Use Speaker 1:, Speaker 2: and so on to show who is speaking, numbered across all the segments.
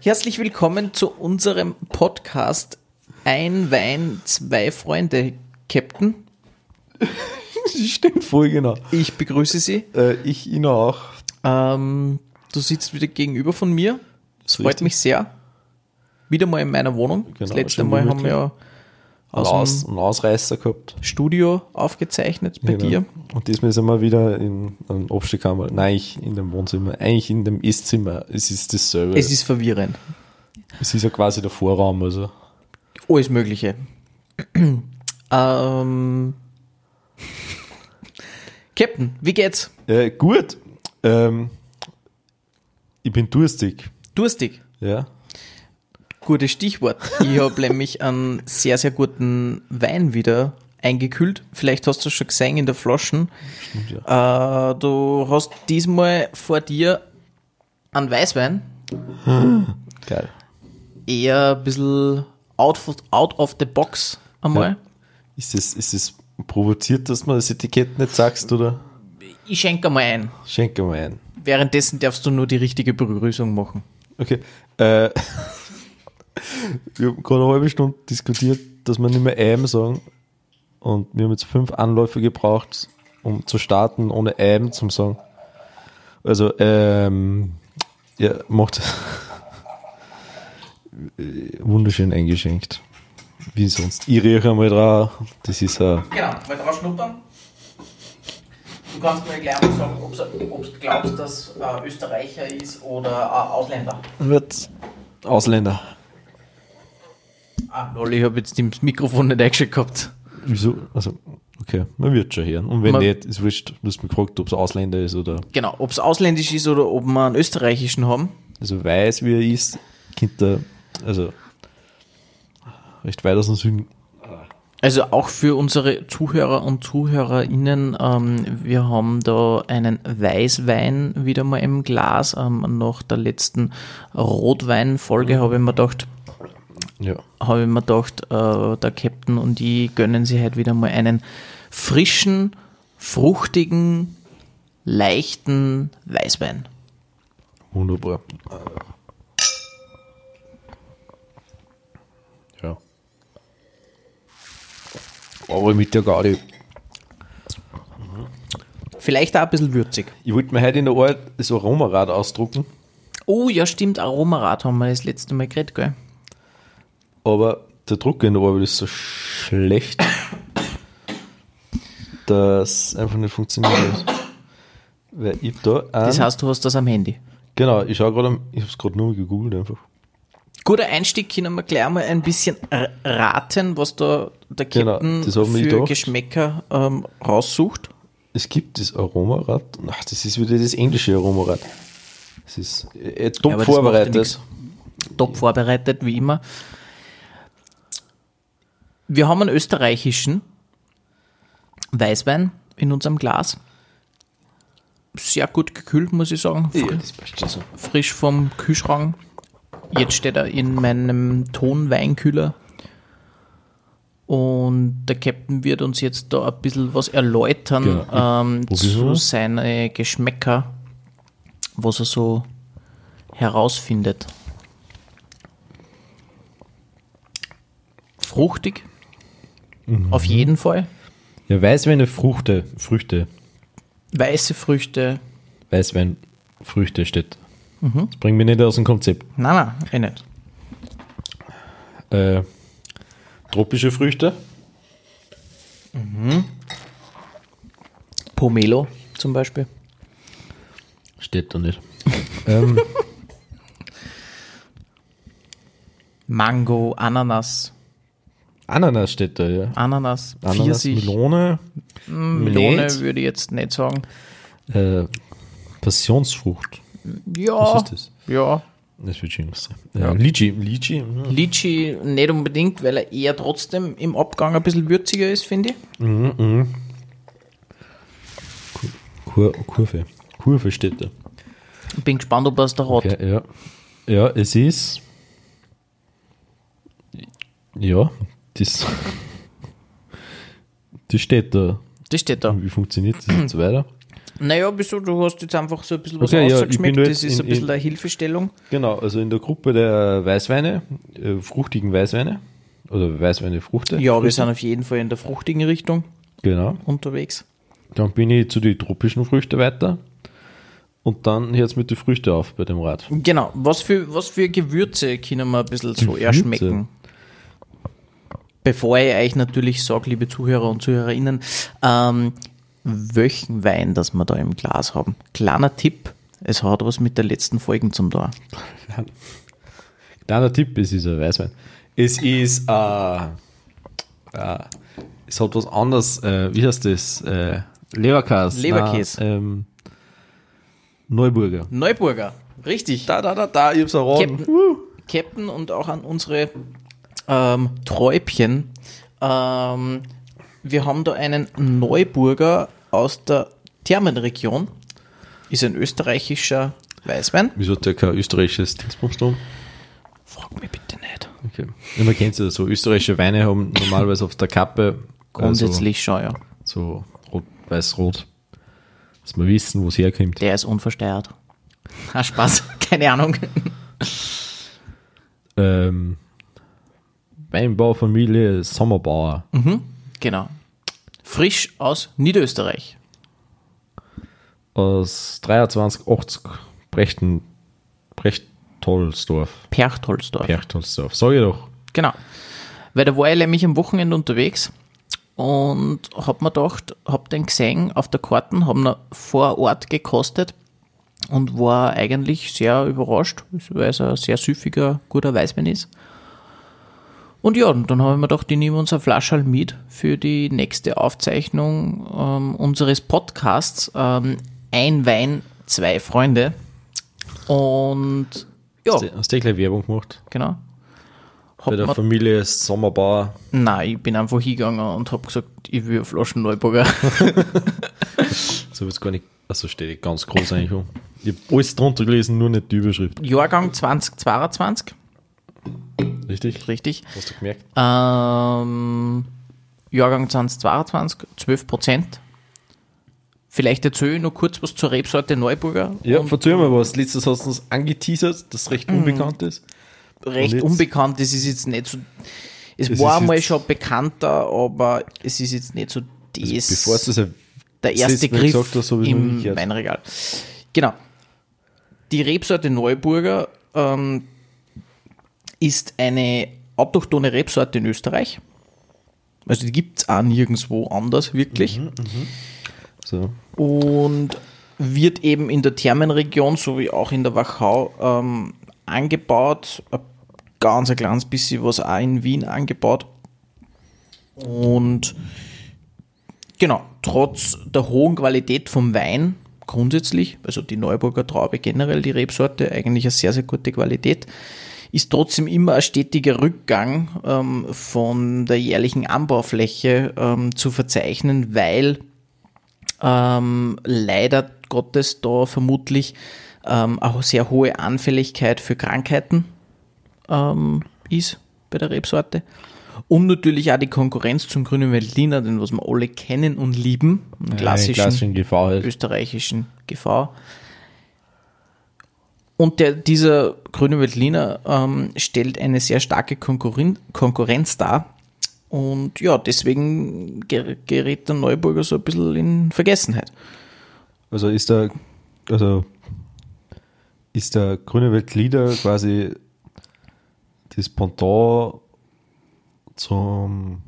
Speaker 1: Herzlich willkommen zu unserem Podcast Ein Wein, zwei Freunde, Captain.
Speaker 2: Stimmt, voll genau.
Speaker 1: Ich begrüße Sie.
Speaker 2: Äh, ich Ihnen auch.
Speaker 1: Ähm, du sitzt wieder gegenüber von mir. Das freut
Speaker 2: richtig.
Speaker 1: mich sehr. Wieder mal in meiner Wohnung. das
Speaker 2: Genau,
Speaker 1: letzte
Speaker 2: schon
Speaker 1: Mal haben wir ja aus
Speaker 2: Aus,
Speaker 1: dem
Speaker 2: einen Ausreißer gehabt.
Speaker 1: Studio aufgezeichnet bei
Speaker 2: Genau.
Speaker 1: dir.
Speaker 2: Und diesmal sind wir wieder in einem Abstellkammer. Nein, ich in dem Wohnzimmer. Eigentlich in dem Esszimmer. Es ist dasselbe.
Speaker 1: Es ist verwirrend.
Speaker 2: es ist ja quasi der Vorraum. Also.
Speaker 1: Alles Mögliche. ähm, Captain, wie geht's?
Speaker 2: Äh, gut. Ähm, ich bin durstig.
Speaker 1: Durstig.
Speaker 2: Ja.
Speaker 1: Gutes Stichwort. Ich habe nämlich einen sehr, sehr guten Wein wieder eingekühlt. Vielleicht hast du es schon gesehen in der Flaschen.
Speaker 2: Stimmt,
Speaker 1: Äh, du hast diesmal vor dir einen Weißwein.
Speaker 2: Geil.
Speaker 1: Eher ein bisschen out of, out of the box einmal.
Speaker 2: Ja. Ist es, ist es provoziert, dass man das Etikett nicht sagst, oder?
Speaker 1: Ich schenke mal ein.
Speaker 2: Schenke mal ein.
Speaker 1: Währenddessen darfst du nur die richtige Begrüßung machen.
Speaker 2: Okay. Äh, wir haben gerade eine halbe Stunde diskutiert, dass wir nicht mehr Eim sagen. Und wir haben jetzt fünf Anläufe gebraucht, um zu starten, ohne Eim zu sagen. Also, ähm, ja, macht äh, wunderschön eingeschenkt. Wie sonst. Ich rieche einmal drauf. Das ist ein,
Speaker 1: Genau, mal drauf schnuppern. Du kannst mir gleich mal sagen, ob du glaubst, dass äh, Österreicher ist oder äh, Ausländer.
Speaker 2: wird Ausländer.
Speaker 1: Ah, lol, ich habe jetzt das Mikrofon nicht eingeschaltet gehabt.
Speaker 2: Wieso? Also, okay, man wird schon hören. Und wenn
Speaker 1: Man-
Speaker 2: nicht, ist wurscht. Du hast mich gefragt, ob es Ausländer ist oder.
Speaker 1: Genau, ob es ausländisch ist oder ob wir einen österreichischen haben.
Speaker 2: Also weiß, wie er ist, Kind der, also recht weit aus dem Süden.
Speaker 1: Also auch für unsere Zuhörer und Zuhörerinnen, ähm, wir haben da einen Weißwein wieder mal im Glas. Ähm, nach der letzten Rotwein-Folge habe ich mir gedacht,
Speaker 2: Ja.
Speaker 1: habe ich mir gedacht, äh, der Captain und ich gönnen sie halt wieder mal einen frischen, fruchtigen, leichten Weißwein.
Speaker 2: Wunderbar. Ja. Aber mit der Gaudi.
Speaker 1: Vielleicht auch ein bisschen würzig.
Speaker 2: Ich wollte mir heute in der Art das Aromarad ausdrucken,
Speaker 1: Oh ja, stimmt, Aromarat haben wir das letzte Mal geredet, gell?
Speaker 2: Aber der Drucker in der Arbeit ist so schlecht, dass einfach nicht funktioniert. Weil ich da
Speaker 1: Das heißt, du hast das am Handy.
Speaker 2: Genau, ich schaue gerade, ich habe es gerade nur gegoogelt einfach.
Speaker 1: Guter Einstieg, können wir gleich mal ein bisschen raten, was da der
Speaker 2: Genau,
Speaker 1: Captain
Speaker 2: wir
Speaker 1: für. Geschmäcker ähm, raussucht.
Speaker 2: Es gibt das Aromarad. Ach, das ist wieder das englische Aromarad. Es ist äh, top
Speaker 1: Ja,
Speaker 2: vorbereitet.
Speaker 1: Top vorbereitet, wie immer. Wir haben einen österreichischen Weißwein in unserem Glas. Sehr gut gekühlt, muss ich sagen.
Speaker 2: ja, so.
Speaker 1: frisch vom Kühlschrank. Jetzt steht er in meinem Tonweinkühler. Und der Captain wird uns jetzt da ein bisschen was erläutern
Speaker 2: Genau.
Speaker 1: ähm, zu seinen Geschmäcker, was er so herausfindet. Fruchtig,
Speaker 2: Mhm.
Speaker 1: auf jeden Fall.
Speaker 2: Ja, Weißweine, Früchte, Früchte.
Speaker 1: Weiße Früchte.
Speaker 2: Weißwein, Früchte steht.
Speaker 1: Mhm.
Speaker 2: Das bringt mich nicht aus dem Konzept.
Speaker 1: Nein, nein, eh nicht.
Speaker 2: Äh, tropische Früchte.
Speaker 1: Pomelo zum Beispiel.
Speaker 2: Steht da nicht. ähm,
Speaker 1: Mango, Ananas,
Speaker 2: Ananas steht da, ja.
Speaker 1: Ananas,
Speaker 2: Ananas,
Speaker 1: Pfirsich,
Speaker 2: Melone,
Speaker 1: Melone
Speaker 2: Nicht.
Speaker 1: würde ich jetzt nicht sagen.
Speaker 2: äh, Passionsfrucht.
Speaker 1: Ja,
Speaker 2: Was ist das?
Speaker 1: ja.
Speaker 2: Das wird sein. Ja. Lychee, Lychee. mhm.
Speaker 1: Litchi nicht unbedingt, weil er eher trotzdem im Abgang ein bisschen würziger ist, finde ich.
Speaker 2: Kur Kurve. Kurve steht da.
Speaker 1: Bin gespannt, ob er es da hat.
Speaker 2: Okay, ja. Ja, es ist. Ja, das. Das steht da.
Speaker 1: Das steht da.
Speaker 2: Wie funktioniert das jetzt weiter?
Speaker 1: Naja, wieso? Du hast jetzt einfach so ein bisschen was
Speaker 2: Okay, ja,
Speaker 1: rausgeschmeckt.
Speaker 2: nur
Speaker 1: das ist
Speaker 2: in-
Speaker 1: ein bisschen
Speaker 2: in-
Speaker 1: eine Hilfestellung.
Speaker 2: Genau, also in der Gruppe der Weißweine, äh, fruchtigen Weißweine, oder Weißweine Fruchte.
Speaker 1: Ja, wir sind auf jeden Fall in der fruchtigen Richtung
Speaker 2: Genau.
Speaker 1: unterwegs.
Speaker 2: Dann bin ich zu den tropischen Früchten weiter. Und dann jetzt mit den Früchten auf bei dem Rad.
Speaker 1: Genau. Was für, was für Gewürze können wir ein bisschen so erschmecken? Bevor ich euch natürlich sage, liebe Zuhörer und Zuhörerinnen, ähm, welchen Wein, das wir da im Glas haben. Kleiner Tipp, es hat was mit der letzten Folgen zum tun.
Speaker 2: Kleiner Tipp, es ist ein Weißwein. Es ist, äh, äh, es hat was anderes, äh, wie heißt das? Äh, Leberkäse.
Speaker 1: Leberkäse.
Speaker 2: Ähm, Neuburger.
Speaker 1: Neuburger, richtig.
Speaker 2: Da, da, da, da, ich hab's erraten.
Speaker 1: Captain, Captain und auch an unsere ähm, Träubchen. Ähm, wir haben da einen Neuburger aus der Thermenregion. Ist ein österreichischer Weißwein.
Speaker 2: Wieso hat der kein österreichisches Dingsbums drum?
Speaker 1: Frag mich bitte nicht.
Speaker 2: Okay. Ja, man kennt ja so, österreichische Weine haben normalerweise auf der Kappe
Speaker 1: Grundsätzlich schon, ja.
Speaker 2: so, so rot, weiß-rot. Dass wir wissen, wo es herkommt.
Speaker 1: Der ist unversteuert. Ah, Spaß. Keine Ahnung.
Speaker 2: Ähm, Weinbaufamilie Sommerbauer.
Speaker 1: Genau. Frisch aus Niederösterreich.
Speaker 2: aus 2380 Brechten, Brechtolsdorf.
Speaker 1: Perchtoldsdorf.
Speaker 2: Perchtolsdorf. Sag ich doch.
Speaker 1: Genau. Weil da war ich nämlich am Wochenende unterwegs und hab mir gedacht, hab den gesehen auf der Karten, hab ihn vor Ort gekostet und war eigentlich sehr überrascht, weil es ein sehr süffiger, guter Weißwein ist. Und ja, dann habe ich mir gedacht, ich nehme uns eine Flasche mit für die nächste Aufzeichnung ähm, unseres Podcasts ähm, Ein Wein, zwei Freunde. Und ja,
Speaker 2: Hast du- du gleich Werbung gemacht?
Speaker 1: genau.
Speaker 2: Bei der Familie Sommerbauer.
Speaker 1: Nein, ich bin einfach hingegangen und habe gesagt, ich will eine Flasche Neuburger.
Speaker 2: So wird es gar nicht. Achso, steht ganz groß eigentlich. um. Ich habe alles drunter gelesen, nur nicht die Überschrift.
Speaker 1: Jahrgang 2022,
Speaker 2: Richtig?
Speaker 1: richtig.
Speaker 2: Hast du gemerkt?
Speaker 1: Ähm, Jahrgang 2022, 12 Prozent. Vielleicht erzähle ich noch kurz was zur Rebsorte Neuburger.
Speaker 2: Ja, verzeih mal was. Letztes hast du uns angeteasert, das recht unbekannt ist.
Speaker 1: recht unbekannt, es ist jetzt nicht so. Es,
Speaker 2: Es
Speaker 1: war
Speaker 2: jetzt-
Speaker 1: schon bekannter, aber es ist jetzt nicht so das,
Speaker 2: Bevor es das
Speaker 1: der
Speaker 2: das
Speaker 1: erste
Speaker 2: Mal
Speaker 1: Griff
Speaker 2: gesagt nie
Speaker 1: im. Weinregal. Genau. Die Rebsorte Neuburger ähm, ist eine autochthone Rebsorte in Österreich. Also die gibt es auch nirgendwo anders, wirklich.
Speaker 2: Mhm. so.
Speaker 1: Und wird eben in der Thermenregion sowie auch in der Wachau ähm, angebaut. Ein ganz ein kleines bisschen was auch in Wien angebaut. Und genau, trotz der hohen Qualität vom Wein grundsätzlich, also die Neuburger Traube generell, die Rebsorte, eigentlich eine sehr, sehr gute Qualität, ist trotzdem immer ein stetiger Rückgang ähm, von der jährlichen Anbaufläche ähm, zu verzeichnen, weil ähm, leider Gottes da vermutlich ähm, eine sehr hohe Anfälligkeit für Krankheiten ähm, ist bei der Rebsorte. Und natürlich auch die Konkurrenz zum grünen Veltliner, den was wir alle kennen und lieben, einen klassischen,
Speaker 2: klassischen GV halt.
Speaker 1: österreichischen GV. Und der, dieser grüne Veltliner ähm, stellt eine sehr starke Konkurren Konkurrenz dar. Und ja, deswegen ger gerät der Neuburger so ein bisschen in Vergessenheit.
Speaker 2: Also ist der, also ist der grüne Weltlieder quasi das Pendant zum,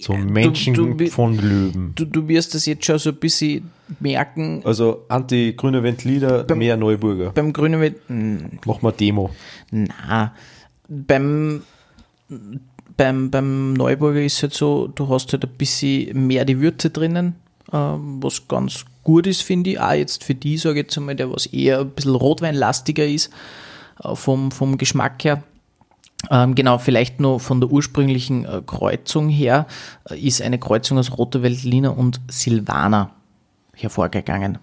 Speaker 2: zum Menschen
Speaker 1: du bi-
Speaker 2: von Löwen.
Speaker 1: Du, du wirst das jetzt schon so ein bisschen merken.
Speaker 2: Also anti-grüne Weltlieder, mehr Neuburger.
Speaker 1: Beim grünen Veltliner,
Speaker 2: Mach mal Demo.
Speaker 1: Na, beim, beim, beim Neuburger ist halt so, du hast halt ein bisschen mehr die Würze drinnen, ähm, was ganz gut ist, finde ich. Auch jetzt für die, sage ich jetzt einmal, der was eher ein bisschen rotweinlastiger ist, äh, vom, vom Geschmack her. Ähm, genau, vielleicht nur von der ursprünglichen äh, Kreuzung her äh, ist eine Kreuzung aus Roter Veltliner und Silvaner hervorgegangen.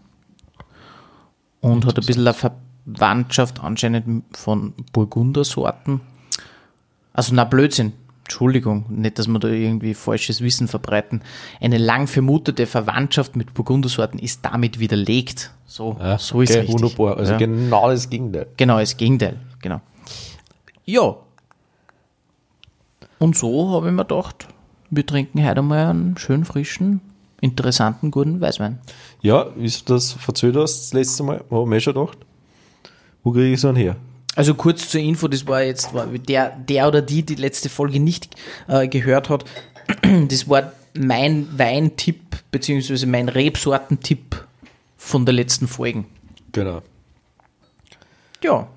Speaker 1: Und hat ein bisschen eine Verwandtschaft anscheinend von Burgundersorten. Also na Blödsinn. Entschuldigung, nicht, dass wir da irgendwie falsches Wissen verbreiten. Eine lang vermutete Verwandtschaft mit Burgundersorten ist damit widerlegt. So,
Speaker 2: Ja,
Speaker 1: so ist
Speaker 2: okay,
Speaker 1: richtig.
Speaker 2: Wunderbar. Also
Speaker 1: ja.
Speaker 2: genau das Gegenteil.
Speaker 1: Genau, das Gegenteil. Genau. Ja. Und so habe ich mir gedacht, wir trinken heute mal einen schönen, frischen, interessanten, guten Weißwein.
Speaker 2: Ja, wie du das hast, das letzte Mal, habe ich mir schon gedacht. Wo kriege ich so einen her?
Speaker 1: Also kurz zur Info, das war jetzt, war der, der oder die, die letzte Folge nicht äh, gehört hat, das war mein Weintipp, beziehungsweise mein Rebsortentipp von der letzten Folgen.
Speaker 2: Genau.
Speaker 1: Ja,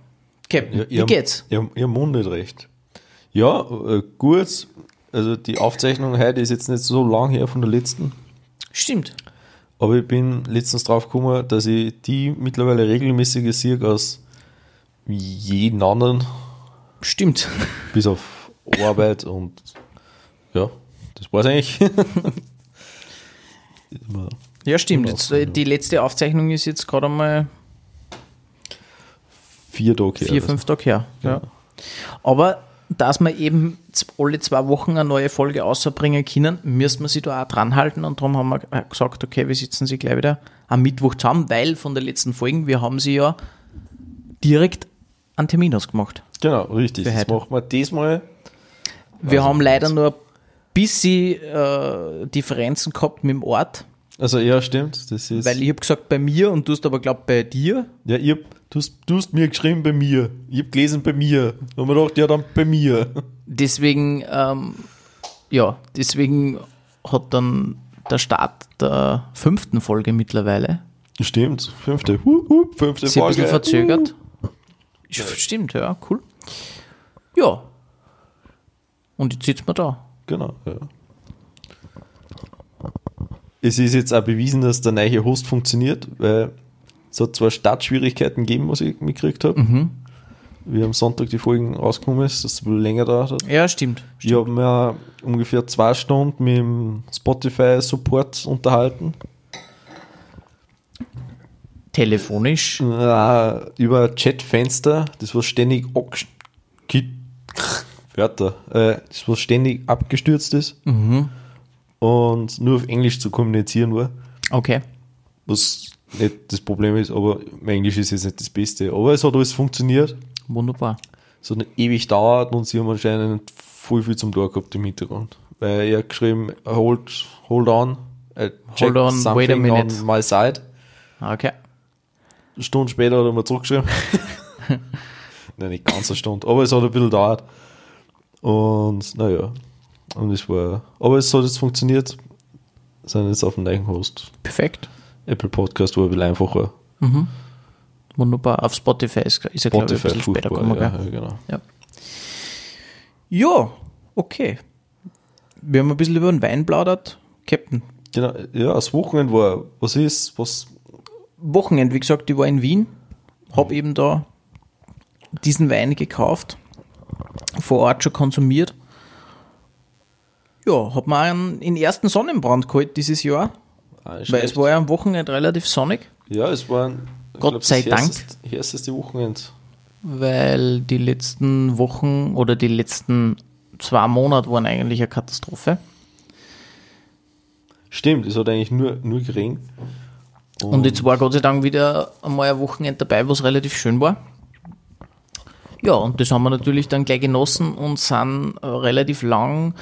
Speaker 1: Captain,
Speaker 2: Ja,
Speaker 1: wie geht's?
Speaker 2: Ihr, ihr Mund nicht recht. Ja, äh, gut. Also die Aufzeichnung heute ist jetzt nicht so lang her von der letzten.
Speaker 1: Stimmt.
Speaker 2: Aber ich bin letztens drauf gekommen, dass ich die mittlerweile regelmäßige sehe aus jeden anderen,
Speaker 1: Stimmt.
Speaker 2: bis auf Arbeit und ja, das war's eigentlich.
Speaker 1: Ja, stimmt. Jetzt, die letzte Aufzeichnung ist jetzt gerade einmal
Speaker 2: vier Tage her.
Speaker 1: vier,
Speaker 2: oder
Speaker 1: fünf Tage her. Ja. Aber dass wir eben alle zwei Wochen eine neue Folge außerbringen können, müssen wir sie da auch dran halten und darum haben wir äh, gesagt, okay, wir sitzen sie gleich wieder am Mittwoch zusammen, weil von der letzten Folge, wir haben sie ja direkt an Termin ausgemacht.
Speaker 2: Genau, richtig. Das machen wir diesmal.
Speaker 1: Wir
Speaker 2: Also,
Speaker 1: haben leider nur ein bisschen äh, Differenzen gehabt mit dem Ort,
Speaker 2: Also ja, stimmt. Das ist.
Speaker 1: weil ich habe gesagt bei mir und du hast aber glaubt bei dir.
Speaker 2: ja, ich hab, du, hast, du hast mir geschrieben bei mir. Ich hab gelesen bei mir. Haben wir gedacht, ja, dann bei mir.
Speaker 1: Deswegen, ähm, ja, deswegen hat dann der Start der fünften Folge mittlerweile
Speaker 2: Stimmt. Fünfte. Hup, hup, fünfte
Speaker 1: ein
Speaker 2: Folge.
Speaker 1: bisschen verzögert. Stimmt, ja, cool. Ja. Und jetzt sitzen wir da.
Speaker 2: Genau, ja. Es ist jetzt auch bewiesen, dass der neue Host funktioniert, weil es hat zwar Startschwierigkeiten gegeben, was ich mitgekriegt habe.
Speaker 1: Mhm.
Speaker 2: Wie am Sonntag die Folgen rausgekommen ist, dass es länger dauert hat.
Speaker 1: Ja, stimmt.
Speaker 2: Ich habe mir ungefähr zwei Stunden mit dem Spotify-Support unterhalten.
Speaker 1: Telefonisch.
Speaker 2: Äh, über Chatfenster, das war ständig Wörter, äh, das was ständig abgestürzt ist und nur auf Englisch zu kommunizieren war,
Speaker 1: Okay.
Speaker 2: was nicht das Problem ist, aber mein Englisch ist jetzt nicht das Beste. Aber es hat alles funktioniert,
Speaker 1: Wunderbar.
Speaker 2: es hat ewig dauert und sie haben anscheinend voll viel zum Tor gehabt im Hintergrund. Weil er hat geschrieben, hold, hold on, I checked
Speaker 1: on, wait a
Speaker 2: something
Speaker 1: minute.
Speaker 2: on my side.
Speaker 1: Okay.
Speaker 2: Eine Stunde später hat er mir zurückgeschrieben. Nein, nicht ganz eine Stunde, aber es hat ein bisschen gedauert. Und naja, und es war, aber es hat jetzt funktioniert. Sind jetzt auf dem neuen Host.
Speaker 1: Perfekt.
Speaker 2: Apple Podcast war ein bisschen einfacher.
Speaker 1: Wunderbar. Auf Spotify ist, ist er, glaube ich, ein
Speaker 2: Spotify
Speaker 1: bisschen später gekommen.
Speaker 2: ja, ja, genau.
Speaker 1: Ja. ja, okay. Wir haben ein bisschen über den Wein plaudert. Captain.
Speaker 2: Genau, ja, das Wochenende war, was ist, was,
Speaker 1: Wochenende, wie gesagt, ich war in Wien, habe eben da diesen Wein gekauft, vor Ort schon konsumiert. Ja, hat mir einen, den ersten Sonnenbrand geholt dieses Jahr,
Speaker 2: ah,
Speaker 1: weil es war ja am Wochenende relativ sonnig,
Speaker 2: ja, es war ein,
Speaker 1: Gott
Speaker 2: glaub,
Speaker 1: sei Dank.
Speaker 2: Ersteste, ersteste Wochenende.
Speaker 1: weil die letzten Wochen oder die letzten zwei Monate waren eigentlich eine Katastrophe.
Speaker 2: Stimmt, es hat eigentlich nur, nur geregnet.
Speaker 1: Und jetzt war Gott sei Dank wieder einmal ein Wochenende dabei, was relativ schön war. Ja, und das haben wir natürlich dann gleich genossen und sind äh, relativ lang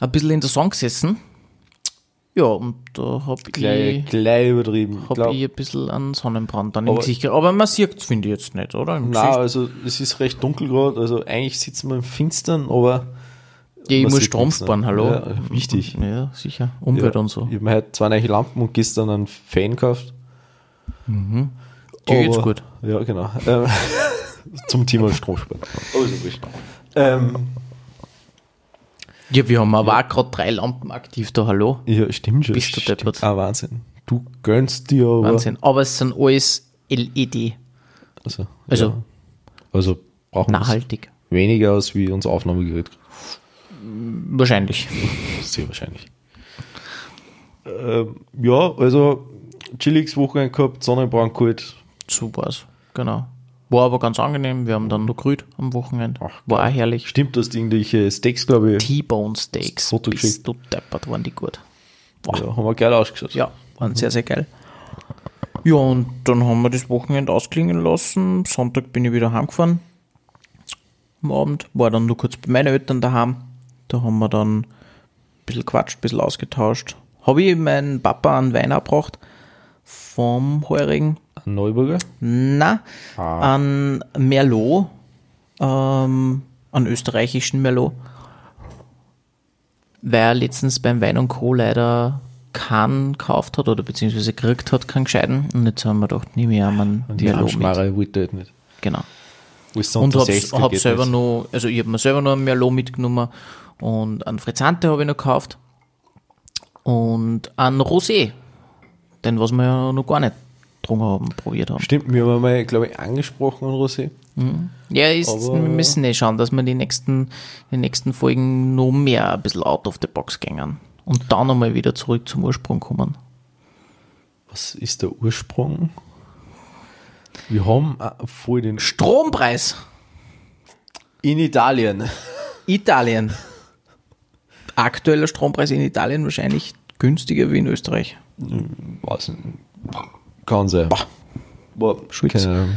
Speaker 1: ein bisschen in der Sonne gesessen. Ja, und da habe
Speaker 2: Gleich,
Speaker 1: ich,
Speaker 2: gleich übertrieben.
Speaker 1: hab
Speaker 2: Glaub-
Speaker 1: ich ein bisschen einen Sonnenbrand dann im
Speaker 2: Aber-
Speaker 1: Gesicht gehabt. Aber man sieht es, finde ich jetzt nicht, oder? Im
Speaker 2: Nein,
Speaker 1: Gesicht.
Speaker 2: also es ist recht dunkel gerade, also eigentlich sitzen wir im Finstern, aber
Speaker 1: ja, ich muss
Speaker 2: sieht
Speaker 1: Strom
Speaker 2: ne?
Speaker 1: sparen, hallo.
Speaker 2: Ja, wichtig.
Speaker 1: Ja, sicher. Umwelt
Speaker 2: ja,
Speaker 1: und so.
Speaker 2: Ich habe mir heute zwei neue Lampen und gestern einen Fan gekauft.
Speaker 1: Die geht's
Speaker 2: Aber-
Speaker 1: gut.
Speaker 2: Ja, genau. Zum Thema ist ja wurscht. Ähm,
Speaker 1: Ja, wir haben aber auch gerade drei Lampen aktiv da, hallo.
Speaker 2: ja, stimmt schon.
Speaker 1: Bist du
Speaker 2: stimmt.
Speaker 1: deppert.
Speaker 2: Ah, Wahnsinn. Du gönnst dir aber.
Speaker 1: Wahnsinn. Aber es sind alles LED.
Speaker 2: Also,
Speaker 1: Also-
Speaker 2: ja. also brauchen wir
Speaker 1: Nachhaltig.
Speaker 2: weniger aus wie unser Aufnahmegerät.
Speaker 1: Wahrscheinlich.
Speaker 2: Sehr wahrscheinlich. Ähm, ja, also chilliges Wochenende gehabt, Sonnenbrand geholt.
Speaker 1: So war's. Genau. War aber ganz angenehm. Wir haben dann noch grüht am Wochenende. War auch herrlich.
Speaker 2: Stimmt, du hast irgendwelche Steaks, glaube ich.
Speaker 1: T-Bone Steaks.
Speaker 2: Foto
Speaker 1: Bist du deppert, waren die gut.
Speaker 2: Ja, haben wir geil ausgeschaut.
Speaker 1: Ja, waren sehr, sehr geil. Ja, und dann haben wir das Wochenende ausklingen lassen. Sonntag bin ich wieder heimgefahren. Am Abend. War dann nur kurz bei meinen Eltern daheim. Da haben wir dann ein bisschen quatscht, ein bisschen ausgetauscht. Habe ich meinen Papa einen Wein abgebracht vom Heurigen.
Speaker 2: Ein Neuburger.
Speaker 1: Na,
Speaker 2: Ah.
Speaker 1: an Merlot, ähm, an österreichischen Merlot, weil er letztens beim Wein und Co. leider keinen gekauft hat oder beziehungsweise gekriegt hat, keinen gescheiten. Und jetzt haben wir gedacht, nehme ich einmal einen
Speaker 2: Die. Hamschmarre wollte ich halt nicht.
Speaker 1: Genau. Und
Speaker 2: unter
Speaker 1: hab,
Speaker 2: 60
Speaker 1: hab
Speaker 2: geht
Speaker 1: selber
Speaker 2: nicht.
Speaker 1: noch, also ich habe mir selber noch einen Merlot mitgenommen und einen Frizzante habe ich noch gekauft und einen Rosé, den was wir ja noch gar nicht getrunken haben, probiert haben.
Speaker 2: Stimmt, wir haben mal, glaube ich, angesprochen an Rosé.
Speaker 1: Ja, ist,
Speaker 2: Aber-
Speaker 1: wir müssen eh schauen, dass wir die nächsten, die nächsten Folgen noch mehr ein bisschen out of the box gängen. Und dann einmal wieder zurück zum Ursprung kommen.
Speaker 2: Was ist der Ursprung? Wir haben äh, voll den
Speaker 1: Strompreis!
Speaker 2: in Italien.
Speaker 1: Italien. Aktueller Strompreis in Italien wahrscheinlich günstiger wie in Österreich.
Speaker 2: Weiß nicht. Kann sein. Boah,
Speaker 1: Schwitz.
Speaker 2: keine Ahnung.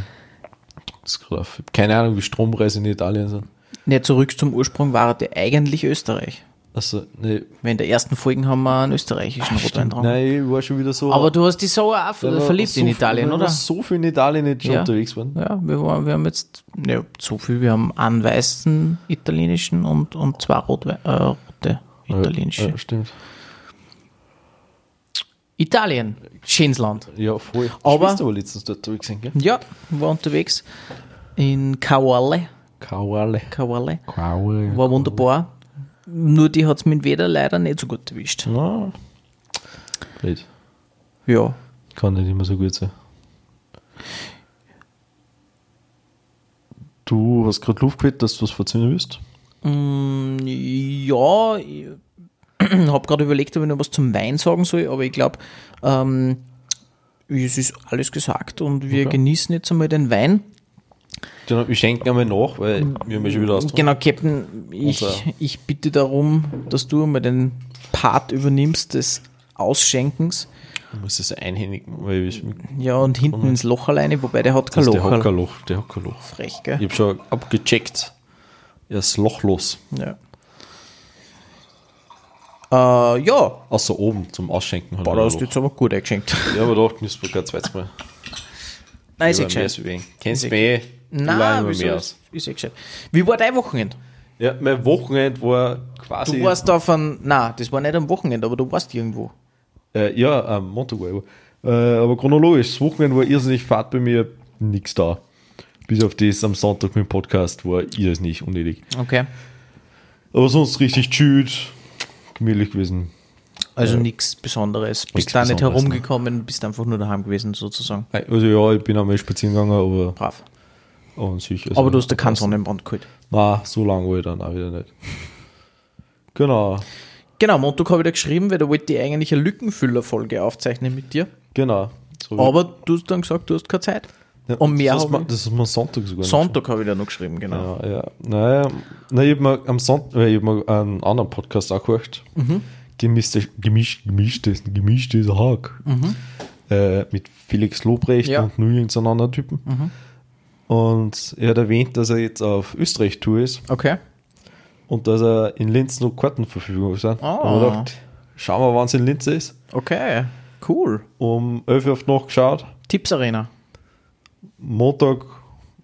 Speaker 2: Keine wie Strompreise in Italien sind.
Speaker 1: Ne, zurück zum Ursprung war der eigentlich Österreich.
Speaker 2: Also, nee.
Speaker 1: Weil in der ersten Folgen haben wir einen österreichischen Rotwein dran.
Speaker 2: Nein, ich war schon wieder so.
Speaker 1: Aber du hast dich so auch verliebt
Speaker 2: so
Speaker 1: in
Speaker 2: viel-
Speaker 1: Italien,
Speaker 2: wir
Speaker 1: oder?
Speaker 2: so viel in Italien nicht schon
Speaker 1: Ja.
Speaker 2: unterwegs waren.
Speaker 1: Ja, wir, waren, wir haben jetzt ne, so viel. Wir haben einen weißen italienischen und, und zwei Rotwe äh, rote italienische.
Speaker 2: Ja, stimmt.
Speaker 1: Italien, schönes Land.
Speaker 2: Ja, voll.
Speaker 1: Aber-
Speaker 2: war letztens dort gesehen, gell?
Speaker 1: Ja, war unterwegs in Caorle.
Speaker 2: Kauale.
Speaker 1: Caorle.
Speaker 2: Kauale.
Speaker 1: War wunderbar. Nur die hat es mit dem Wetter leider nicht so gut erwischt.
Speaker 2: Na, blöd.
Speaker 1: Ja.
Speaker 2: Kann nicht immer so gut sein. Du hast gerade Luft gehabt, dass du was erzählen willst?
Speaker 1: Mm, ja, ich habe gerade überlegt, ob ich noch was zum Wein sagen soll, aber ich glaube, ähm, es ist alles gesagt und wir
Speaker 2: Okay.
Speaker 1: genießen jetzt einmal den Wein.
Speaker 2: Genau, wir schenken einmal nach, weil wir haben ja schon wieder aus.
Speaker 1: Genau, Captain, ich,
Speaker 2: Unser-
Speaker 1: ich bitte darum, dass du einmal den Part übernimmst des Ausschenkens.
Speaker 2: Ich muss es einhändigen, weil ich,
Speaker 1: Ja, und hinten ins Loch alleine, wobei der hat kein
Speaker 2: ist der
Speaker 1: Loch.
Speaker 2: Hockerloch. Der Hockerloch.
Speaker 1: Frech, gell?
Speaker 2: Ich habe schon abgecheckt. Er ist lochlos.
Speaker 1: Ja. Äh, ja,
Speaker 2: Außer oben zum Ausschenken.
Speaker 1: boah,
Speaker 2: er
Speaker 1: da hast du jetzt aber gut eingeschenkt.
Speaker 2: Ja, aber doch, müssen wir kein zweites Mal.
Speaker 1: Nein, ist eh gescheit.
Speaker 2: Kennst du mich eh?
Speaker 1: Nein, wieso? Ist, ist eh gescheit. Wie war dein Wochenende?
Speaker 2: Ja, mein Wochenende war quasi.
Speaker 1: Du warst auf einem, nein, das war nicht am Wochenende, aber du warst irgendwo.
Speaker 2: Äh, ja, am Montag war ich. Äh, aber chronologisch, das Wochenende war irrsinnig fad bei mir, nix da. Bis auf das am Sonntag mit dem Podcast war irrsinnig unnötig.
Speaker 1: Okay.
Speaker 2: Aber sonst richtig chillt, gemütlich gewesen.
Speaker 1: Also nichts Besonderes. Bist da nicht
Speaker 2: Besonderes,
Speaker 1: herumgekommen, bist einfach nur daheim gewesen, sozusagen.
Speaker 2: Also ja, ich bin einmal spazieren gegangen, aber
Speaker 1: Brav.
Speaker 2: an sich. Also,
Speaker 1: Aber du hast da keinen Sonnenbrand geholt.
Speaker 2: Nein, so lange war ich dann auch wieder nicht. Genau,
Speaker 1: Genau, Montag habe ich da geschrieben, weil da wollte ich eigentlich eine Lückenfüller-Folge aufzeichnen mit dir.
Speaker 2: genau. So
Speaker 1: Aber du hast dann gesagt, du hast keine Zeit.
Speaker 2: Ja,
Speaker 1: und mehr
Speaker 2: das,
Speaker 1: ich-
Speaker 2: das ist mir Sonntag sogar
Speaker 1: Sonntag habe ich da noch geschrieben, genau.
Speaker 2: Ja, ja. Naja, na, ich habe mir am Sonntag, ich hab mir einen anderen Podcast auch gehört.
Speaker 1: Mhm.
Speaker 2: Gemischte, gemisch, gemischtes, gemischtes Hack. Äh, mit Felix Lobrecht
Speaker 1: Ja. Mhm.
Speaker 2: und nur irgendeinen anderen Typen. Und er hat erwähnt, dass er jetzt auf Österreich-Tour ist
Speaker 1: Okay.
Speaker 2: und dass er in Linz noch Kartenverfügung sind.
Speaker 1: Ah.
Speaker 2: Haben wir gedacht, schauen wir, wann es in Linz ist.
Speaker 1: Okay. Cool.
Speaker 2: Um 11 Uhr auf Nacht geschaut.
Speaker 1: Tipps Arena.
Speaker 2: Montag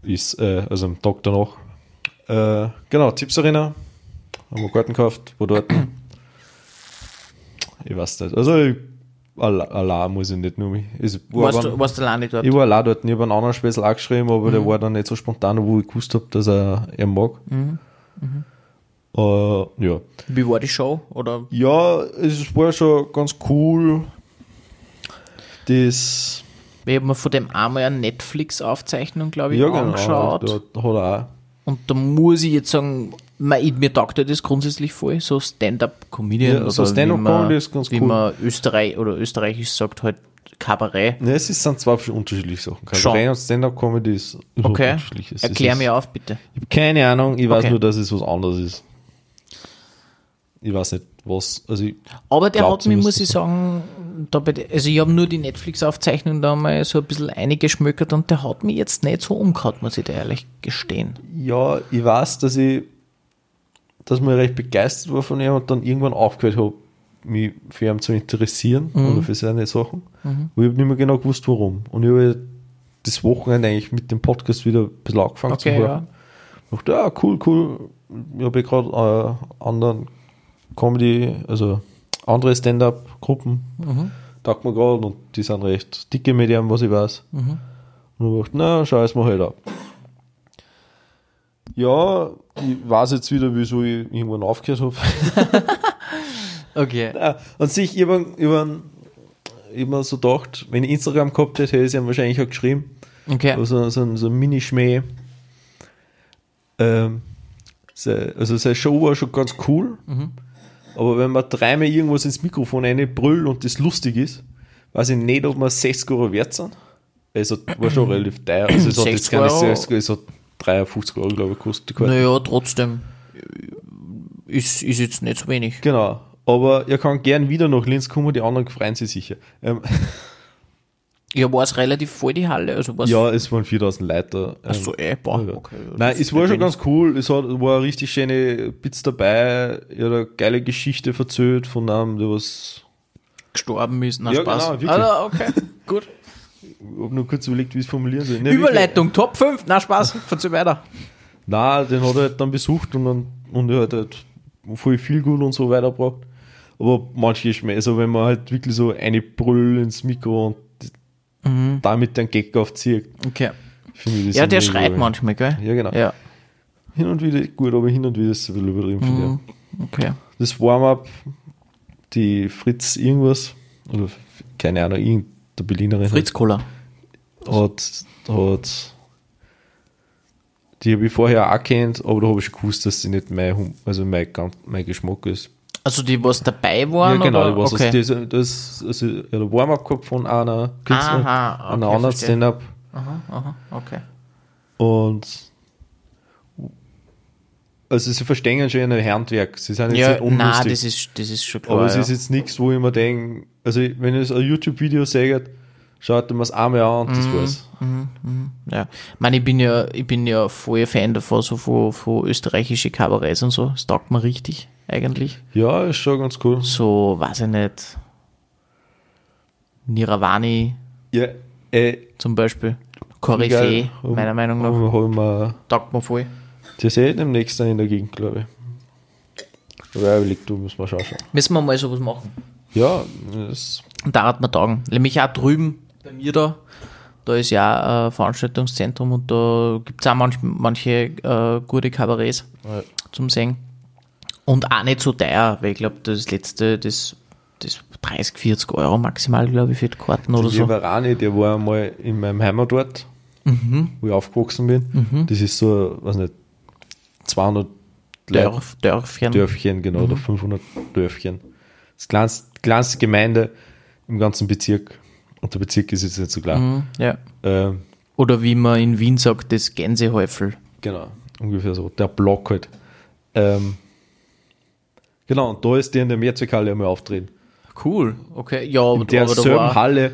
Speaker 2: ist, äh, also am Tag danach, äh, genau, Tipps Arena. Haben wir Karten gekauft, wo dort. ich weiß nicht. Also, ich, alle- allein muss ich nicht nur mich. War
Speaker 1: Warst du, warst du alleine dort?
Speaker 2: ich war allein dort. Ich habe einen anderen Späßel auch geschrieben, aber
Speaker 1: Mhm.
Speaker 2: der war dann nicht so spontan, wo ich gewusst habe, dass er er mag.
Speaker 1: Mhm.
Speaker 2: Äh, ja.
Speaker 1: Wie war die Show? Oder
Speaker 2: ja, es war schon ganz cool. Das.
Speaker 1: Ich habe mir von dem einmal eine Netflix-Aufzeichnung, glaube ich,
Speaker 2: Ja, genau.
Speaker 1: angeschaut.
Speaker 2: Da, da auch.
Speaker 1: Und da muss ich jetzt sagen, mei, ich- mir taugt das grundsätzlich voll, so Stand-up-Comedian
Speaker 2: Ja, so
Speaker 1: oder
Speaker 2: Stand-up
Speaker 1: wie man-
Speaker 2: Comedy ist ganz
Speaker 1: wie
Speaker 2: cool.
Speaker 1: man Österreich oder österreichisch sagt, halt Kabarett.
Speaker 2: Ne, es ist, sind zwei unterschiedliche Sachen.
Speaker 1: Schon.
Speaker 2: Kabarett und Stand-Up-Comedy ist
Speaker 1: Okay.
Speaker 2: unterschiedliches.
Speaker 1: Erklär
Speaker 2: Es
Speaker 1: mir
Speaker 2: ist,
Speaker 1: auf, bitte.
Speaker 2: Ich habe keine Ahnung, ich weiß
Speaker 1: Okay.
Speaker 2: nur, dass es was anderes ist. Ich weiß nicht, was. Also
Speaker 1: Aber der hat mich,
Speaker 2: zumindest
Speaker 1: muss ich sagen, da bei, der- also ich habe nur die Netflix-Aufzeichnung da mal so ein bisschen eingeschmökert und der hat mich jetzt nicht so umgehauen, muss ich dir ehrlich gestehen.
Speaker 2: ja, ich weiß, dass ich, dass man recht begeistert war von ihm und dann irgendwann aufgehört habe, mich für ihn zu interessieren
Speaker 1: Mhm.
Speaker 2: oder für seine Sachen. Und ich habe nicht mehr genau gewusst, warum. Und ich habe das Wochenende eigentlich mit dem Podcast wieder ein bisschen angefangen
Speaker 1: Okay,
Speaker 2: zu hören. Ich dachte, ja, cool, cool. Ich habe gerade äh, anderen Comedy, also andere Stand-up-Gruppen,
Speaker 1: Mhm.
Speaker 2: taugt mir gerade und die sind recht dicke ihm, was ich weiß.
Speaker 1: Mhm.
Speaker 2: Und ich dachte, na, schau es mal halt ab. Ja, ich weiß jetzt wieder, wieso ich irgendwann aufgehört habe.
Speaker 1: Okay.
Speaker 2: An sich, ich habe immer so gedacht, wenn ich Instagram gehabt hätte, hätte ich es ihm wahrscheinlich auch geschrieben.
Speaker 1: Okay.
Speaker 2: Also so ein, so ein Mini-Schmäh. Ähm, also seine Show war schon ganz cool. Aber wenn man dreimal irgendwas ins Mikrofon brüllt und das lustig ist, weiß ich nicht, ob man 60 Euro wert sind. Also war schon relativ teuer. Also es hat
Speaker 1: 60
Speaker 2: jetzt keine
Speaker 1: Euro?
Speaker 2: 60 Euro, es hat 53 Euro, glaube ich, gekostet.
Speaker 1: Naja, trotzdem. Ist, ist jetzt nicht so wenig.
Speaker 2: Genau. Aber ihr kann gern wieder nach Linz kommen, die anderen freuen sich sicher. Ähm,
Speaker 1: Ja, war es relativ voll, die Halle? Also war's,
Speaker 2: ja, es waren 4000 Leute. Ähm,
Speaker 1: Achso, eh, boah,
Speaker 2: Ja.
Speaker 1: okay. ja,
Speaker 2: Nein, es war schon ganz cool. Es hat, war eine richtig schöne Bits dabei. Hat eine geile Geschichte verzählt von einem, der was.
Speaker 1: gestorben ist. Na,
Speaker 2: Ja,
Speaker 1: Spaß.
Speaker 2: genau, wirklich.
Speaker 1: Ah, okay, gut.
Speaker 2: Ich habe nur kurz überlegt, wie es formulieren soll. Ne,
Speaker 1: Überleitung, Top 5. Na, Spaß. Verzeih weiter.
Speaker 2: Wirklich. Nein, den hat er halt dann besucht und dann und er hat halt voll viel gut und so weitergebracht. Aber manche also wenn man halt wirklich so eine Brüll ins Mikro und damit den Gag aufzieht,
Speaker 1: Okay. Ja, der schreit manchmal, gell?
Speaker 2: Ja, genau.
Speaker 1: Ja,
Speaker 2: Hin und wieder gut, aber hin und wieder ist es ein bisschen übertrieben. ich.
Speaker 1: okay.
Speaker 2: das Warm-up, die Fritz irgendwas, oder keine Ahnung, irgendeine Berlinerin
Speaker 1: Fritz Cola.
Speaker 2: hat, hat die habe ich vorher auch kennt, aber da habe ich schon gewusst, dass sie nicht mein, also mein, mein Geschmack ist.
Speaker 1: Also die, was dabei waren?
Speaker 2: ja, genau,
Speaker 1: oder?
Speaker 2: die was
Speaker 1: okay.
Speaker 2: das, das, also, er ein Warm-up gehabt von einer Künstlerin,
Speaker 1: Aha, okay,
Speaker 2: einer anderen. Stand-up
Speaker 1: Aha, aha, okay.
Speaker 2: und also sie verstehen schon ein Handwerk, sie sind jetzt
Speaker 1: Ja,
Speaker 2: nicht unlustig.
Speaker 1: nein, das ist, das ist schon klar.
Speaker 2: Aber es
Speaker 1: ja.
Speaker 2: ist jetzt nichts, wo ich mir denke, also wenn ihr ein YouTube-Video seht, schaut ihr mir das einmal an und das
Speaker 1: Mhm.
Speaker 2: war's.
Speaker 1: Ja, ich meine, ich bin ja, ich bin ja voll Fan davon, so von, von österreichische Kabarets und so. Das taugt mir richtig, eigentlich.
Speaker 2: Ja, ist schon ganz cool.
Speaker 1: So, weiß ich nicht. Niravani
Speaker 2: Ja, äh,
Speaker 1: zum Beispiel. Koryphäe, meiner Meinung nach.
Speaker 2: nach. Haben wir,
Speaker 1: Taugt mir voll.
Speaker 2: die seht demnächst dann in der Gegend, glaube ich. Aber ich überlegt, du musst mal schauen.
Speaker 1: Müssen wir mal sowas machen.
Speaker 2: Ja, das,
Speaker 1: Und da hat man taugen. Nämlich auch drüben bei mir da. Da ist ja ein Veranstaltungszentrum und da gibt es auch manch, manche äh, gute Kabarets
Speaker 2: Ja.
Speaker 1: zum Singen. Und auch nicht so teuer, weil ich glaube, das letzte, das, das 30, 40 Euro maximal, glaube ich, für die Karten oder
Speaker 2: der
Speaker 1: so.
Speaker 2: Liverani, der war mal in meinem Heimatort,
Speaker 1: Mhm.
Speaker 2: wo ich aufgewachsen bin. Das ist so, weiß nicht, 200 Leute,
Speaker 1: Dörf, Dörfchen.
Speaker 2: Dörfchen, genau, oder 500 Dörfchen. Das kleinste, kleinste Gemeinde im ganzen Bezirk. Und der Bezirk ist jetzt nicht so klar.
Speaker 1: Mhm, ja.
Speaker 2: Ähm,
Speaker 1: Oder wie man in Wien sagt, das Gänsehäufel.
Speaker 2: genau, ungefähr so. Der Block halt. Ähm, genau, und da ist der in der Mehrzweckhalle einmal auftreten.
Speaker 1: Cool, okay. Ja, aber,
Speaker 2: In der
Speaker 1: aber
Speaker 2: selben. Halle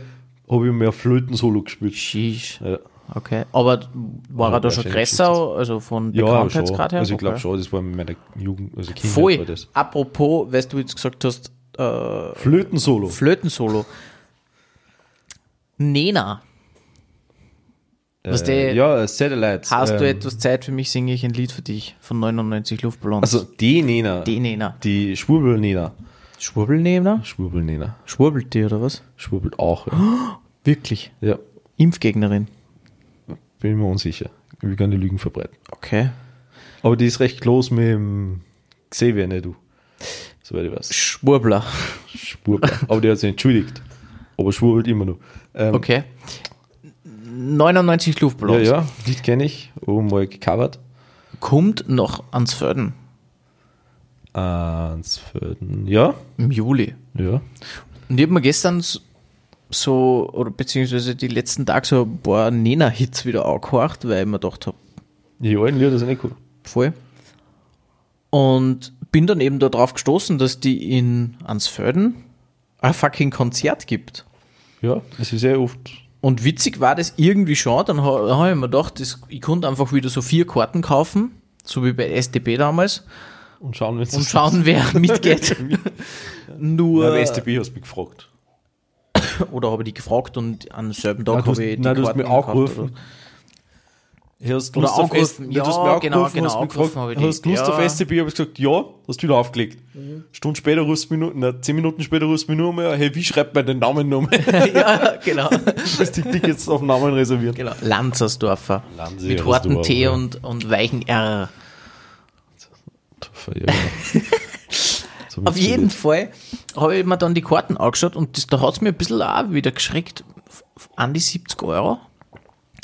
Speaker 2: habe ich mir Flöten-Solo gespielt.
Speaker 1: Sheesh.
Speaker 2: Ja,
Speaker 1: Okay. Aber war
Speaker 2: Ja,
Speaker 1: er da schon größer, also von
Speaker 2: ja.
Speaker 1: Bekanntheitsgrad her?
Speaker 2: Also ich glaube
Speaker 1: Okay.
Speaker 2: schon, das war in meiner Jugend, also Kindheit
Speaker 1: Voll.
Speaker 2: war das.
Speaker 1: Apropos, weißt du jetzt gesagt hast, äh,
Speaker 2: Flöten-Solo.
Speaker 1: Flötensolo. Nena, was
Speaker 2: Äh,
Speaker 1: die-
Speaker 2: ja, Satellites.
Speaker 1: hast du
Speaker 2: ähm,
Speaker 1: etwas Zeit für mich, singe ich ein Lied für dich von 99 Luftballons.
Speaker 2: Also die Nena.
Speaker 1: die Nena.
Speaker 2: Die Schwurbel-Nena.
Speaker 1: Schwurbelnehmer?
Speaker 2: Schwurbel-Nena.
Speaker 1: Schwurbelt die oder was?
Speaker 2: Schwurbelt auch. Ja.
Speaker 1: Wirklich?
Speaker 2: ja,
Speaker 1: Impfgegnerin.
Speaker 2: bin mir unsicher. Ich will keine Lügen verbreiten.
Speaker 1: Okay.
Speaker 2: Aber die ist recht close mit dem Xavier, ne, du. Soweit ich weiß.
Speaker 1: Schwurbler.
Speaker 2: Schwurbel. Aber der hat sich entschuldigt. Aber schwurbelt immer noch. Ähm,
Speaker 1: Okay. 99
Speaker 2: Ja,
Speaker 1: Luftballons.
Speaker 2: ja, Lied kenne ich. Oben mal gecovert.
Speaker 1: Kommt noch ans Föden
Speaker 2: Ans Föden. Ja,
Speaker 1: im Juli.
Speaker 2: ja.
Speaker 1: Und ich habe mir gestern so, oder beziehungsweise die letzten Tage so ein paar Nena-Hits wieder angehört, weil ich mir gedacht habe,
Speaker 2: Die alten Lieder sind eh cool.
Speaker 1: voll. Und bin dann eben darauf gestoßen, dass die in Ansfelden ein fucking Konzert gibt.
Speaker 2: Ja, es ist sehr oft.
Speaker 1: Und witzig war das irgendwie schon, dann ha- habe ich mir gedacht, das, ich konnte einfach wieder so vier Karten kaufen, so wie bei STB damals,
Speaker 2: Und schauen, wenn
Speaker 1: und schauen, wer mitgeht. Nur,
Speaker 2: Ja, bei STB hast du mich gefragt.
Speaker 1: oder habe ich die gefragt und am selben Tag
Speaker 2: du hast,
Speaker 1: habe ich die
Speaker 2: nein, du hast
Speaker 1: Karten
Speaker 2: mich
Speaker 1: gekauft,
Speaker 2: angerufen. Hast du
Speaker 1: Oder.
Speaker 2: S-
Speaker 1: Ja,
Speaker 2: hast mich
Speaker 1: genau, genau,
Speaker 2: hast mich gefragt. Hast Lust
Speaker 1: Ja.
Speaker 2: auf STB? Habe ich gesagt, ja, hast du wieder aufgelegt. Stunde später rufst du mich nur, na, zehn Minuten später rufst du mich nur mehr, hey, wie schreibt man den Namen nochmal?
Speaker 1: ja, genau.
Speaker 2: du hast die Tickets auf Namen reserviert.
Speaker 1: genau. Lanzersdorfer. Mit harten T
Speaker 2: ja.
Speaker 1: und, und weichen R.
Speaker 2: Ja, genau. So
Speaker 1: Auf jeden Fall habe ich mir dann die Karten angeschaut und das, da hat es mir ein bisschen auch wieder geschreckt. An die 70 Euro.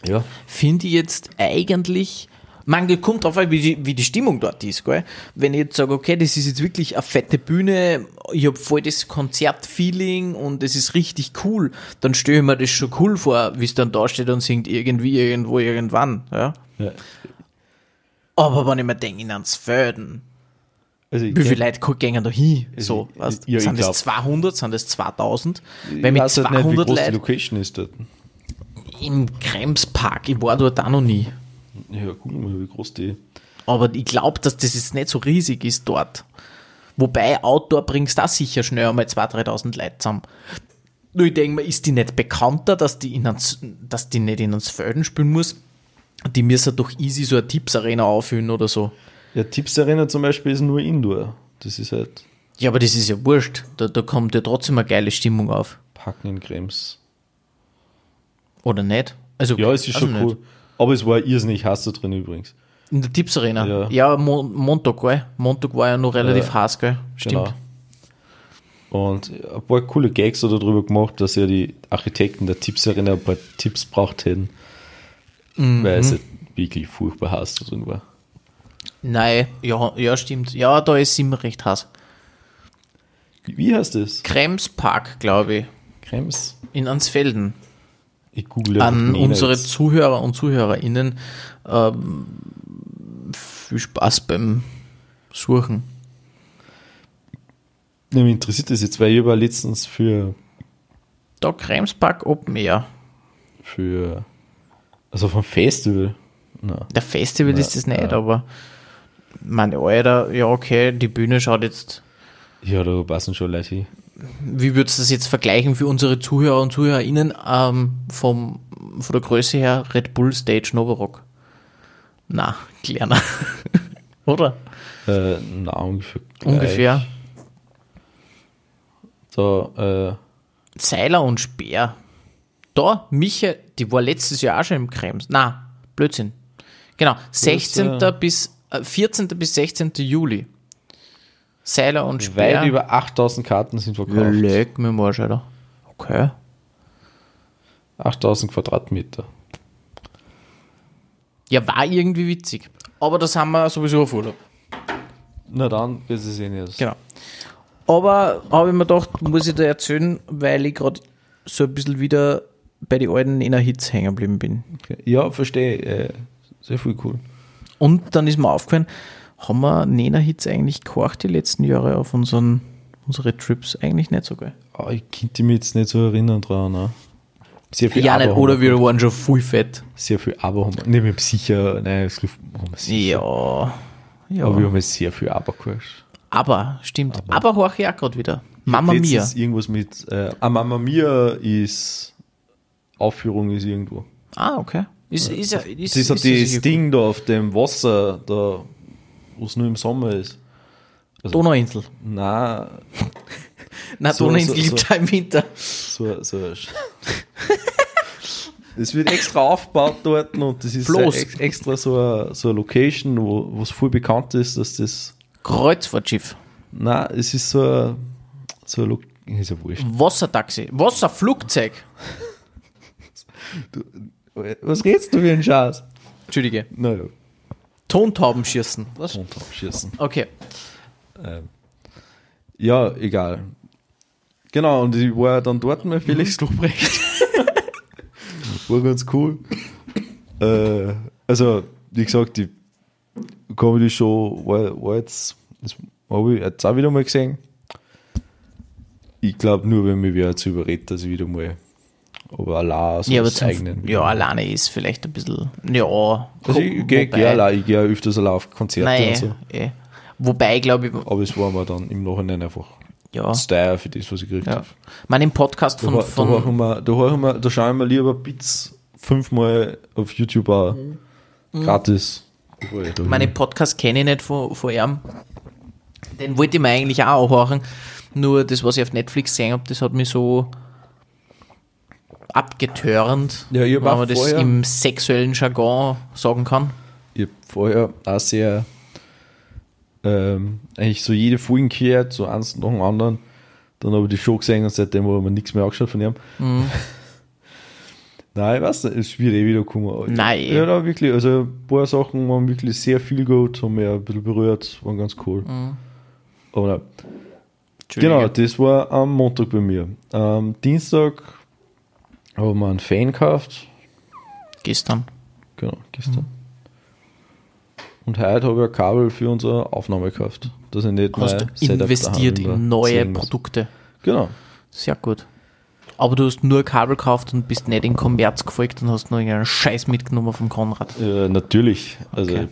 Speaker 2: Ja,
Speaker 1: Finde ich jetzt eigentlich. Man kommt drauf an, wie die, wie die Stimmung dort ist, gell? Wenn ich jetzt sage, okay, das ist jetzt wirklich eine fette Bühne, ich habe voll das Konzertfeeling und es ist richtig cool, dann stelle ich mir das schon cool vor, wie es dann da steht und singt irgendwie, irgendwo, irgendwann, ja?
Speaker 2: ja.
Speaker 1: Aber wenn ich mir denke, in Ansfelden,
Speaker 2: Also ich
Speaker 1: wie viele Leute gehen da hin? So,
Speaker 2: ich-
Speaker 1: weißt,
Speaker 2: ja,
Speaker 1: sind das
Speaker 2: glaub-
Speaker 1: 200, sind das 2000?
Speaker 2: ich
Speaker 1: Weil mit
Speaker 2: weiß halt nicht, wie
Speaker 1: 200
Speaker 2: groß die
Speaker 1: Leuten
Speaker 2: Location ist dort.
Speaker 1: Im Kremspark, ich war dort auch noch nie.
Speaker 2: Ja, guck mal, wie groß die.
Speaker 1: Aber ich glaube, dass das jetzt nicht so riesig ist dort. Wobei Outdoor bringst da sicher schnell einmal 2.000, 3.000 Leute zusammen. Nur ich denke mir, ist die nicht bekannter, dass die, in uns, dass die nicht in uns Felden spielen muss? Die müssen doch easy so eine Tipps-Arena auffüllen oder so.
Speaker 2: Ja, Tipps Arena zum Beispiel ist nur Indoor. Das ist halt
Speaker 1: Ja, aber das ist ja wurscht. Da, da kommt ja trotzdem eine geile Stimmung auf.
Speaker 2: Packen in Krems.
Speaker 1: Oder nicht? Also,
Speaker 2: Ja, es ist
Speaker 1: weiß
Speaker 2: schon cool.
Speaker 1: nicht.
Speaker 2: Aber es war irrsinnig heiß da drin übrigens.
Speaker 1: In der Tipps-Arena?
Speaker 2: Ja.
Speaker 1: Ja, Mon Montag, gell? Montag war ja noch relativ
Speaker 2: Ja.
Speaker 1: heiß, gell? Stimmt.
Speaker 2: Genau. Und ein paar coole Gags hat er darüber gemacht, dass ja die Architekten der Tipps Arena ein paar Tipps braucht hätten.
Speaker 1: Mhm.
Speaker 2: Weil es halt wirklich furchtbar heiß da drin war.
Speaker 1: Nein, ja, ja, stimmt. Ja, da ist immer recht heiß.
Speaker 2: Wie, heißt das?
Speaker 1: Kremspark, glaube ich,
Speaker 2: Krems?
Speaker 1: in Ansfelden.
Speaker 2: Ich google
Speaker 1: An unsere
Speaker 2: jetzt.
Speaker 1: Zuhörer und ZuhörerInnen ähm, viel Spaß beim Suchen.
Speaker 2: Ja, mich interessiert das jetzt, weil ich war letztens für,
Speaker 1: Da Kremspark Open Air.
Speaker 2: für also vom Festival. Na,
Speaker 1: Der Festival
Speaker 2: Ja,
Speaker 1: ist das nicht,
Speaker 2: ja.
Speaker 1: aber meine Alter, ja okay, die Bühne schaut jetzt.
Speaker 2: ja, da passen schon Leute hin.
Speaker 1: Wie würdest du das jetzt vergleichen für unsere Zuhörer und ZuhörerInnen ähm, vom, von der Größe her Red Bull Stage Novarock? Na, kleiner. Oder?
Speaker 2: Äh, na, ungefähr. gleich.
Speaker 1: Ungefähr.
Speaker 2: Da, äh,
Speaker 1: Seiler und Speer. Da, Michael, die war letztes Jahr auch schon im Krems. Na, Blödsinn. Genau, 16.
Speaker 2: äh,
Speaker 1: bis, äh, 14. bis 16. Juli. Seiler und
Speaker 2: weit
Speaker 1: Speer.
Speaker 2: über 8000 Karten sind verkauft.
Speaker 1: leck mir mal, Alter. Okay.
Speaker 2: 8000 Quadratmeter.
Speaker 1: Ja, war irgendwie witzig. Aber das haben wir sowieso auf Urlaub.
Speaker 2: Na dann, das ist eh nicht.
Speaker 1: Genau. Aber habe ich mir gedacht, muss ich da erzählen, weil ich gerade so ein bisschen wieder bei den alten Nena Hits hängen geblieben bin.
Speaker 2: Okay. Ja, verstehe. Äh, sehr viel cool.
Speaker 1: Und dann ist mir aufgefallen, haben wir Nena Hits eigentlich gekocht die letzten Jahre auf unseren, unsere Trips? Eigentlich nicht so geil.
Speaker 2: Ah, ich könnte mich jetzt nicht so erinnern dran. Ne? Sehr viel
Speaker 1: Ja, nicht,
Speaker 2: Aber
Speaker 1: oder
Speaker 2: haben
Speaker 1: wir waren schon voll fett.
Speaker 2: Sehr viel Aber haben wir. Nicht mehr sicher. Nein, das haben wir sicher.
Speaker 1: Ja. Ja.
Speaker 2: Aber wir haben jetzt sehr viel Aber gehört.
Speaker 1: Aber, stimmt. Aber, horch ich auch gerade wieder. Mama Mia.
Speaker 2: Irgendwas mit. Äh, ah, Mama Mia ist. Aufführung ist irgendwo.
Speaker 1: Ah, okay. Ist, ist, ja- ist,
Speaker 2: Das ist,
Speaker 1: ist
Speaker 2: ja das Ding da auf dem Wasser, da, wo es nur im Sommer ist.
Speaker 1: gut. Donauinsel.
Speaker 2: Nein,
Speaker 1: Na,
Speaker 2: So-
Speaker 1: Donauinsel
Speaker 2: so-
Speaker 1: gibt
Speaker 2: so.
Speaker 1: es im Winter.
Speaker 2: so, so. Es wird extra aufgebaut dort und das ist
Speaker 1: Floß.
Speaker 2: ex- extra so eine, so eine Location, wo es voll bekannt ist, dass das.
Speaker 1: Kreuzfahrtschiff.
Speaker 2: Nein, es ist so ein, so ein Lo- ist ja wurscht.
Speaker 1: Wassertaxi. Wasserflugzeug.
Speaker 2: Was redest du für einen Schatz?
Speaker 1: Entschuldige.
Speaker 2: Naja,
Speaker 1: schießen. Was?
Speaker 2: schießen.
Speaker 1: Okay.
Speaker 2: Ja, egal. Genau, und ich war dann dort mit Felix Lobrecht. war ganz cool. Äh, also, wie gesagt, die Comedy Show war, war jetzt, das habe ich jetzt auch wieder mal gesehen. Ich glaube nur, wenn mich wer dazu überredet, dass ich wieder mal, aber allein so
Speaker 1: Ja, aber zum,
Speaker 2: eigenen.
Speaker 1: ja, alleine ist vielleicht ein bisschen, ja.
Speaker 2: Also ich gehe geh allein, ich gehe auch öfters allein auf Konzerte
Speaker 1: Nein,
Speaker 2: und so.
Speaker 1: eh. Wobei, glaube ich,
Speaker 2: Aber es war mir dann im Nachhinein einfach
Speaker 1: ja.
Speaker 2: teuer für das, was ich gekriegt
Speaker 1: ja.
Speaker 2: habe.
Speaker 1: Man im Podcast
Speaker 2: Da,
Speaker 1: von,
Speaker 2: da,
Speaker 1: von
Speaker 2: hören wir, da, hören wir, da schauen wir lieber Bits fünfmal auf YouTube auch gratis. bevor ich da
Speaker 1: meine Podcast kenne ich nicht von, von ihm. Den wollte ich mir eigentlich auch anhören. Nur das, was ich auf Netflix gesehen habe, das hat mich so abgetörend,
Speaker 2: Ja,
Speaker 1: wenn man das
Speaker 2: vorher-
Speaker 1: im sexuellen Jargon sagen kann.
Speaker 2: Ich habe vorher auch sehr ähm, eigentlich so jede Folge gehört, so eins nach dem anderen. Dann habe ich die Show gesehen und seitdem habe ich mir nichts mehr angeschaut von ihm. Nein, ich weiß nicht, es ist schwierig wiedergekommen.
Speaker 1: Nein.
Speaker 2: Ja, da wirklich, also ein paar Sachen waren wirklich sehr viel gut, haben mich ein bisschen berührt, waren ganz cool. Aber nein. Genau, das war am Montag bei mir. Am Dienstag haben wir einen Fan gekauft.
Speaker 1: Gestern.
Speaker 2: Genau, gestern. Und heute habe ich ein Kabel für unsere Aufnahme gekauft. Dass ich nicht
Speaker 1: Hast du investiert in neue. Produkte.
Speaker 2: Genau.
Speaker 1: Sehr gut. Aber du hast nur Kabel gekauft und bist nicht in Kommerz gefolgt und hast nur irgendeinen Scheiß mitgenommen vom Konrad.
Speaker 2: Äh, natürlich. Also
Speaker 1: Okay.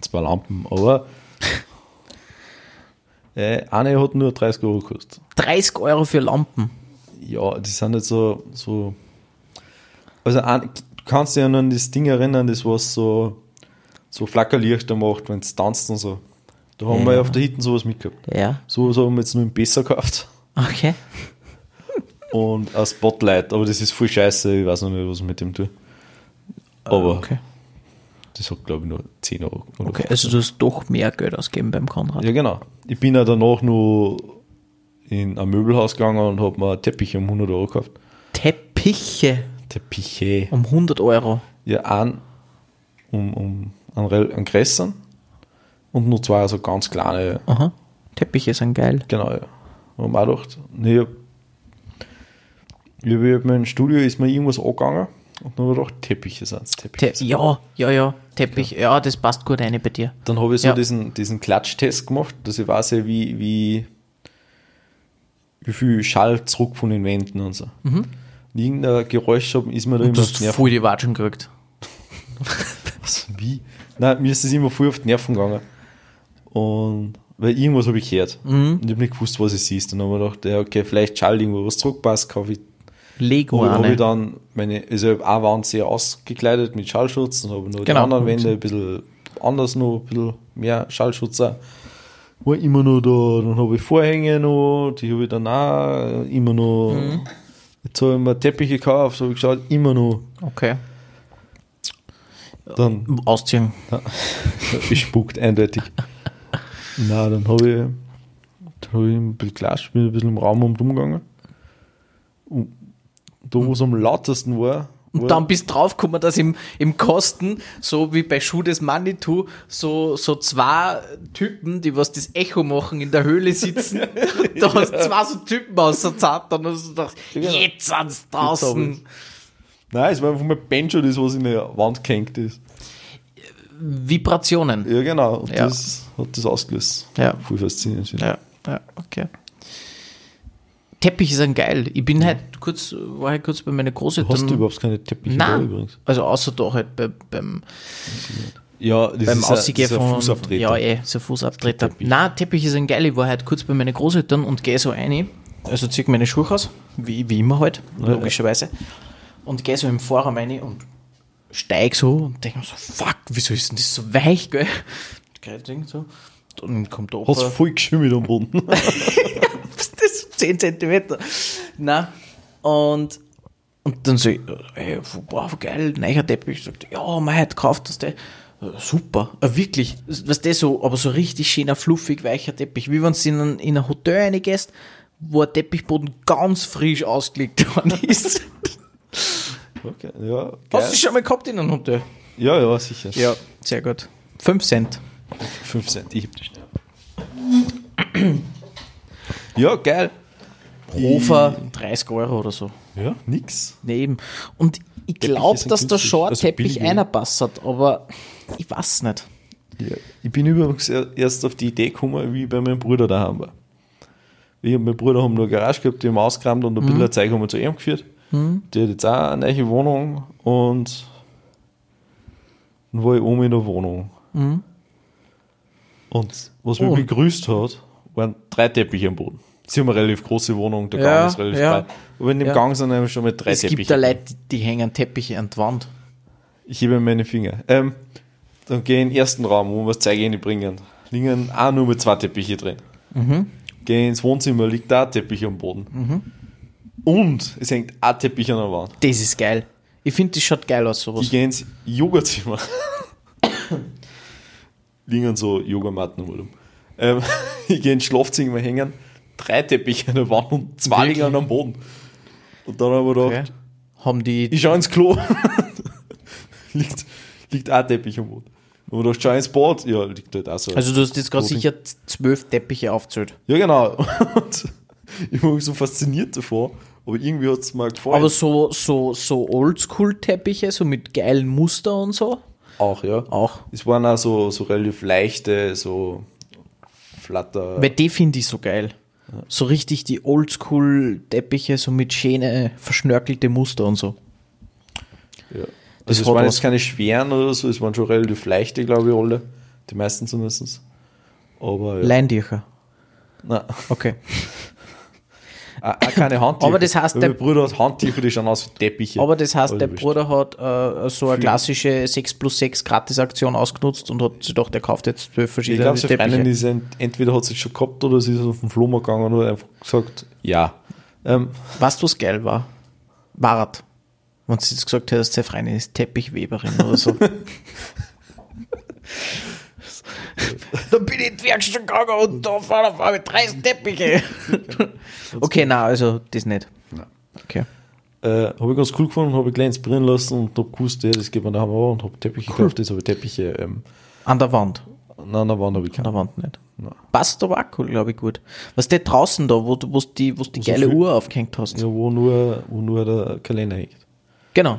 Speaker 2: zwei Lampen, aber äh, eine hat nur 30 Euro gekostet.
Speaker 1: 30 Euro für Lampen.
Speaker 2: Ja, die sind nicht so, so. Also du kannst dich ja noch an das Ding erinnern, das was so, so Flackerlichter macht, wenn es tanzt und so. Da haben wir
Speaker 1: Ja.
Speaker 2: ja auf der Hinten sowas mitgehabt.
Speaker 1: Ja.
Speaker 2: So haben wir jetzt nur im Besser gekauft.
Speaker 1: Okay.
Speaker 2: Und ein Spotlight, aber das ist voll scheiße, ich weiß noch nicht, was ich mit dem tue. Aber
Speaker 1: Okay.
Speaker 2: das hat glaube ich nur 10 Euro.
Speaker 1: Okay, also du hast doch mehr Geld ausgegeben beim Konrad.
Speaker 2: Ja, genau. Ich bin ja danach nur in ein Möbelhaus gegangen und habe mir Teppiche um 100 Euro gekauft.
Speaker 1: Teppiche
Speaker 2: Teppiche.
Speaker 1: um 100 Euro.
Speaker 2: Ja, ein um, um rel- einen größeren und nur zwei so ganz kleine.
Speaker 1: Aha. Teppiche sind geil.
Speaker 2: Genau, ja. Haben wir auch gedacht. Nee, ich hab, ich hab, mein Studio ist mir irgendwas angegangen und dann habe ich gedacht, Teppiche sind es.
Speaker 1: Te
Speaker 2: Teppiche.
Speaker 1: ja, ja, ja. Teppich. Ja, das passt gut rein bei dir.
Speaker 2: Dann habe ich so
Speaker 1: Ja.
Speaker 2: diesen, diesen Klatschtest gemacht, dass ich weiß, ja, wie, wie, wie viel Schall zurück von den Wänden und so. Und irgendein Geräusch hab, ist mir da
Speaker 1: Du
Speaker 2: immer auf
Speaker 1: hast
Speaker 2: die
Speaker 1: voll die Watschen gekriegt.
Speaker 2: Was, wie? Nein, mir ist das immer voll auf die Nerven gegangen. Und weil irgendwas habe ich gehört. Und ich habe nicht gewusst, was es ist. Dann habe ich gedacht, ja, okay, vielleicht schallt irgendwo was zurückpasst, kaufe ich.
Speaker 1: Lego
Speaker 2: Habe hab ich dann meine, also ich habe eine Wand sehr ausgekleidet mit Schallschutz und habe nur die
Speaker 1: Genau.
Speaker 2: anderen Wände ein bisschen anders noch, ein bisschen mehr Schallschutz auch. War immer noch da, dann habe ich Vorhänge noch, die habe ich dann auch immer noch. Jetzt ich mir Teppiche gekauft, habe ich geschaut, immer noch.
Speaker 1: Okay.
Speaker 2: Dann
Speaker 1: Ausziehen.
Speaker 2: gespuckt, eindeutig. Na, dann habe ich, dann hab ich ein bisschen gelatscht, bin ein bisschen im Raum umgegangen. Und da, wo es am lautesten war,
Speaker 1: Und dann bist du draufgekommen, dass im, im Kosten, so wie bei Schuh des Manitou, so, so zwei Typen, die was das Echo machen, in der Höhle sitzen. da hast du zwei so Typen aus der Zeit, dann hast du gedacht,
Speaker 2: genau.
Speaker 1: jetzt sind sie
Speaker 2: hab
Speaker 1: draußen.
Speaker 2: Nein, es war einfach mein Banjo, das was in der Wand gehängt ist.
Speaker 1: Vibrationen.
Speaker 2: Ja, genau. Und
Speaker 1: Ja.
Speaker 2: das hat das ausgelöst.
Speaker 1: Ja.
Speaker 2: Voll faszinierend.
Speaker 1: Ja, ja, okay. Teppiche sind geil. Ich bin halt kurz, war halt kurz bei meinen
Speaker 2: ich.
Speaker 1: Großeltern.
Speaker 2: Hast du überhaupt keine Teppiche da
Speaker 1: Nein,
Speaker 2: übrigens?
Speaker 1: also außer da halt bei, beim,
Speaker 2: Ja, das
Speaker 1: beim
Speaker 2: ist ein,
Speaker 1: von
Speaker 2: Fußabtreter.
Speaker 1: Ja, eh, so Fußabtreter.
Speaker 2: Teppich.
Speaker 1: Nein, Teppiche sind geil. Ich war halt kurz bei meinen Großeltern und gehe so rein. Also ziehe meine Schuhe aus, wie, wie immer halt, logischerweise. Und gehe so im Vorraum rein und steig so und denke mir so, fuck, wieso ist denn das so weich, gell? Geil Ding so. Dann kommt der
Speaker 2: Hast
Speaker 1: Opa.
Speaker 2: voll geschimmelt am Boden.
Speaker 1: das ist 10 Zentimeter. Na, und, und dann so, ich, ey, boah, geil, neuer Teppich. Sagt, ja, mein, heute kauft das der. Super, äh, wirklich. Was das so, aber so richtig schöner, fluffig, weicher Teppich. Wie wenn du in ein, in ein Hotel reingehst, wo ein Teppichboden ganz frisch ausgelegt worden ist.
Speaker 2: Okay, ja,
Speaker 1: Hast
Speaker 2: geil.
Speaker 1: du schon mal gehabt in einem Hotel?
Speaker 2: Ja, ja, sicher.
Speaker 1: Ja, sehr gut. 5 Cent.
Speaker 2: 5 Cent, ich hab die schnell. ja, geil.
Speaker 1: Hofer 30 Euro oder so.
Speaker 2: Ja, nix.
Speaker 1: Nee, eben. Und ich glaube, dass der ein
Speaker 2: Also
Speaker 1: Teppich
Speaker 2: billige.
Speaker 1: einpasst, aber ich weiß nicht.
Speaker 2: Ja. Ich bin übrigens er- erst auf die Idee gekommen, wie ich bei meinem Bruder daheim war. Ich und mein Bruder haben nur eine Garage gehabt, die haben ausgeräumt und ein bisschen Zeug haben wir zu ihm geführt. Der hat jetzt auch eine neue Wohnung und dann war ich oben in der Wohnung. Und was mich
Speaker 1: Oh.
Speaker 2: begrüßt hat, waren drei Teppiche am Boden. Sie haben eine relativ große Wohnung, der Gang
Speaker 1: Ja,
Speaker 2: ist relativ
Speaker 1: ja.
Speaker 2: breit. Aber in dem
Speaker 1: Ja.
Speaker 2: Gang sind nämlich schon mal drei
Speaker 1: es
Speaker 2: Teppiche.
Speaker 1: gibt da Leute, die hängen Teppiche an die Wand.
Speaker 2: Ich hebe meine Finger. Ähm, dann gehe ich in den ersten Raum, wo wir das Zeug reinbringen. Liegen auch nur mit zwei Teppiche drin. Gehe ins Wohnzimmer, liegt da ein Teppich am Boden. Und es hängt ein Teppich an der Wand.
Speaker 1: Das ist geil. Ich finde, das schaut geil aus, sowas.
Speaker 2: Ich gehe ins Yogazimmer. liegen so Yogamatten um. Ähm, ich gehe ins Schlafzimmer hängen, drei Teppiche an der Wand und zwei
Speaker 1: Wirklich?
Speaker 2: liegen am Boden. Und dann haben wir gedacht,
Speaker 1: Okay. Haben die.
Speaker 2: Ich schau ins Klo. liegt, liegt auch ein Teppich am Boden. Und wir dachten, schau ins Bad. Ja, liegt halt auch so.
Speaker 1: also, du hast jetzt gerade sicher zwölf Teppiche aufgezählt.
Speaker 2: ja, genau. Und ich war so fasziniert davor, aber irgendwie hat es mir gefallen.
Speaker 1: Aber so, so, so Oldschool-Teppiche, so mit geilen Muster und so.
Speaker 2: auch, ja.
Speaker 1: Auch.
Speaker 2: Es waren auch so, so relativ leichte, so flatter.
Speaker 1: Weil die finde ich so geil. So richtig die Oldschool-Teppiche, so mit schöne, verschnörkelte Muster und so.
Speaker 2: ja.
Speaker 1: das
Speaker 2: Also
Speaker 1: hat
Speaker 2: waren
Speaker 1: was.
Speaker 2: jetzt keine schweren oder so, es waren schon relativ leichte, glaube ich, alle. Die meisten zumindest. Aber ja.
Speaker 1: Leintücher.
Speaker 2: Nein,
Speaker 1: Okay.
Speaker 2: auch, auch keine Handtücher.
Speaker 1: Aber das heißt, der-
Speaker 2: mein Bruder hat Handtücher, die schauen aus Teppiche.
Speaker 1: Aber das heißt, der. Bruder hat äh, so eine klassische 6 plus 6 Gratis-Aktion ausgenutzt und hat sich gedacht, er kauft jetzt zwölf
Speaker 2: Ich
Speaker 1: verschiedene
Speaker 2: seine Freundin
Speaker 1: Teppiche.
Speaker 2: ist ent- entweder hat sie schon gehabt oder sie ist auf den Flohmarkt gegangen und hat einfach gesagt, ja. Ähm,
Speaker 1: Weißt du, was geil war? Wart. Wenn du jetzt gesagt hättest, seine Freundin ist Teppichweberin oder so. Dann bin ich in die Werkstatt gegangen und da fahren auf einmal 30 Teppiche. okay, na also das nicht. Okay.
Speaker 2: äh, habe ich ganz cool gefunden, habe ich gleich inspirieren lassen und habe gewusst, ja, das geht mir daheim auch und habe Teppiche gekauft, jetzt habe ich Teppiche, ähm,
Speaker 1: An der Wand.
Speaker 2: nein, an der Wand habe ich
Speaker 1: An
Speaker 2: keine.
Speaker 1: der Wand nicht. Passt aber auch cool, glaube ich, gut. Was der draußen da, wo du wo du die, wo du die
Speaker 2: so
Speaker 1: geile
Speaker 2: viel-
Speaker 1: Uhr aufgehängt hast.
Speaker 2: Ja, wo nur, wo nur der Kalender hängt.
Speaker 1: Genau.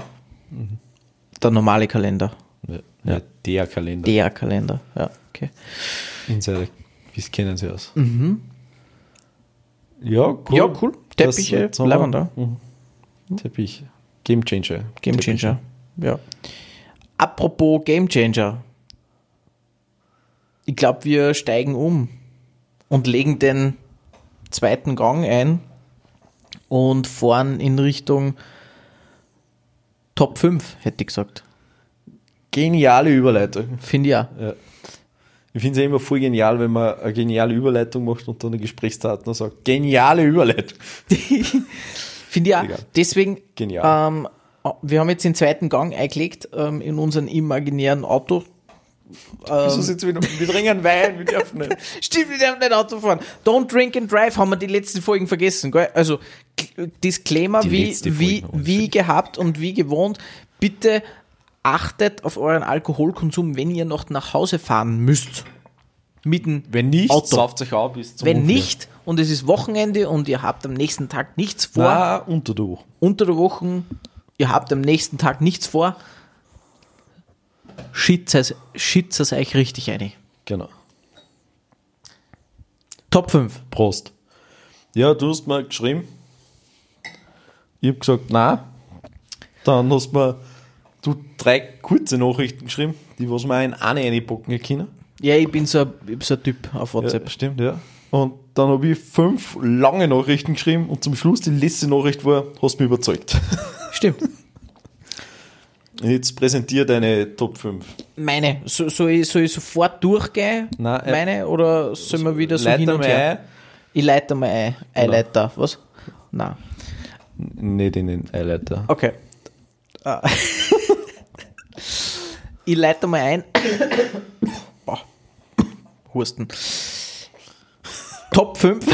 Speaker 1: Der normale Kalender.
Speaker 2: Ja, ja. der Kalender.
Speaker 1: Der Kalender. Ja, okay.
Speaker 2: Insider, wie kennen sie aus? Ja, cool.
Speaker 1: Ja, cool.
Speaker 2: Das-
Speaker 1: Teppiche
Speaker 2: wir-
Speaker 1: bleiben da.
Speaker 2: Mhm. Teppich. Game Changer.
Speaker 1: Game. Changer. Ja. Apropos Game Changer. Ich glaube, wir steigen um und legen den zweiten Gang ein und fahren in Richtung Top 5, hätte ich gesagt.
Speaker 2: Geniale Überleitung.
Speaker 1: Finde ich auch.
Speaker 2: Ich finde es ja immer voll genial, wenn man eine geniale Überleitung macht und dann der Gesprächspartner sagt, geniale Überleitung.
Speaker 1: Finde ich auch.
Speaker 2: Egal.
Speaker 1: Deswegen,
Speaker 2: Genial.
Speaker 1: ähm, wir haben jetzt den zweiten Gang eingelegt ähm, in unseren imaginären Auto.
Speaker 2: Wieso sitzen wir noch? Wir trinken Wein, wir dürfen nicht.
Speaker 1: Stimmt, wir dürfen nicht Auto fahren. Don't drink and drive haben wir die letzten Folgen vergessen. Gell? Also Disclaimer,
Speaker 2: Die
Speaker 1: wie, wie, wie gehabt und wie gewohnt. Bitte achtet auf euren Alkoholkonsum, wenn ihr noch nach Hause fahren müsst. Mit dem
Speaker 2: Wenn nicht,
Speaker 1: Auto.
Speaker 2: sauft euch auf bis zum
Speaker 1: Wenn
Speaker 2: Umfallen.
Speaker 1: nicht und es ist Wochenende und ihr habt am nächsten Tag nichts vor,
Speaker 2: Na, unter der Woche.
Speaker 1: unter der Woche, ihr habt am nächsten Tag nichts vor, schitzt es euch richtig ein.
Speaker 2: Genau.
Speaker 1: Top 5.
Speaker 2: Prost. Ja, du hast mir geschrieben. Ich habe gesagt, nein. Dann hast mir du drei kurze Nachrichten geschrieben, die was mir in eine reinpacken können.
Speaker 1: Ja, ich bin so ein, so ein Typ auf WhatsApp.
Speaker 2: Ja, stimmt, ja. Und dann habe ich fünf lange Nachrichten geschrieben und zum Schluss die letzte Nachricht war, hast mich überzeugt.
Speaker 1: Stimmt.
Speaker 2: Jetzt präsentiere deine Top 5.
Speaker 1: Meine, so, soll, ich, soll ich sofort durchgehen?
Speaker 2: Nein, äh,
Speaker 1: Meine oder soll man wieder so hin und her?
Speaker 2: ein.
Speaker 1: Ich leite mal ein. Einleiter, was? Nein.
Speaker 2: Nicht in den Eileiter.
Speaker 1: Okay. Ah. ich leite mal ein. Boah. Husten. Top 5.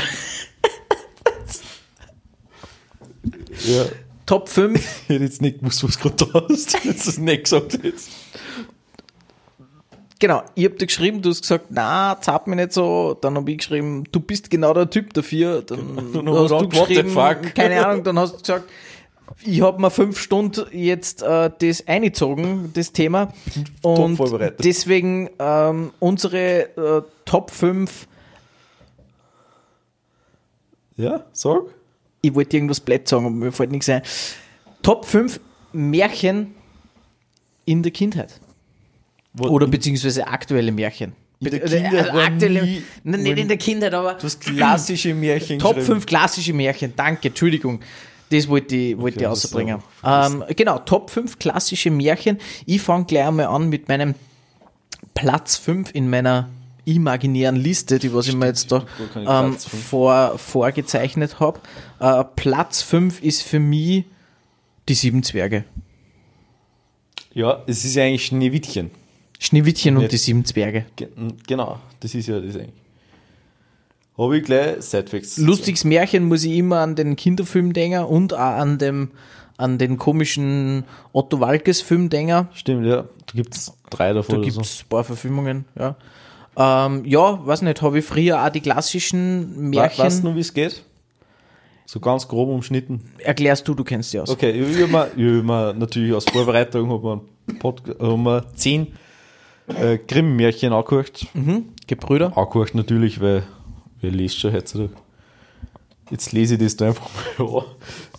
Speaker 2: Ja.
Speaker 1: Top 5.
Speaker 2: Ich hätte jetzt nicht gewusst, was du gerade hast. Das ist nicht gesagt jetzt.
Speaker 1: Genau, ich hab dir geschrieben, du hast gesagt, na, zap mich nicht so. Dann hab ich geschrieben, du bist genau der Typ dafür. Dann
Speaker 2: Dann
Speaker 1: hast du
Speaker 2: ich
Speaker 1: geschrieben, keine Ahnung, dann hast du gesagt, ich hab mir fünf Stunden jetzt äh, das eingezogen, das Thema. Und
Speaker 2: vorbereitet.
Speaker 1: deswegen ähm, unsere äh, Top 5,
Speaker 2: Ja, sag.
Speaker 1: ich wollte irgendwas blöd sagen, aber mir fällt nichts ein. Top 5 Märchen in der Kindheit. Oder beziehungsweise aktuelle Märchen.
Speaker 2: In der
Speaker 1: Be-
Speaker 2: Kindheit
Speaker 1: also aktuelle,
Speaker 2: nie-
Speaker 1: nein, nicht in der Kindheit, aber
Speaker 2: Du hast klassische Märchen
Speaker 1: Top
Speaker 2: geschrieben.
Speaker 1: 5 klassische Märchen. Danke, Entschuldigung. Das wollte ich, wollte ich
Speaker 2: Okay, das
Speaker 1: rausbringen. Ähm, genau, Top 5 klassische Märchen. Ich fange gleich einmal an mit meinem Platz 5 in meiner imaginären Liste, die was ich mir jetzt da
Speaker 2: ich
Speaker 1: ähm, vor, vorgezeichnet habe. Äh, Platz 5 ist für mich die sieben Zwerge.
Speaker 2: Ja, es ist ja eigentlich Schneewittchen.
Speaker 1: Schneewittchen und
Speaker 2: Nicht-
Speaker 1: die sieben Zwerge.
Speaker 2: Ge- Genau, das ist ja das eigentlich. Habe ich gleich Sideways.
Speaker 1: Lustiges Märchen muss ich immer an den Kinderfilm denken und auch an, dem, an den komischen Otto Walkes Film denken.
Speaker 2: Stimmt, ja. Da gibt es drei davon
Speaker 1: Da gibt
Speaker 2: so.
Speaker 1: es ein paar Verfilmungen, ja. Ähm, ja, weiß nicht, habe ich früher auch die klassischen Märchen.
Speaker 2: Weißt du noch, wie es geht? So ganz grob umschnitten.
Speaker 1: Erklärst du, du kennst die aus.
Speaker 2: Okay, ich habe mir, ich hab mir natürlich aus Vorbereitung hab mir einen Pod, hab mir zehn äh, Grimm-Märchen angehört.
Speaker 1: Mhm. Gebrüder.
Speaker 2: Angehört natürlich, weil wer liest schon heutzutage. Jetzt lese ich das da einfach mal.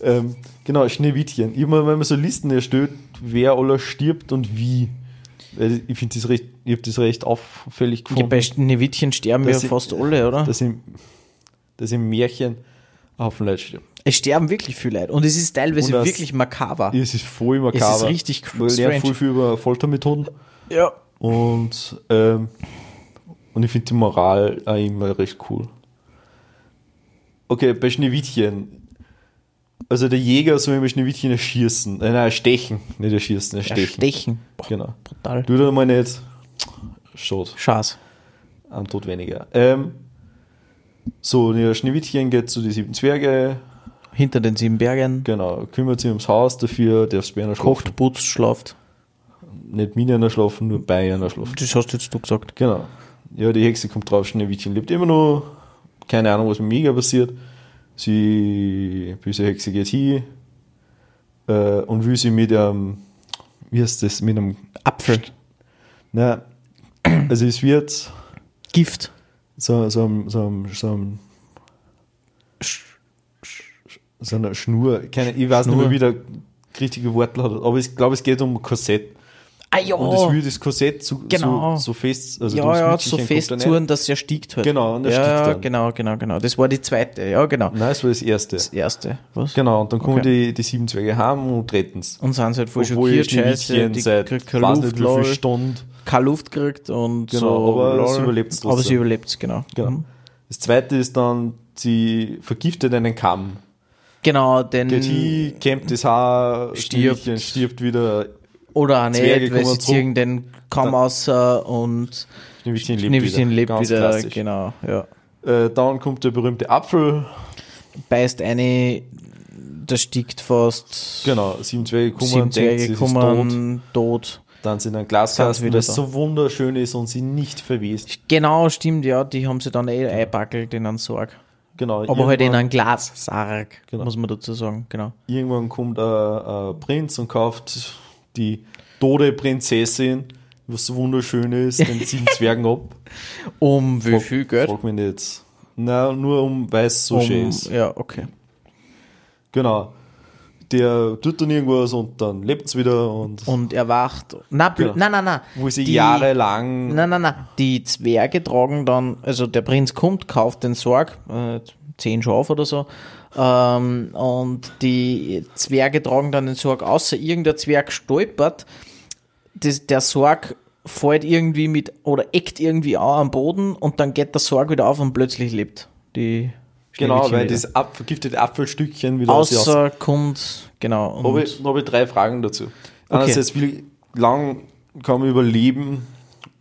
Speaker 2: Ja. Ähm, genau, Schneewittchen. Mir, wenn man so Listen erstellt, wer aller stirbt und wie. Ich finde das recht, ich habe das recht auffällig
Speaker 1: Ja,
Speaker 2: gefunden.
Speaker 1: bei Schneewittchen sterben ja
Speaker 2: Das sind-
Speaker 1: fast alle, oder?
Speaker 2: dass im, dass im Märchen ein Haufen Leute stirbt.
Speaker 1: Es sterben wirklich viele Leute. Und es ist teilweise
Speaker 2: das-
Speaker 1: wirklich makaber.
Speaker 2: Es ist voll makaber.
Speaker 1: richtig
Speaker 2: Man lernt voll viel über Foltermethoden.
Speaker 1: Ja.
Speaker 2: Und, ähm, und ich finde die Moral auch immer recht cool. Okay, bei Schneewittchen. Also der Jäger soll immer Schneewittchen erschießen. Äh, nein, erstechen. Nicht erschießen, erstechen.
Speaker 1: Stechen. Boah,
Speaker 2: Genau.
Speaker 1: brutal.
Speaker 2: Du da mal nicht. Schade.
Speaker 1: Schaß.
Speaker 2: Ein Tod weniger. Ähm, so, ja, Schneewittchen geht zu die sieben Zwerge.
Speaker 1: Hinter den sieben Bergen.
Speaker 2: Genau, kümmert sich ums Haus dafür, darf es bei einer schlafen.
Speaker 1: Kocht, putzt, schlaft.
Speaker 2: Nicht mit einer schlafen, nur bei einer schlafen.
Speaker 1: Das hast jetzt du gesagt.
Speaker 2: Genau. Ja, die Hexe kommt drauf, Schneewittchen lebt immer noch. Keine Ahnung, was mit Mega passiert. Sie, böse Hexe geht hin äh, und will sie mit einem, wie heißt das, mit einem,
Speaker 1: Apfel.
Speaker 2: na, also es wird
Speaker 1: Gift.
Speaker 2: so, so, so, so, einem- so eine Schnur, keine, ich weiß
Speaker 1: Schnur.
Speaker 2: nicht mehr, wie der richtige Wortlaut hat, aber ich glaube, es geht um ein Korsett.
Speaker 1: Ah ja.
Speaker 2: Und es will das Korsett so,
Speaker 1: Genau.
Speaker 2: so, so fest, also
Speaker 1: ja, ja, so fest
Speaker 2: da
Speaker 1: zu,
Speaker 2: rein.
Speaker 1: dass er stiegt halt.
Speaker 2: Genau, und er
Speaker 1: ja,
Speaker 2: dann.
Speaker 1: genau, genau, genau. Das war die zweite, ja, genau.
Speaker 2: Nein, das war das erste.
Speaker 1: Das erste. Was?
Speaker 2: Genau, und dann kommen
Speaker 1: Okay.
Speaker 2: die, die sieben Zwerge heim und tretten's.
Speaker 1: Und sind halt voll
Speaker 2: Obwohl
Speaker 1: schockiert, scheiße, die
Speaker 2: seit
Speaker 1: kriegt
Speaker 2: weiß
Speaker 1: keine
Speaker 2: nicht
Speaker 1: Luft,
Speaker 2: wie viel Stunden.
Speaker 1: keine Luft kriegt und
Speaker 2: Genau,
Speaker 1: so.
Speaker 2: aber
Speaker 1: lol.
Speaker 2: sie überlebt's
Speaker 1: Aber sie überlebt genau.
Speaker 2: Genau.
Speaker 1: Mhm.
Speaker 2: Das zweite ist dann, sie vergiftet einen Kamm.
Speaker 1: Genau, denn.
Speaker 2: Geht hin, kämmt das Haar,
Speaker 1: Stirbt.
Speaker 2: Stirbt wieder,
Speaker 1: Oder auch nicht,
Speaker 2: Zwerge
Speaker 1: weil
Speaker 2: kommen
Speaker 1: sie ziehen den
Speaker 2: Dann-
Speaker 1: aus und
Speaker 2: Schneewittchen lebt
Speaker 1: Schneewittchen
Speaker 2: wieder.
Speaker 1: lebt
Speaker 2: Ganz
Speaker 1: wieder.
Speaker 2: klassisch.
Speaker 1: Genau, ja.
Speaker 2: Äh, dann kommt der berühmte Apfel.
Speaker 1: Beißt eine, der stickt fast.
Speaker 2: Genau, sieben Zwerge kommen,
Speaker 1: Sieben
Speaker 2: denkt,
Speaker 1: Zwerge
Speaker 2: sie ist tot.
Speaker 1: kommen tot.
Speaker 2: Dann sind ein Glaskasten,
Speaker 1: wieder
Speaker 2: das
Speaker 1: da.
Speaker 2: so wunderschön ist und sie nicht verwest.
Speaker 1: Genau, stimmt, ja. Die haben sie dann eh einpackelt in einen Sarg.
Speaker 2: Genau,
Speaker 1: Aber halt in einen Glassarg,
Speaker 2: Genau.
Speaker 1: muss man dazu sagen. Genau.
Speaker 2: irgendwann kommt ein, ein Prinz und kauft die tote Prinzessin, was so wunderschön ist, den sieben Zwergen ab.
Speaker 1: Um wie
Speaker 2: Frag-
Speaker 1: viel Geld?
Speaker 2: Frag mich nicht. Na, nur um, weil es so
Speaker 1: um,
Speaker 2: schön ist.
Speaker 1: Ja, okay.
Speaker 2: Genau. Der tut dann irgendwas und dann lebt es wieder und
Speaker 1: Und er wacht. Na, blöd.
Speaker 2: Genau.
Speaker 1: Nein, nein, nein.
Speaker 2: wo sie
Speaker 1: Die-
Speaker 2: jahrelang
Speaker 1: Nein, nein, nein. Die Zwerge tragen dann, also der Prinz kommt, kauft den Sarg, äh, zehn Schaf oder so, ähm, und die Zwerge tragen dann den Sarg, außer irgendein Zwerg stolpert, das, der Sarg fällt irgendwie mit, oder eckt irgendwie auch am Boden und dann geht der Sarg wieder auf und plötzlich lebt die
Speaker 2: Genau, weil
Speaker 1: wieder.
Speaker 2: das ab, vergiftete Apfelstückchen wieder.
Speaker 1: Außer kommt, genau.
Speaker 2: Habe ich, hab ich drei Fragen dazu. Einerseits, wie lang kann man überleben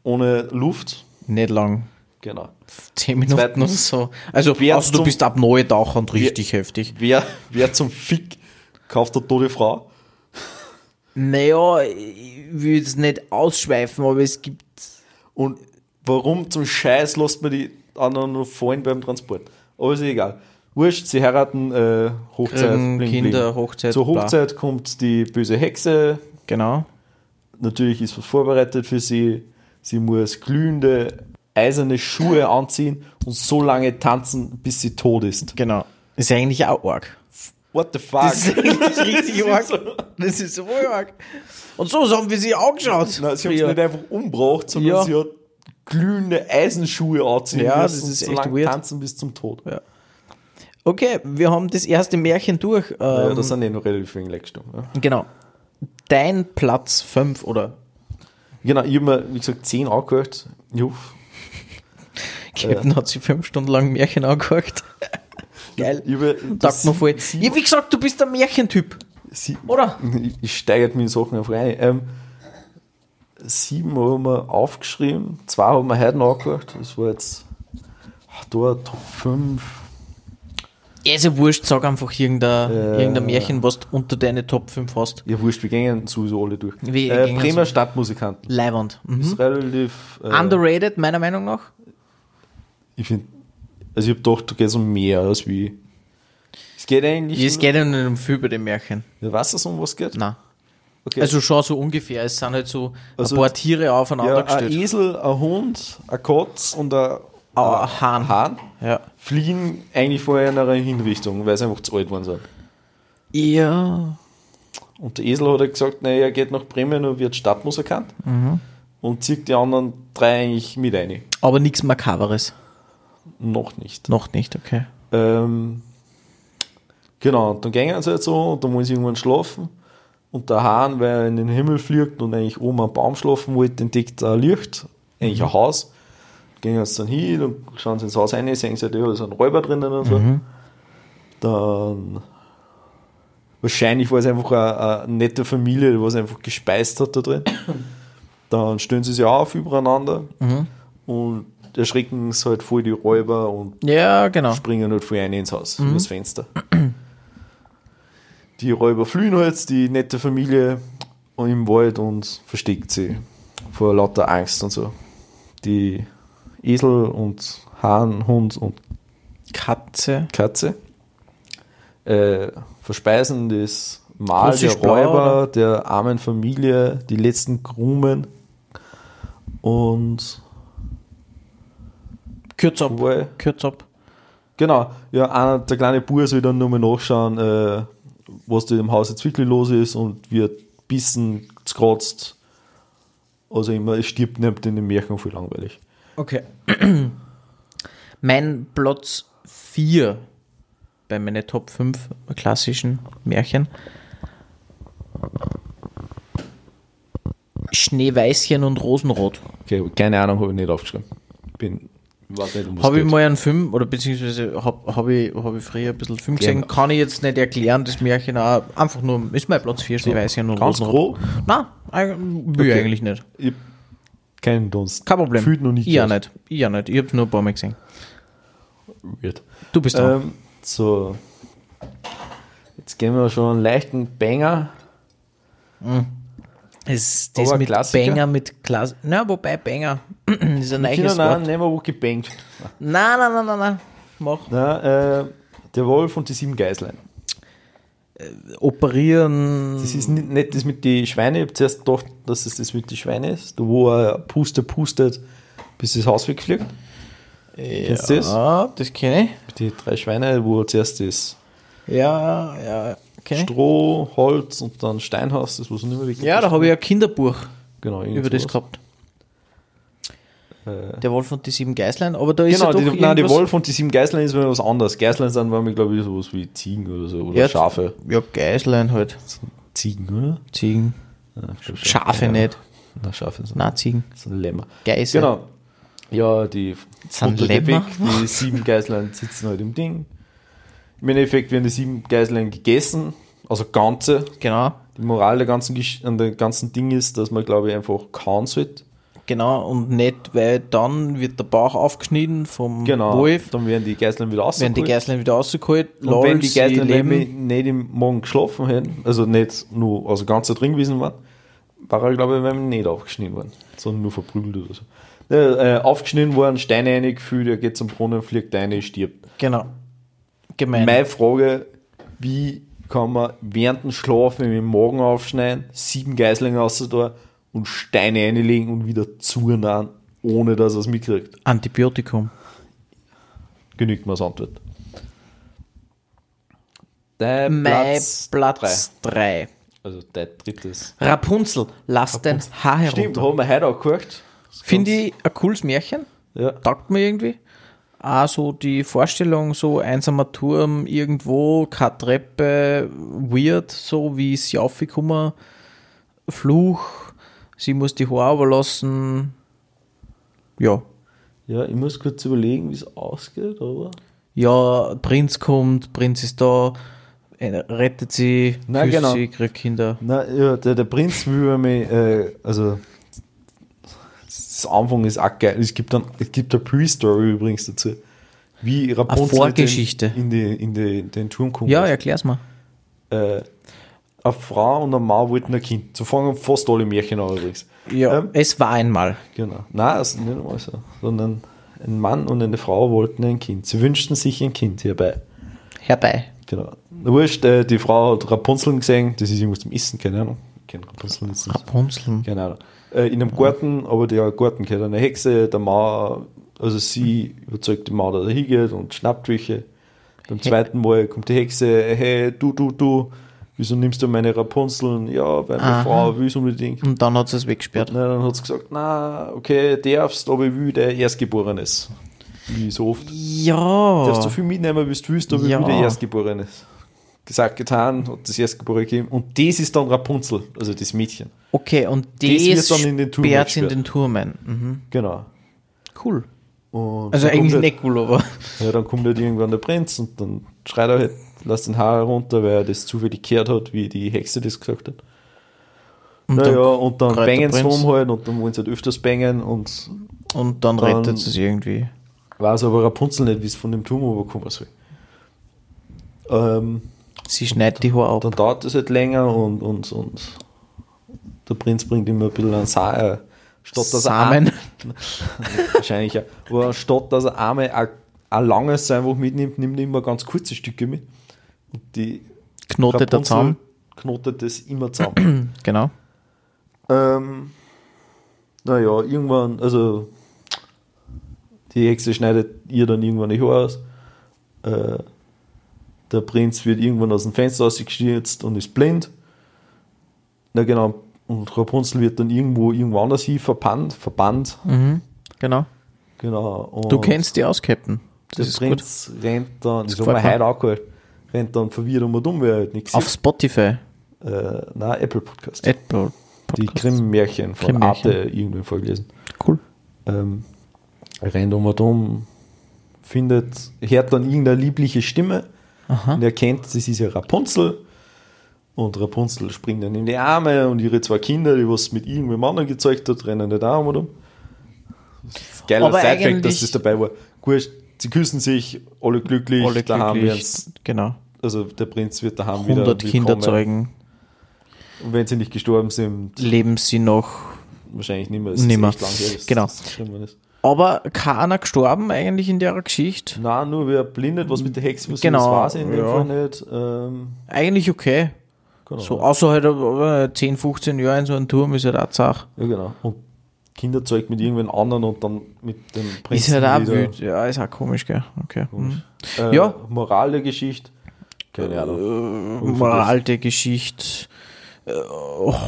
Speaker 2: ohne Luft?
Speaker 1: nicht lang.
Speaker 2: Genau.
Speaker 1: Zehn Minuten
Speaker 2: Zweitens,
Speaker 1: oder so. Also,
Speaker 2: wer
Speaker 1: außer du bist ab neue Taucher und richtig heftig.
Speaker 2: Wer, wer zum Fick kauft eine tote Frau?
Speaker 1: Naja, ich will es nicht ausschweifen, aber es gibt
Speaker 2: Und warum zum Scheiß lässt man die anderen noch fallen beim Transport? Aber ist eh egal. Wurscht, sie heiraten, äh, Hochzeit, bling,
Speaker 1: Kinder,
Speaker 2: bling.
Speaker 1: Hochzeit,
Speaker 2: Zur
Speaker 1: bla.
Speaker 2: Hochzeit kommt die böse Hexe.
Speaker 1: Genau.
Speaker 2: Natürlich ist was vorbereitet für sie. Sie muss glühende, eiserne Schuhe anziehen und so lange tanzen, bis sie tot ist.
Speaker 1: Genau. Ist ja eigentlich auch arg.
Speaker 2: What the fuck?
Speaker 1: Das ist eigentlich richtig arg.
Speaker 2: so.
Speaker 1: Das ist so arg. Und so haben wir sie angeschaut.
Speaker 2: Nein, sie hat es nicht einfach umgebracht, sondern
Speaker 1: Ja.
Speaker 2: sie hat glühende Eisenschuhe anziehen
Speaker 1: Ja,
Speaker 2: müssen
Speaker 1: das
Speaker 2: und
Speaker 1: ist
Speaker 2: so
Speaker 1: echt
Speaker 2: lange
Speaker 1: weird.
Speaker 2: tanzen bis zum Tod.
Speaker 1: Ja. Okay, wir haben das erste Märchen durch.
Speaker 2: Ja,
Speaker 1: Ähm,
Speaker 2: da sind eh noch relativ wenig gestorben. Ja.
Speaker 1: genau. Dein Platz 5 oder
Speaker 2: Genau, ich habe mir, wie gesagt, 10 angehört. Jo.
Speaker 1: Captain hat sich fünf Stunden lang Märchen angehört. Geil. Taugt mir voll. Ja, wie gesagt, du bist der Märchentyp,
Speaker 2: sie,
Speaker 1: oder?
Speaker 2: ich, steigert mich in Sachen einfach rein. Ähm, sieben haben wir aufgeschrieben, zwei haben wir heute noch angehört. Das war jetzt ach, da Top 5.
Speaker 1: Ja, ist ja wurscht, sag einfach irgendein,
Speaker 2: Äh.
Speaker 1: irgendein Märchen, was du unter deine Top 5 hast.
Speaker 2: Ja, wurscht, wir gehen sowieso alle durch.
Speaker 1: Wir
Speaker 2: äh, Bremer
Speaker 1: so-
Speaker 2: Stadtmusikanten.
Speaker 1: Leiwand. Mhm.
Speaker 2: Ist relativ. Äh,
Speaker 1: Underrated, meiner Meinung nach.
Speaker 2: Ich finde, also ich habe gedacht, da geht es um mehr als wie. Es geht eigentlich.
Speaker 1: Es geht ja nicht um viel bei den Märchen.
Speaker 2: Ja, weißt du, um was geht?
Speaker 1: Nein.
Speaker 2: Okay.
Speaker 1: Also schon so ungefähr. Es sind halt so
Speaker 2: Also-
Speaker 1: ein paar Tiere aufeinander
Speaker 2: ja, ein
Speaker 1: gestellt.
Speaker 2: Esel, ein Hund, ein Katz und ein,
Speaker 1: Ah, ein Hahn.
Speaker 2: Hahn
Speaker 1: Ja.
Speaker 2: fliegen eigentlich vorher in einer Hinrichtung, weil sie einfach zu alt waren sind.
Speaker 1: Ja.
Speaker 2: Und der Esel hat halt gesagt, naja, er geht nach Bremen und wird Stadtmusikant
Speaker 1: Mhm.
Speaker 2: und zieht die anderen drei eigentlich mit rein.
Speaker 1: Aber nichts Makaberes.
Speaker 2: Noch nicht.
Speaker 1: Noch nicht, okay.
Speaker 2: Ähm, genau, dann gehen sie halt so und dann wollen sie irgendwann schlafen. Und der Hahn, weil er in den Himmel fliegt und eigentlich oben am Baum schlafen wollte, entdeckt ein Licht, eigentlich ein Haus. Gehen sie dann hin und schauen sie ins Haus rein, sehen sie, halt, ja, da ist ein Räuber drinnen und so. Dann wahrscheinlich war es einfach eine, eine nette Familie, die was einfach gespeist hat da drin. Dann stellen sie sich auf übereinander und erschrecken es halt voll die Räuber und
Speaker 1: Ja, genau.
Speaker 2: springen halt voll rein ins Haus, mhm. das Fenster. Die Räuber fliehen halt, die nette Familie im Wald und versteckt sie vor lauter Angst und so. Die Esel und Hahn, Hund und
Speaker 1: Katze.
Speaker 2: Katze äh, verspeisen das Mahl der
Speaker 1: blau,
Speaker 2: Räuber,
Speaker 1: oder?
Speaker 2: der armen Familie, die letzten Krumen und
Speaker 1: Kürz ab.
Speaker 2: Wobei-
Speaker 1: Kürz ab.
Speaker 2: Genau, ja, einer, der kleine Bub soll dann nochmal nachschauen, äh, was da im Haus jetzt wirklich los ist und wird bissen, gekratzt. Also immer, es stirbt nicht in den Märchen viel langweilig.
Speaker 1: Okay. mein Platz 4 bei meinen Top 5 klassischen Märchen. Schneeweißchen und Rosenrot.
Speaker 2: Okay, keine Ahnung, habe ich nicht aufgeschrieben. Bin, weiß
Speaker 1: Habe ich mal einen Film, oder beziehungsweise habe hab ich, hab ich früher ein bisschen Film gesehen,
Speaker 2: Gerne.
Speaker 1: kann ich jetzt nicht erklären, das Märchen auch. Einfach nur, ist mein Platz 4 Schneeweißchen und
Speaker 2: Ganz
Speaker 1: Rosenrot.
Speaker 2: grob?
Speaker 1: Nein, will ich
Speaker 2: Okay.
Speaker 1: eigentlich nicht.
Speaker 2: Ich keinen Dunst.
Speaker 1: Kein Problem.
Speaker 2: Fühlt noch nicht.
Speaker 1: Ich auch nicht. Ich auch nicht. Ich habe nur ein paar Mal gesehen.
Speaker 2: Weird.
Speaker 1: Du bist dran.
Speaker 2: Ähm, so. Jetzt gehen wir schon einen leichten Banger.
Speaker 1: Es, das
Speaker 2: Aber
Speaker 1: mit
Speaker 2: Klassiker?
Speaker 1: Banger, mit Klass. Na, wobei Banger neues
Speaker 2: Kinder, nein,
Speaker 1: Wort.
Speaker 2: nehmen wir gebankt.
Speaker 1: Nein, nein, nein, nein, nein. Mach.
Speaker 2: Na, äh, der Wolf und die sieben Geißlein.
Speaker 1: Operieren.
Speaker 2: Das ist nicht, nicht das mit den Schweinen. Ich habe zuerst gedacht, dass es das mit den Schweinen ist. Wo er pustet, pustet, bis das Haus wegfliegt. Kennst du das?
Speaker 1: Ja, das kenne
Speaker 2: Die drei Schweine, wo er zuerst das
Speaker 1: ich. Ja, ja, ich.
Speaker 2: Stroh, Holz und dann Steinhaus, das was nicht mehr weg
Speaker 1: Ja, da habe ich ein Kinderbuch
Speaker 2: genau,
Speaker 1: über das gehabt.
Speaker 2: Äh,
Speaker 1: Der Wolf und die sieben Geißlein, aber da ist
Speaker 2: Genau,
Speaker 1: ja doch
Speaker 2: die, nein, die Wolf und die sieben Geißlein ist wieder was anderes. Geißlein sind mir, glaube ich, sowas wie Ziegen oder so. Oder
Speaker 1: Ja,
Speaker 2: Schafe.
Speaker 1: Ja, Geißlein halt.
Speaker 2: Ziegen, oder?
Speaker 1: Ziegen.
Speaker 2: Ja, glaub schon.
Speaker 1: Schafe
Speaker 2: ja.
Speaker 1: nicht.
Speaker 2: Na, Schafe sind,
Speaker 1: Nein, Ziegen.
Speaker 2: sind Lämmer.
Speaker 1: Geiße.
Speaker 2: Genau. Ja, die
Speaker 1: Sind Lämmer?
Speaker 2: die sieben Geißlein sitzen halt im Ding. Im Endeffekt werden die sieben Geißlein gegessen, also ganze.
Speaker 1: Genau.
Speaker 2: Die Moral der ganzen, an der ganzen Ding ist, dass man, glaube ich, einfach kauen sollte.
Speaker 1: Genau, und nicht, weil dann wird der Bauch aufgeschnitten vom
Speaker 2: Genau.
Speaker 1: Wolf,
Speaker 2: Dann werden die Geißlein wieder
Speaker 1: werden die
Speaker 2: rausgeholt.
Speaker 1: Geißlein wieder rausgeholt,
Speaker 2: Und wenn die Geißlein
Speaker 1: leben.
Speaker 2: nicht im Morgen geschlafen hätten, also nicht nur, also ganz drin gewesen waren, war er, glaube ich, nicht aufgeschnitten worden, sondern nur verprügelt oder so. Äh, aufgeschnitten worden, Steine reingefühlt, er geht zum Brunnen, fliegt rein, stirbt.
Speaker 1: Genau. Gemein.
Speaker 2: Meine Frage, wie kann man während dem Schlafen mit dem Magen aufschneiden, sieben Geißlinge aus da und Steine reinlegen und wieder zunahen, ohne dass er es mitkriegt?
Speaker 1: Antibiotikum.
Speaker 2: Genügt mir als Antwort.
Speaker 1: Mein
Speaker 2: Platz,
Speaker 1: Platz
Speaker 2: drei.
Speaker 1: 3.
Speaker 2: Also dein drittes.
Speaker 1: Rapunzel, lass dein Haar
Speaker 2: Stimmt,
Speaker 1: herunter.
Speaker 2: haben wir heute auch geguckt.
Speaker 1: Finde ich ein cooles Märchen.
Speaker 2: Ja.
Speaker 1: Taugt mir irgendwie. Auch so die Vorstellung, so einsamer Turm irgendwo, keine Treppe, weird, so wie sie aufgekommen, Fluch, sie muss die Haare überlassen. Ja.
Speaker 2: ja, ich muss kurz überlegen, wie es ausgeht, aber.
Speaker 1: Ja, Prinz kommt, Prinz ist da, rettet sie,
Speaker 2: Na,
Speaker 1: küsst
Speaker 2: genau.
Speaker 1: sie, kriegt Kinder.
Speaker 2: Na, ja, der, der Prinz will mich, äh, also das Anfang ist auch geil. Es gibt dann, es gibt eine Pre-Story übrigens dazu. Wie Rapunzel
Speaker 1: Vorgeschichte.
Speaker 2: in, die, in die, den Turm kommt.
Speaker 1: Ja, erklär's mal.
Speaker 2: Äh, eine Frau und ein Mann wollten ein Kind. So fangen fast alle Märchen an übrigens.
Speaker 1: Ja,
Speaker 2: Ähm,
Speaker 1: es war einmal.
Speaker 2: Genau. Nein, das ist nicht einmal so. Sondern ein Mann und eine Frau wollten ein Kind. Sie wünschten sich ein Kind hierbei.
Speaker 1: Herbei.
Speaker 2: Genau. Wurscht, äh, die Frau hat Rapunzeln gesehen, das ist irgendwas zum Essen, keine Ahnung. Kenne Rapunzeln jetzt nicht.
Speaker 1: Rapunzel.
Speaker 2: Keine Ahnung. Äh, in einem Garten, aber der Garten gehört eine Hexe, der Mann, also sie überzeugt die Mann, dass er hingeht und schnappt welche. Beim zweiten Mal kommt die Hexe, hey, du, du, du, wieso nimmst du meine Rapunzeln? Ja, weil meine
Speaker 1: Aha.
Speaker 2: Frau will es unbedingt.
Speaker 1: Und dann hat sie es weggesperrt.
Speaker 2: Na, dann hat sie gesagt, na, okay, darfst, aber ich will der Erstgeborenes. Wie so oft.
Speaker 1: Ja.
Speaker 2: Darfst so viel mitnehmen, wie du willst, aber
Speaker 1: Ja.
Speaker 2: ich will der Erstgeborenes. Gesagt, getan, hat das Erstgeborene gegeben. Und das ist dann Rapunzel, also das Mädchen.
Speaker 1: Okay, und
Speaker 2: Das wird
Speaker 1: das
Speaker 2: dann in den Turm
Speaker 1: in den Turm ein. Mhm.
Speaker 2: Genau.
Speaker 1: Cool.
Speaker 2: Und
Speaker 1: Also eigentlich nicht cool, aber.
Speaker 2: Ja, dann kommt halt irgendwann der Prinz und dann schreit er halt, lass den Haar runter, weil er das zufällig gehört hat, wie die Hexe das gesagt hat.
Speaker 1: Und
Speaker 2: naja,
Speaker 1: dann,
Speaker 2: und dann bangen sie rum halt und dann wollen sie halt öfters bangen und
Speaker 1: und dann,
Speaker 2: dann-
Speaker 1: rettet sie es irgendwie.
Speaker 2: weiß aber Rapunzel nicht, wie es von dem Turm runterkommen soll. Ähm,
Speaker 1: Sie schneidet die Haare ab.
Speaker 2: dann dauert es halt länger und, und, und der Prinz bringt immer ein bisschen an Sa statt dass er
Speaker 1: Samen.
Speaker 2: ein- wahrscheinlich ja, aber statt dass er einmal ein, ein langes einfach mitnimmt, nimmt er immer ganz kurze Stücke mit. Und die
Speaker 1: Knotet der Zaun.
Speaker 2: knotet das immer zusammen.
Speaker 1: Genau.
Speaker 2: ähm, naja, irgendwann, also die Hexe schneidet ihr dann irgendwann die Haare aus. Äh, der Prinz wird irgendwann aus dem Fenster rausgestürzt und ist blind. Na genau, und Rapunzel wird dann irgendwo irgendwo anders hin verbannt, verbannt.
Speaker 1: Mhm. Genau.
Speaker 2: Genau.
Speaker 1: Du kennst die aus, Captain.
Speaker 2: der
Speaker 1: Das ist gut.
Speaker 2: Prinz rennt dann, das,
Speaker 1: Das
Speaker 2: haben wir heute auch gehört, rennt dann verwirrt um und um, wer halt nichts
Speaker 1: Auf Spotify.
Speaker 2: Äh, nein, Apple Podcast.
Speaker 1: Apple
Speaker 2: die
Speaker 1: Podcast.
Speaker 2: Grimm-Märchen von
Speaker 1: Grimm-Märchen.
Speaker 2: Arte irgendwann vorgelesen.
Speaker 1: Cool.
Speaker 2: Ähm, rennt um und um, findet, hört dann irgendeine liebliche Stimme
Speaker 1: Aha.
Speaker 2: und erkennt, das ist ja Rapunzel. Und Rapunzel springt dann in die Arme und ihre zwei Kinder, die was mit irgendwem anderen gezeugt hat, rennen nicht auch und um. Geiler Sidefact, dass das dabei war. Gut, sie küssen sich, alle glücklich,
Speaker 1: Alle
Speaker 2: daheim
Speaker 1: glücklich. Genau.
Speaker 2: also der Prinz wird daheim wieder
Speaker 1: 100 Kinder zeugen.
Speaker 2: Und wenn sie nicht gestorben sind,
Speaker 1: Leben sie noch.
Speaker 2: wahrscheinlich nicht mehr. Her, dass
Speaker 1: Genau. Aber keiner gestorben eigentlich in der Geschichte.
Speaker 2: Nein, nur wer blindet, was mit der Hexe passiert,
Speaker 1: Genau,
Speaker 2: ich in dem
Speaker 1: ja.
Speaker 2: Fall nicht. Ähm,
Speaker 1: Eigentlich okay.
Speaker 2: Genau.
Speaker 1: So, außer halt äh, 10, 15 Jahre in so einem Turm ist halt auch Sache.
Speaker 2: Ja, genau. Und Kinderzeug mit irgendwen anderen und dann mit dem
Speaker 1: Ist
Speaker 2: Prinzen
Speaker 1: halt auch wild. Ja, ist auch komisch, gell? Okay. Mhm.
Speaker 2: Äh,
Speaker 1: Ja.
Speaker 2: Moral der Geschichte. Keine Ahnung.
Speaker 1: Äh,
Speaker 2: ich
Speaker 1: Moral der Geschichte. Äh,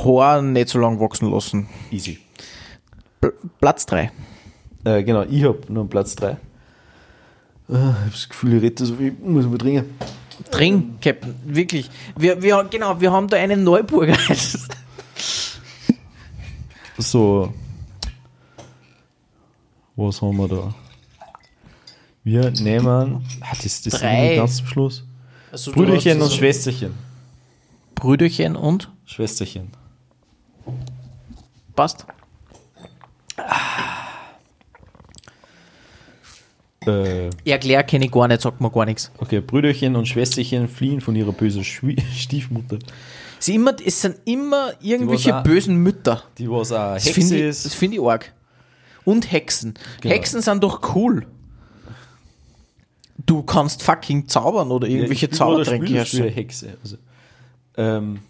Speaker 1: Haar nicht so lang wachsen lassen.
Speaker 2: Easy.
Speaker 1: Pl Platz 3.
Speaker 2: Äh, genau, ich habe nur einen Platz 3. Äh, ich habe das Gefühl, ich rede so viel, muss man dringend.
Speaker 1: Trink, Captain. Wirklich. Wir, wir, genau, wir haben da einen Neuburger.
Speaker 2: So. Was haben wir da? Wir nehmen. Ah, das das
Speaker 1: Drei.
Speaker 2: ganz zum Schluss.
Speaker 1: Also,
Speaker 2: Brüderchen und Schwesterchen.
Speaker 1: Brüderchen und?
Speaker 2: Schwesterchen.
Speaker 1: Passt.
Speaker 2: Äh,
Speaker 1: Erklär kenne ich gar nicht, sagt mir gar nichts.
Speaker 2: okay, Brüderchen und Schwesterchen fliehen von ihrer bösen Schwie Stiefmutter.
Speaker 1: Es, ist immer, es sind immer irgendwelche
Speaker 2: auch-
Speaker 1: bösen Mütter.
Speaker 2: Die, was auch
Speaker 1: Das
Speaker 2: Hexe
Speaker 1: finde ich,
Speaker 2: ist.
Speaker 1: das find ich arg. Und Hexen.
Speaker 2: Genau.
Speaker 1: Hexen sind doch cool. Du kannst fucking zaubern oder irgendwelche
Speaker 2: Ja,
Speaker 1: Zaubertränke herstellen.
Speaker 2: Hexe. Also, ähm,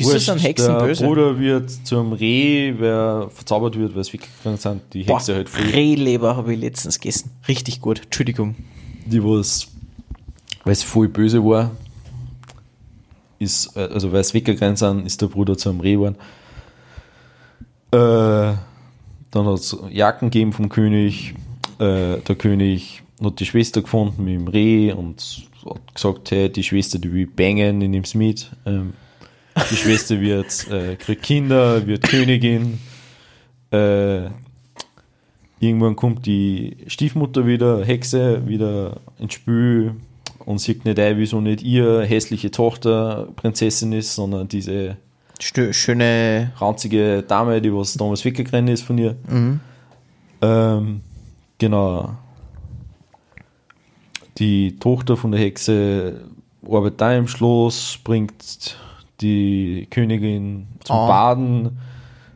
Speaker 1: Wieso
Speaker 2: wurscht,
Speaker 1: sind Hexen
Speaker 2: der
Speaker 1: böse?
Speaker 2: Bruder wird zum Reh, wer verzaubert wird, weil es weggegangen sind. Die
Speaker 1: Boah,
Speaker 2: Hexe halt früh.
Speaker 1: Rehleber habe ich letztens gegessen. Richtig gut. Entschuldigung.
Speaker 2: die was, weil es voll böse war, ist, äh, also weil es weggegangen sind, ist der Bruder zu einem Reh geworden. Äh, dann hat es Jacken gegeben vom König. Äh, der König hat die Schwester gefunden mit dem Reh und hat gesagt, hey, die Schwester, die will bangen, ich nehm's mit. Ähm, die Schwester wird, äh, kriegt Kinder, wird Königin. Äh, Irgendwann kommt die Stiefmutter wieder, Hexe, wieder ins Spiel und sieht nicht ein, wieso nicht ihr hässliche Tochter Prinzessin ist, sondern diese
Speaker 1: Stö schöne.
Speaker 2: ranzige Dame, die was damals weggerannt ist von ihr. Ähm, genau. Die Tochter von der Hexe arbeitet da im Schloss, bringt die Königin zum
Speaker 1: Ah.
Speaker 2: Baden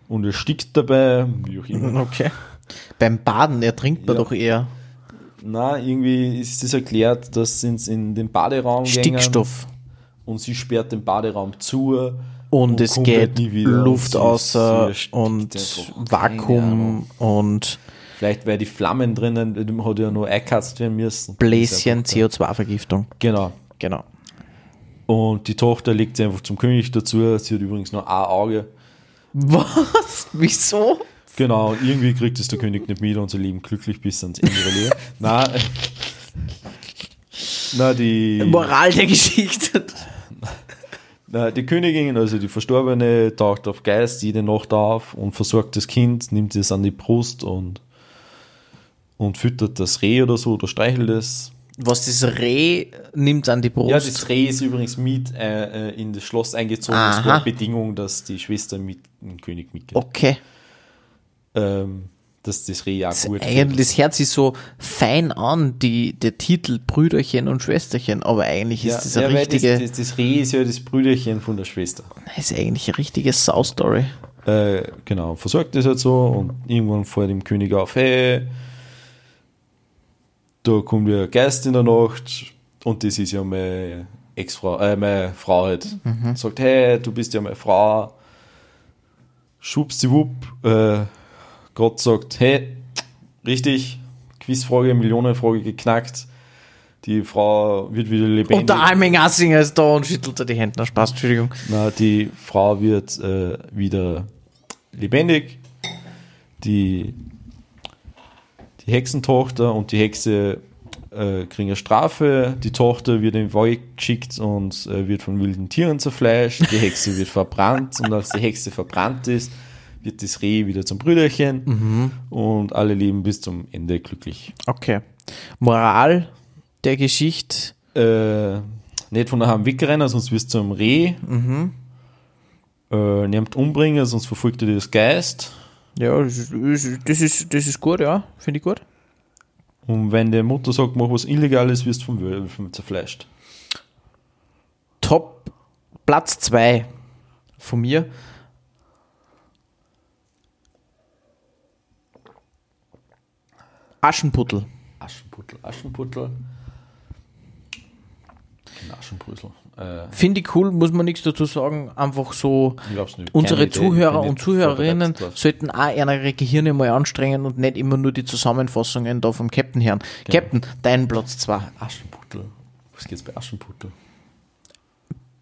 Speaker 2: und erstickt dabei, wie auch immer.
Speaker 1: Okay. Beim Baden ertrinkt man
Speaker 2: Ja.
Speaker 1: doch eher
Speaker 2: Na, irgendwie ist es erklärt, dass sie in den Baderaum
Speaker 1: Stickstoff.
Speaker 2: und sie sperrt den Baderaum zu
Speaker 1: Und, es
Speaker 2: kommt
Speaker 1: geht
Speaker 2: halt.
Speaker 1: Luft
Speaker 2: Und
Speaker 1: außer
Speaker 2: erstickt
Speaker 1: und Vakuum und
Speaker 2: Vielleicht weil die Flammen drinnen, hat ja nur eingekatzt werden müssen.
Speaker 1: Bläschen
Speaker 2: Das ist einfach-
Speaker 1: CO2-Vergiftung.
Speaker 2: Genau.
Speaker 1: Genau.
Speaker 2: Und die Tochter legt sie einfach zum König dazu. Sie hat übrigens nur ein Auge.
Speaker 1: Was? Wieso?
Speaker 2: Genau, und irgendwie kriegt es der König nicht mit und sie leben glücklich bis ans Ende ihrer Leben. Na, na, die.
Speaker 1: Moral der Geschichte.
Speaker 2: Na, die Königin, also die Verstorbene, taucht auf Geist jede Nacht auf und versorgt das Kind, nimmt es an die Brust und, und füttert das Reh oder so oder streichelt es.
Speaker 1: Was das Reh nimmt an die Brust.
Speaker 2: Ja, das Reh ist übrigens mit äh, äh, in das Schloss eingezogen. Das
Speaker 1: Aha.
Speaker 2: war Bedingung, dass die Schwester mit dem König mitgeht.
Speaker 1: okay.
Speaker 2: Ähm, dass das Reh auch
Speaker 1: Das,
Speaker 2: gut
Speaker 1: eigentlich, das hört sich so fein an, die, der Titel Brüderchen und Schwesterchen, aber eigentlich
Speaker 2: ja,
Speaker 1: ist das eine
Speaker 2: ja, weil
Speaker 1: richtige,
Speaker 2: das, das, das Reh ist ja das Brüderchen von der Schwester.
Speaker 1: das ist eigentlich eine richtige Sau-Story.
Speaker 2: Äh, genau, versorgt es halt so und irgendwann fällt dem König auf, hey, da kommt ja Geist in der Nacht und das ist ja meine Ex-Frau, äh, meine Frau halt. Sagt, hey, du bist ja meine Frau. Schubsdiwupp, äh, Gott sagt, hey, richtig, Quizfrage, Millionenfrage geknackt. Die Frau wird wieder lebendig.
Speaker 1: Und der Alming Assinger ist da und schüttelt die Hände. Na, Spaß, Entschuldigung.
Speaker 2: Na, die Frau wird äh, wieder lebendig. Die, die Hexentochter und die Hexe äh, kriegen eine Strafe. Die Tochter wird in den Wald geschickt und äh, wird von wilden Tieren zerfleischt. Die Hexe wird verbrannt und als die Hexe verbrannt ist, wird das Reh wieder zum Brüderchen und alle leben bis zum Ende glücklich.
Speaker 1: Okay. Moral der Geschichte.
Speaker 2: Äh, nicht von daheim wegrennen, sonst wirst du zum Reh. Äh, nicht umbringen, sonst verfolgt dir das Geist.
Speaker 1: Ja, das ist, das ist, das ist gut, ja. Finde ich gut.
Speaker 2: Und wenn die Mutter sagt, mach was Illegales, wirst du vom Wölfen zerfleischt.
Speaker 1: Top Platz 2 von mir. Aschenputtel.
Speaker 2: Aschenputtel, Aschenputtel. Aschenbrösel. Äh,
Speaker 1: Finde ich cool, muss man nichts dazu sagen. Einfach so, unsere
Speaker 2: Keine Idee,
Speaker 1: Zuhörer
Speaker 2: bin
Speaker 1: und Zuhörerinnen sollten auch ihre Gehirne mal anstrengen und nicht immer nur die Zusammenfassungen da vom Captain hören.
Speaker 2: Genau.
Speaker 1: Captain, dein Platz 2.
Speaker 2: Aschenputtel. Was geht's bei Aschenputtel?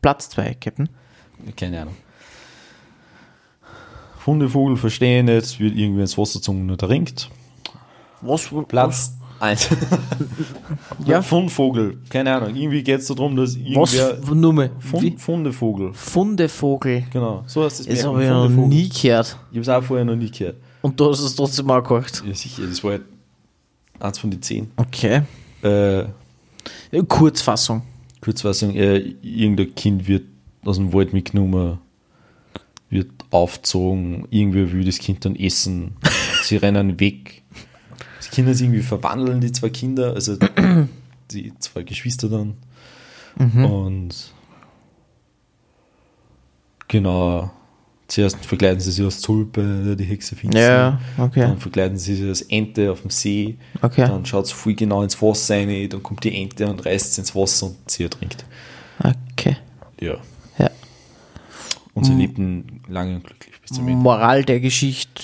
Speaker 1: Platz 2, Captain.
Speaker 2: Keine Ahnung. Hundevogel verstehen jetzt, wird irgendwie ins Wasser gezogen und erringt.
Speaker 1: Was?
Speaker 2: Platz 1.
Speaker 1: Ja.
Speaker 2: Fundvogel. Keine Ahnung. Irgendwie geht es darum, dass
Speaker 1: Was?
Speaker 2: irgendwer.
Speaker 1: Nur mal.
Speaker 2: Fund? Fundevogel.
Speaker 1: Fundevogel.
Speaker 2: Genau. So heißt das
Speaker 1: Das habe ich noch
Speaker 2: Fundevogel.
Speaker 1: nie gehört.
Speaker 2: Ich habe es auch vorher noch nie gehört.
Speaker 1: Und du hast es trotzdem mal gehört.
Speaker 2: Ja, sicher. Das war halt eins von den zehn.
Speaker 1: Okay.
Speaker 2: Äh,
Speaker 1: Kurzfassung.
Speaker 2: Kurzfassung, äh, irgendein Kind wird aus dem Wald mitgenommen, wird aufgezogen, irgendwer will das Kind dann essen, sie rennen weg. Kinder sich irgendwie verwandeln, die zwei Kinder, also die zwei Geschwister dann. Und Genau. Zuerst verkleiden sie sich als Tulpe, die Hexe Finster.
Speaker 1: Ja, okay.
Speaker 2: Dann verkleiden sie sich als Ente auf dem See.
Speaker 1: Okay.
Speaker 2: Dann schaut sie voll genau ins Wasser rein, dann kommt die Ente und reißt sie ins Wasser und sie ertrinkt.
Speaker 1: Okay.
Speaker 2: Ja.
Speaker 1: Ja.
Speaker 2: Und sie lebten lange und glücklich bis zum Ende.
Speaker 1: Moral der Geschichte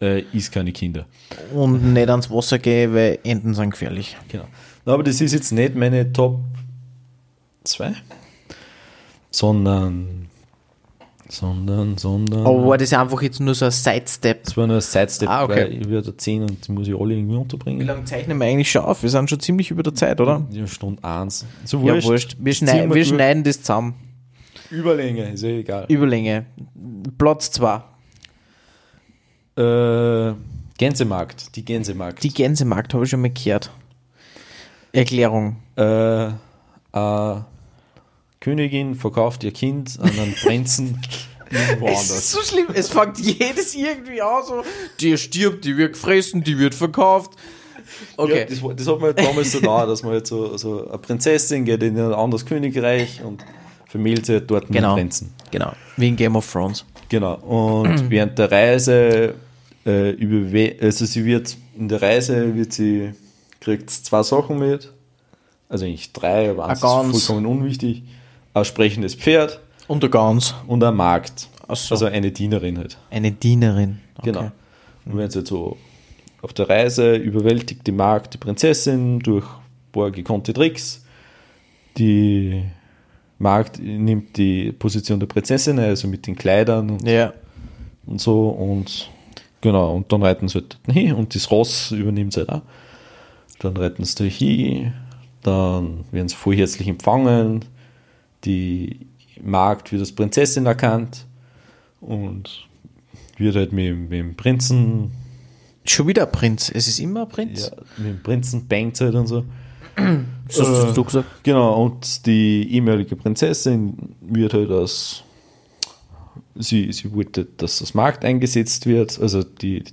Speaker 2: Äh, ist keine Kinder.
Speaker 1: und nicht ans Wasser gehen, weil Enten sind gefährlich.
Speaker 2: Genau. Na, aber das ist jetzt nicht meine Top 2, sondern, sondern, sondern.
Speaker 1: Aber war das einfach jetzt nur so ein Sidestep?
Speaker 2: Das war nur ein Sidestep,
Speaker 1: Ah, okay.
Speaker 2: weil ich werde 10 und die muss ich alle irgendwie
Speaker 1: Wie
Speaker 2: unterbringen.
Speaker 1: lange zeichnen wir eigentlich schon auf? Wir sind schon ziemlich über der Zeit, oder?
Speaker 2: Ja, Stunde 1. So
Speaker 1: Ja, wurscht. Wir, schneiden,
Speaker 2: Ziehen
Speaker 1: wir schneiden das zusammen.
Speaker 2: Überlänge, ist eh egal.
Speaker 1: Überlänge. Platz 2.
Speaker 2: Äh, Gänsemarkt, die Gänsemarkt.
Speaker 1: Die Gänsemarkt habe ich schon mal gehört. Erklärung.
Speaker 2: äh, äh, Königin verkauft ihr Kind an einen Prinzen
Speaker 1: Es ist so schlimm. Es fängt jedes irgendwie an so. Die stirbt, die wird gefressen, die wird verkauft. Okay.
Speaker 2: Ja, das, war- das hat man damals so da, dass man halt so, so eine Prinzessin geht in ein anderes Königreich und vermählt sich dort mit
Speaker 1: genau.
Speaker 2: dem Prinzen.
Speaker 1: Genau. Wie in Game of Thrones.
Speaker 2: Genau. Und während der Reise äh, überwe also sie wird in der Reise wird sie kriegt zwei Sachen mit. Also eigentlich drei, aber eins ist vollkommen unwichtig. Ein sprechendes Pferd
Speaker 1: Und der Gans.
Speaker 2: und ein Markt.
Speaker 1: So.
Speaker 2: Also eine Dienerin halt.
Speaker 1: Eine Dienerin. Okay.
Speaker 2: Genau. Und wenn sie jetzt so auf der Reise überwältigt die Magd die Prinzessin durch ein paar gekonnte Tricks. Die Magd nimmt die Position der Prinzessin, ein, also mit den Kleidern und,
Speaker 1: Ja.
Speaker 2: und so und genau, und dann reiten sie halt hin und das Ross übernimmt sie halt auch. Dann reiten sie da hin, dann werden sie voll herzlich empfangen, die Magd wird als Prinzessin erkannt und wird halt mit, mit dem Prinzen
Speaker 1: Schon wieder Prinz. Es ist immer Prinz.
Speaker 2: ja, mit dem Prinzen bangt halt und so.
Speaker 1: Das hast du gesagt.
Speaker 2: Genau, und die ehemalige Prinzessin wird halt als sie, sie wollte, dass das Markt eingesetzt wird, also die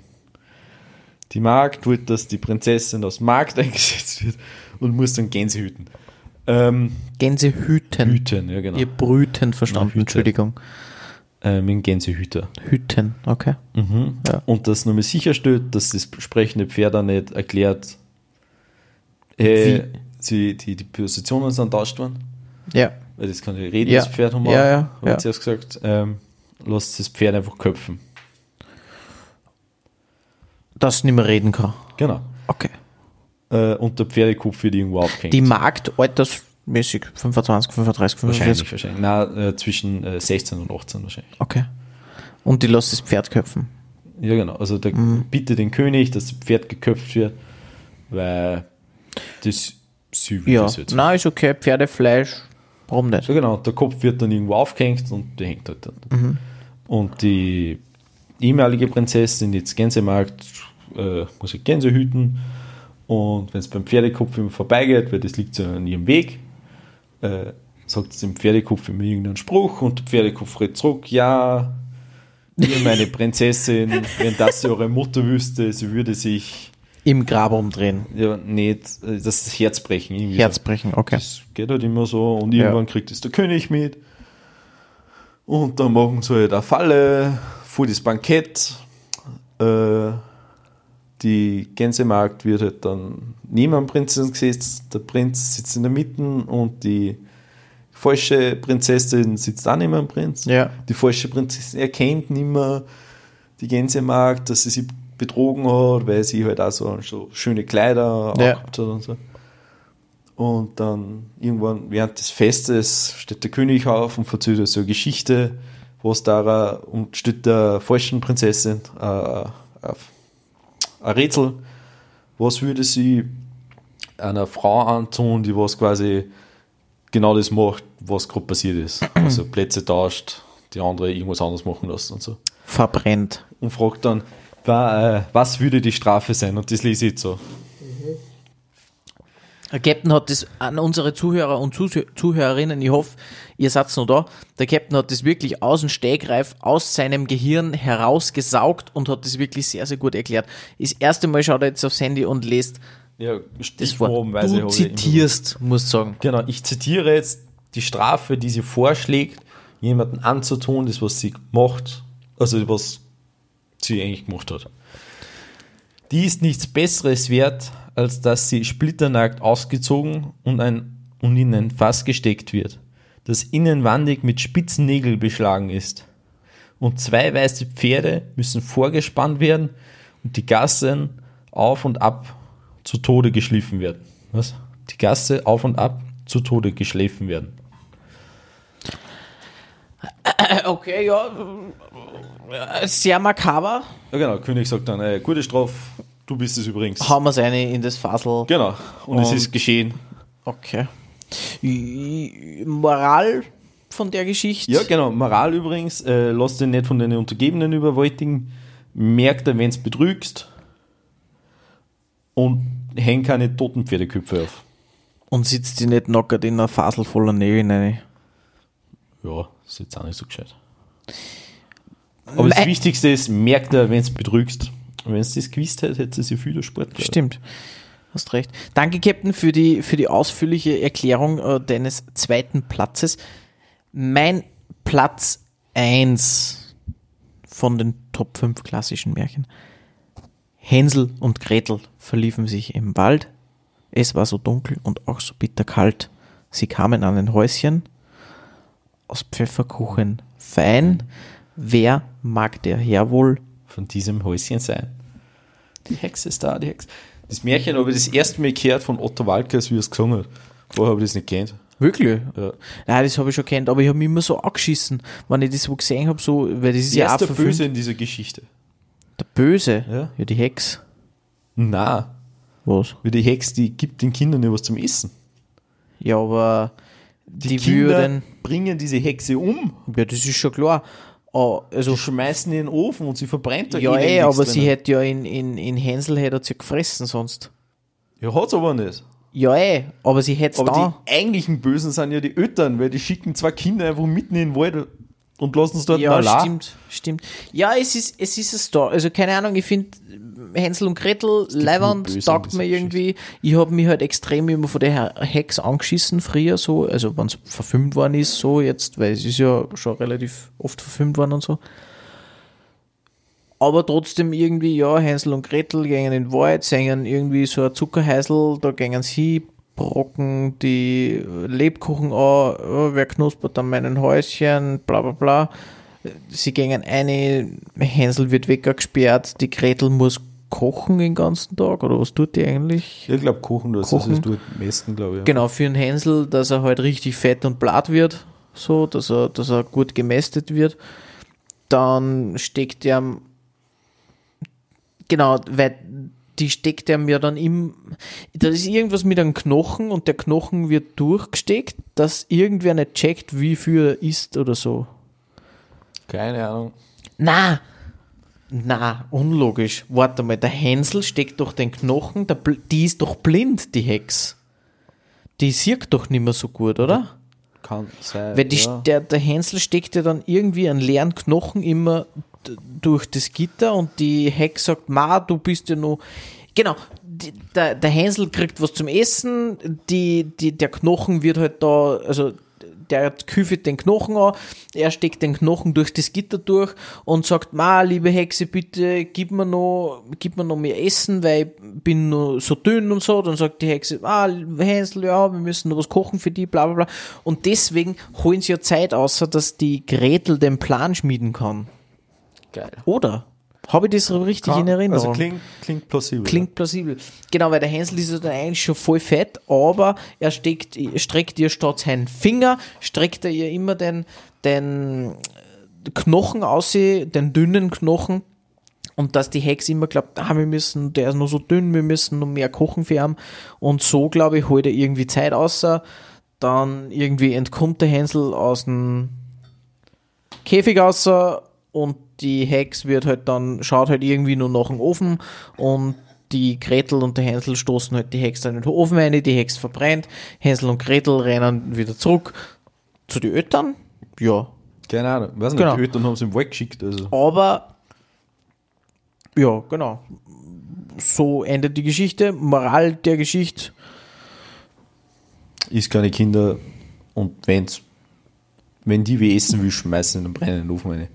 Speaker 2: die Magd wollte, dass die Prinzessin aus Markt eingesetzt wird und muss dann Gänse hüten. Ähm,
Speaker 1: Gänsehüten.
Speaker 2: hüten, ja genau.
Speaker 1: Ihr Brüten verstanden,
Speaker 2: Hüte.
Speaker 1: Entschuldigung.
Speaker 2: Äh, mit dem Gänsehüter.
Speaker 1: Hüten, okay. Ja.
Speaker 2: Und das nochmal sicherstellt, dass das sprechende Pferd auch nicht erklärt, äh, sie, die, die Positionen sind tauscht worden.
Speaker 1: Ja.
Speaker 2: Weil das kann ja reden,
Speaker 1: Ja.
Speaker 2: das Pferd haben wir.
Speaker 1: Ja, ja,
Speaker 2: Haben
Speaker 1: ja.
Speaker 2: zuerst gesagt, ähm, lasst das Pferd einfach köpfen.
Speaker 1: Dass nicht mehr reden kann.
Speaker 2: Genau.
Speaker 1: Okay.
Speaker 2: Äh, und der Pferdekopf wird irgendwo aufgehängt.
Speaker 1: Die Markt altersmäßig 25, 35, 45.
Speaker 2: wahrscheinlich, wahrscheinlich. Nein, äh, zwischen äh, 16 und 18 wahrscheinlich.
Speaker 1: Okay. Und die lässt das Pferd köpfen.
Speaker 2: Ja, genau. Also der
Speaker 1: Mhm.
Speaker 2: bitte den König, dass das Pferd geköpft wird, weil das will
Speaker 1: Ja.
Speaker 2: das jetzt.
Speaker 1: Na, ist okay. Pferdefleisch. Warum nicht?
Speaker 2: Ja, genau. Der Kopf wird dann irgendwo aufgehängt und der hängt halt dann. Und die ehemalige Prinzessin, jetzt Gänsemarkt, äh, muss halt Gänse hüten. Und wenn es beim Pferdekopf immer vorbeigeht, weil das liegt so an ihrem Weg, äh, sagt sie dem Pferdekopf immer irgendeinen Spruch und der Pferdekopf redet zurück, ja, ihr meine Prinzessin, wenn das eure Mutter wüsste, sie würde sich
Speaker 1: Im Grab umdrehen.
Speaker 2: ja nicht äh, das Herz brechen. irgendwie.
Speaker 1: Herzbrechen, okay.
Speaker 2: Das geht halt immer so und irgendwann kriegt es der König mit. Und dann machen sie halt eine Falle, vor das Bankett. Äh, die Gänsemarkt wird halt dann neben dem Prinzen gesetzt. Der Prinz sitzt in der Mitte und die falsche Prinzessin sitzt auch neben dem Prinz.
Speaker 1: Ja.
Speaker 2: Die falsche Prinzessin erkennt nicht mehr die Gänsemarkt, dass sie sie betrogen hat, weil sie halt auch so, so schöne Kleider
Speaker 1: Ja.
Speaker 2: hat und so. Und dann irgendwann während des Festes steht der König auf und erzählt so eine Geschichte, was da und steht der falschen Prinzessin äh, äh, ein Rätsel, was würde sie einer Frau antun, die was quasi genau das macht, was gerade passiert ist. Also Plätze tauscht, die andere irgendwas anderes machen lassen und so.
Speaker 1: Verbrennt.
Speaker 2: Und fragt dann, äh, was würde die Strafe sein? Und das lese ich so.
Speaker 1: Der Captain hat das an unsere Zuhörer und Zuh- Zuhörerinnen, ich hoffe, ihr seid noch da. Der Captain hat das wirklich aus dem Stegreif, aus seinem Gehirn herausgesaugt und hat das wirklich sehr, sehr gut erklärt. Das erste Mal schaut er jetzt aufs Handy und liest
Speaker 2: Ja,
Speaker 1: das Wort. Du zitierst, musst sagen.
Speaker 2: Genau, ich zitiere jetzt die Strafe, die sie vorschlägt, jemanden anzutun, das, was sie macht, also was sie eigentlich gemacht hat. Die ist nichts Besseres wert, als dass sie splitternackt ausgezogen und, ein, und in ein Fass gesteckt wird, das innenwandig mit spitzen Nägeln beschlagen ist. Und zwei weiße Pferde müssen vorgespannt werden und die Gassen auf und ab zu Tode geschliffen werden. Was? Die Gasse auf und ab zu Tode geschliffen werden.
Speaker 1: Okay, ja. Sehr makaber.
Speaker 2: Ja genau, König sagt dann, äh, gute Strafe, du bist es übrigens.
Speaker 1: Hauen wir es eine in das Fassel.
Speaker 2: Genau, und, es
Speaker 1: Und-
Speaker 2: ist geschehen.
Speaker 1: Okay. Moral von der Geschichte?
Speaker 2: Ja, genau. Moral übrigens, äh, lass dich nicht von deinen Untergebenen überwältigen. Merk dir, wenn du betrügst. Und häng keine toten Pferdeköpfe auf.
Speaker 1: Und sitzt die nicht nackert in einer Fasel voller Nägel rein.
Speaker 2: Ja, ist jetzt auch nicht so gescheit. Aber das
Speaker 1: Mei-
Speaker 2: Wichtigste ist, merk dir, wenn du betrügst. Wenn es das gewusst hätte, hätte sie viel Sport gehabt.
Speaker 1: Stimmt. Hast recht. Danke, Captain, für die, für die ausführliche Erklärung äh, deines zweiten Platzes. Mein Platz 1 von den Top 5 klassischen Märchen. Hänsel und Gretel verliefen sich im Wald. Es war so dunkel und auch so bitterkalt. Sie kamen an ein Häuschen aus Pfefferkuchen fein. Wer mag der Herr wohl?
Speaker 2: Von diesem Häuschen sein. Die Hexe ist da, die Hexe. Das Märchen habe ich das erste Mal gehört von Otto Walkers, wie er es gesungen hat. Vorher habe ich das nicht kennt.
Speaker 1: Wirklich?
Speaker 2: Ja.
Speaker 1: Nein, das habe ich schon kennt, aber ich habe mich immer so angeschissen, wenn ich das so gesehen habe, so, weil das ist
Speaker 2: Wer
Speaker 1: ja
Speaker 2: ist der
Speaker 1: verfilmt.
Speaker 2: Böse in dieser Geschichte?
Speaker 1: Der Böse?
Speaker 2: Ja.
Speaker 1: ja, die Hex.
Speaker 2: Na,
Speaker 1: Was?
Speaker 2: wie die Hexe, die gibt den Kindern nicht was zum Essen.
Speaker 1: Ja, aber die,
Speaker 2: Die, Kinder
Speaker 1: würden,
Speaker 2: bringen diese Hexe um.
Speaker 1: ja, das ist schon klar. Ah, also,
Speaker 2: Die schmeißen in den Ofen und sie verbrennt da
Speaker 1: ja,
Speaker 2: eh
Speaker 1: eh, aber sie
Speaker 2: drinnen.
Speaker 1: hätte ja in, in, in Hänsel hätte sie ja gefressen sonst.
Speaker 2: Ja, hat's aber nicht.
Speaker 1: Ja, eh, aber sie hätte
Speaker 2: Aber
Speaker 1: da.
Speaker 2: die eigentlichen Bösen sind ja die Eltern, weil die schicken zwei Kinder einfach mitten in den Wald und lassen es dort
Speaker 1: Ja, stimmt, stimmt. Ja, es ist, es ist ein Story. Also keine Ahnung, ich finde Hänsel und Gretel taugt
Speaker 2: dieser
Speaker 1: mir irgendwie. Ich habe mich halt extrem immer von der Hex angeschissen früher so, also wenn es verfilmt worden ist, so jetzt, weil es ist ja schon relativ oft verfilmt worden und so. Aber trotzdem irgendwie, ja, Hänsel und Gretel gehen in den Wald, singen irgendwie so ein Zuckerhäusl, da gehen sie, brocken die Lebkuchen an, oh, wer knuspert an meinen Häuschen, bla bla bla. Sie gehen eine, Hänsel wird weggesperrt, die Gretel muss kochen den ganzen Tag, oder was tut die eigentlich?
Speaker 2: Ich glaube, Kuchen, das
Speaker 1: Kochen.
Speaker 2: ist das am besten, glaube ich. Ja.
Speaker 1: Genau, für den Hänsel, dass er halt richtig fett und blatt wird, so, dass er, dass er gut gemästet wird. Dann steckt er, genau, weil die steckt er mir dann im, da ist irgendwas mit einem Knochen und der Knochen wird durchgesteckt, dass irgendwer nicht checkt, wie viel er isst oder so.
Speaker 2: Keine Ahnung.
Speaker 1: Na, na, unlogisch. Warte mal, der Hänsel steckt doch den Knochen, der, die ist doch blind, die Hex. Die sieht doch nicht mehr so gut, oder?
Speaker 2: Kann sein.
Speaker 1: Weil die,
Speaker 2: ja.
Speaker 1: der, der Hänsel steckt ja dann irgendwie einen leeren Knochen immer durch das Gitter und die Hex sagt, Ma, du bist ja nur. Genau, die, der, der Hänsel kriegt was zum Essen, die, die, der Knochen wird halt da, also der küfelt den Knochen an, er steckt den Knochen durch das Gitter durch und sagt, Ma, liebe Hexe, bitte gib mir noch, gib mir noch mehr Essen, weil ich bin nur so dünn und so. Dann sagt die Hexe, ah, Hänsel, ja, wir müssen noch was kochen für die, bla bla bla. Und deswegen holen sie ja Zeit außer, dass die Gretel den Plan schmieden kann.
Speaker 2: Geil.
Speaker 1: Oder? Habe ich das so richtig in Erinnerung?
Speaker 2: Also klingt, klingt plausibel.
Speaker 1: Klingt plausibel. Genau, weil der Hänsel ist ja dann eigentlich schon voll fett, aber er steckt, streckt ihr statt seinen Finger, streckt er ihr immer den, den Knochen aus, den dünnen Knochen. Und dass die Hex immer glaubt, ah, wir müssen, der ist noch so dünn, wir müssen noch mehr kochen für ihn. Und so, glaube ich, holt er irgendwie Zeit außer. Dann irgendwie entkommt der Hänsel aus dem Käfig außer und die Hex wird halt dann, schaut halt irgendwie nur nach dem Ofen und die Gretel und der Hänsel stoßen halt die Hex dann in den Ofen rein, die Hex verbrennt, Hänsel und Gretel rennen wieder zurück zu den Eltern, ja,
Speaker 2: Keine Ahnung. Weiß nicht,
Speaker 1: Genau.
Speaker 2: die Eltern haben sie im Wald geschickt. Also.
Speaker 1: aber ja, genau. So endet die Geschichte. Moral der Geschichte,
Speaker 2: Ist keine Kinder und wenn's wenn die wie essen will, schmeißen in den brennenden Ofen rein.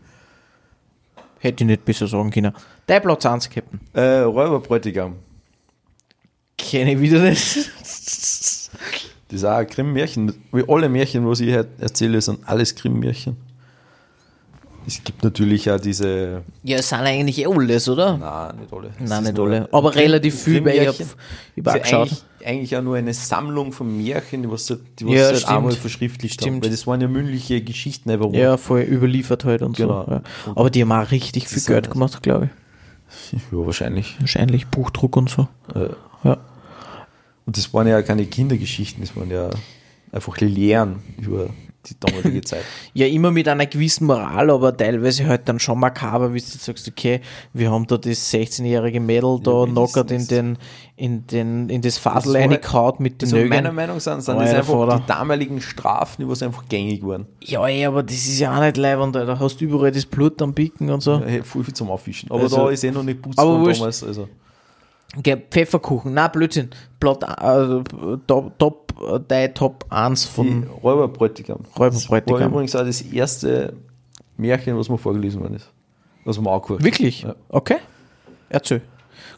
Speaker 1: Hätte ich nicht besser sagen können. Dein Platz 1, Captain.
Speaker 2: Äh, Räuberbräutigam.
Speaker 1: Kenne ich wieder nicht.
Speaker 2: Das ist auch ein Grimm-Märchen. Wie alle Märchen, was ich heute erzähle, sind alles Grimm-Märchen. Es gibt natürlich auch diese.
Speaker 1: Ja, es sind eigentlich eh alles, oder?
Speaker 2: Nein, nicht alle. Es
Speaker 1: Nein, nicht alle. Aber relativ viel, weil ich
Speaker 2: Grimm-Märchen.
Speaker 1: hab- ich hab auch
Speaker 2: Ist ja
Speaker 1: geschaut.
Speaker 2: Eigentlich, eigentlich auch nur eine Sammlung von Märchen, die was, sie- die was
Speaker 1: Ja,
Speaker 2: halt einmal verschriftlicht haben.
Speaker 1: Stimmt.
Speaker 2: Weil das waren ja mündliche Geschichten einfach.
Speaker 1: Ja, voll überliefert halt und
Speaker 2: Genau.
Speaker 1: so. Ja. Aber die haben auch richtig viel Geld gemacht, glaube ich.
Speaker 2: ja wahrscheinlich.
Speaker 1: Wahrscheinlich Buchdruck und so.
Speaker 2: Äh,
Speaker 1: Ja.
Speaker 2: Und das waren ja keine Kindergeschichten, das waren ja einfach Lehren über die damalige Zeit.
Speaker 1: Ja, immer mit einer gewissen Moral, aber teilweise halt dann schon makaber, wie du sagst, okay, wir haben da das 16-jährige Mädel da
Speaker 2: wir
Speaker 1: knockert in den, in den, in das Fasel reingekaut mit den
Speaker 2: Also meiner
Speaker 1: Nögeln.
Speaker 2: Meinung nach sind, sind
Speaker 1: Oh,
Speaker 2: das
Speaker 1: ja,
Speaker 2: einfach
Speaker 1: Vater.
Speaker 2: die damaligen Strafen, die was einfach gängig waren.
Speaker 1: Ja, ey, aber das ist ja auch nicht leibend, da hast du überall das Blut am Picken und so.
Speaker 2: Ja, voll viel zum Aufwischen. Aber
Speaker 1: Also-
Speaker 2: da ist eh noch nicht putzt damals. Also.
Speaker 1: Okay, Pfefferkuchen, na Blödsinn, Plot, äh, Top, Top, dein Top 1
Speaker 2: Die
Speaker 1: von
Speaker 2: Räuberbräutigam.
Speaker 1: Räuberbräutigam.
Speaker 2: Das war übrigens auch das erste Märchen, was mir vorgelesen worden ist. Was mir auch gehört.
Speaker 1: Wirklich?
Speaker 2: Ja.
Speaker 1: Okay. Erzähl.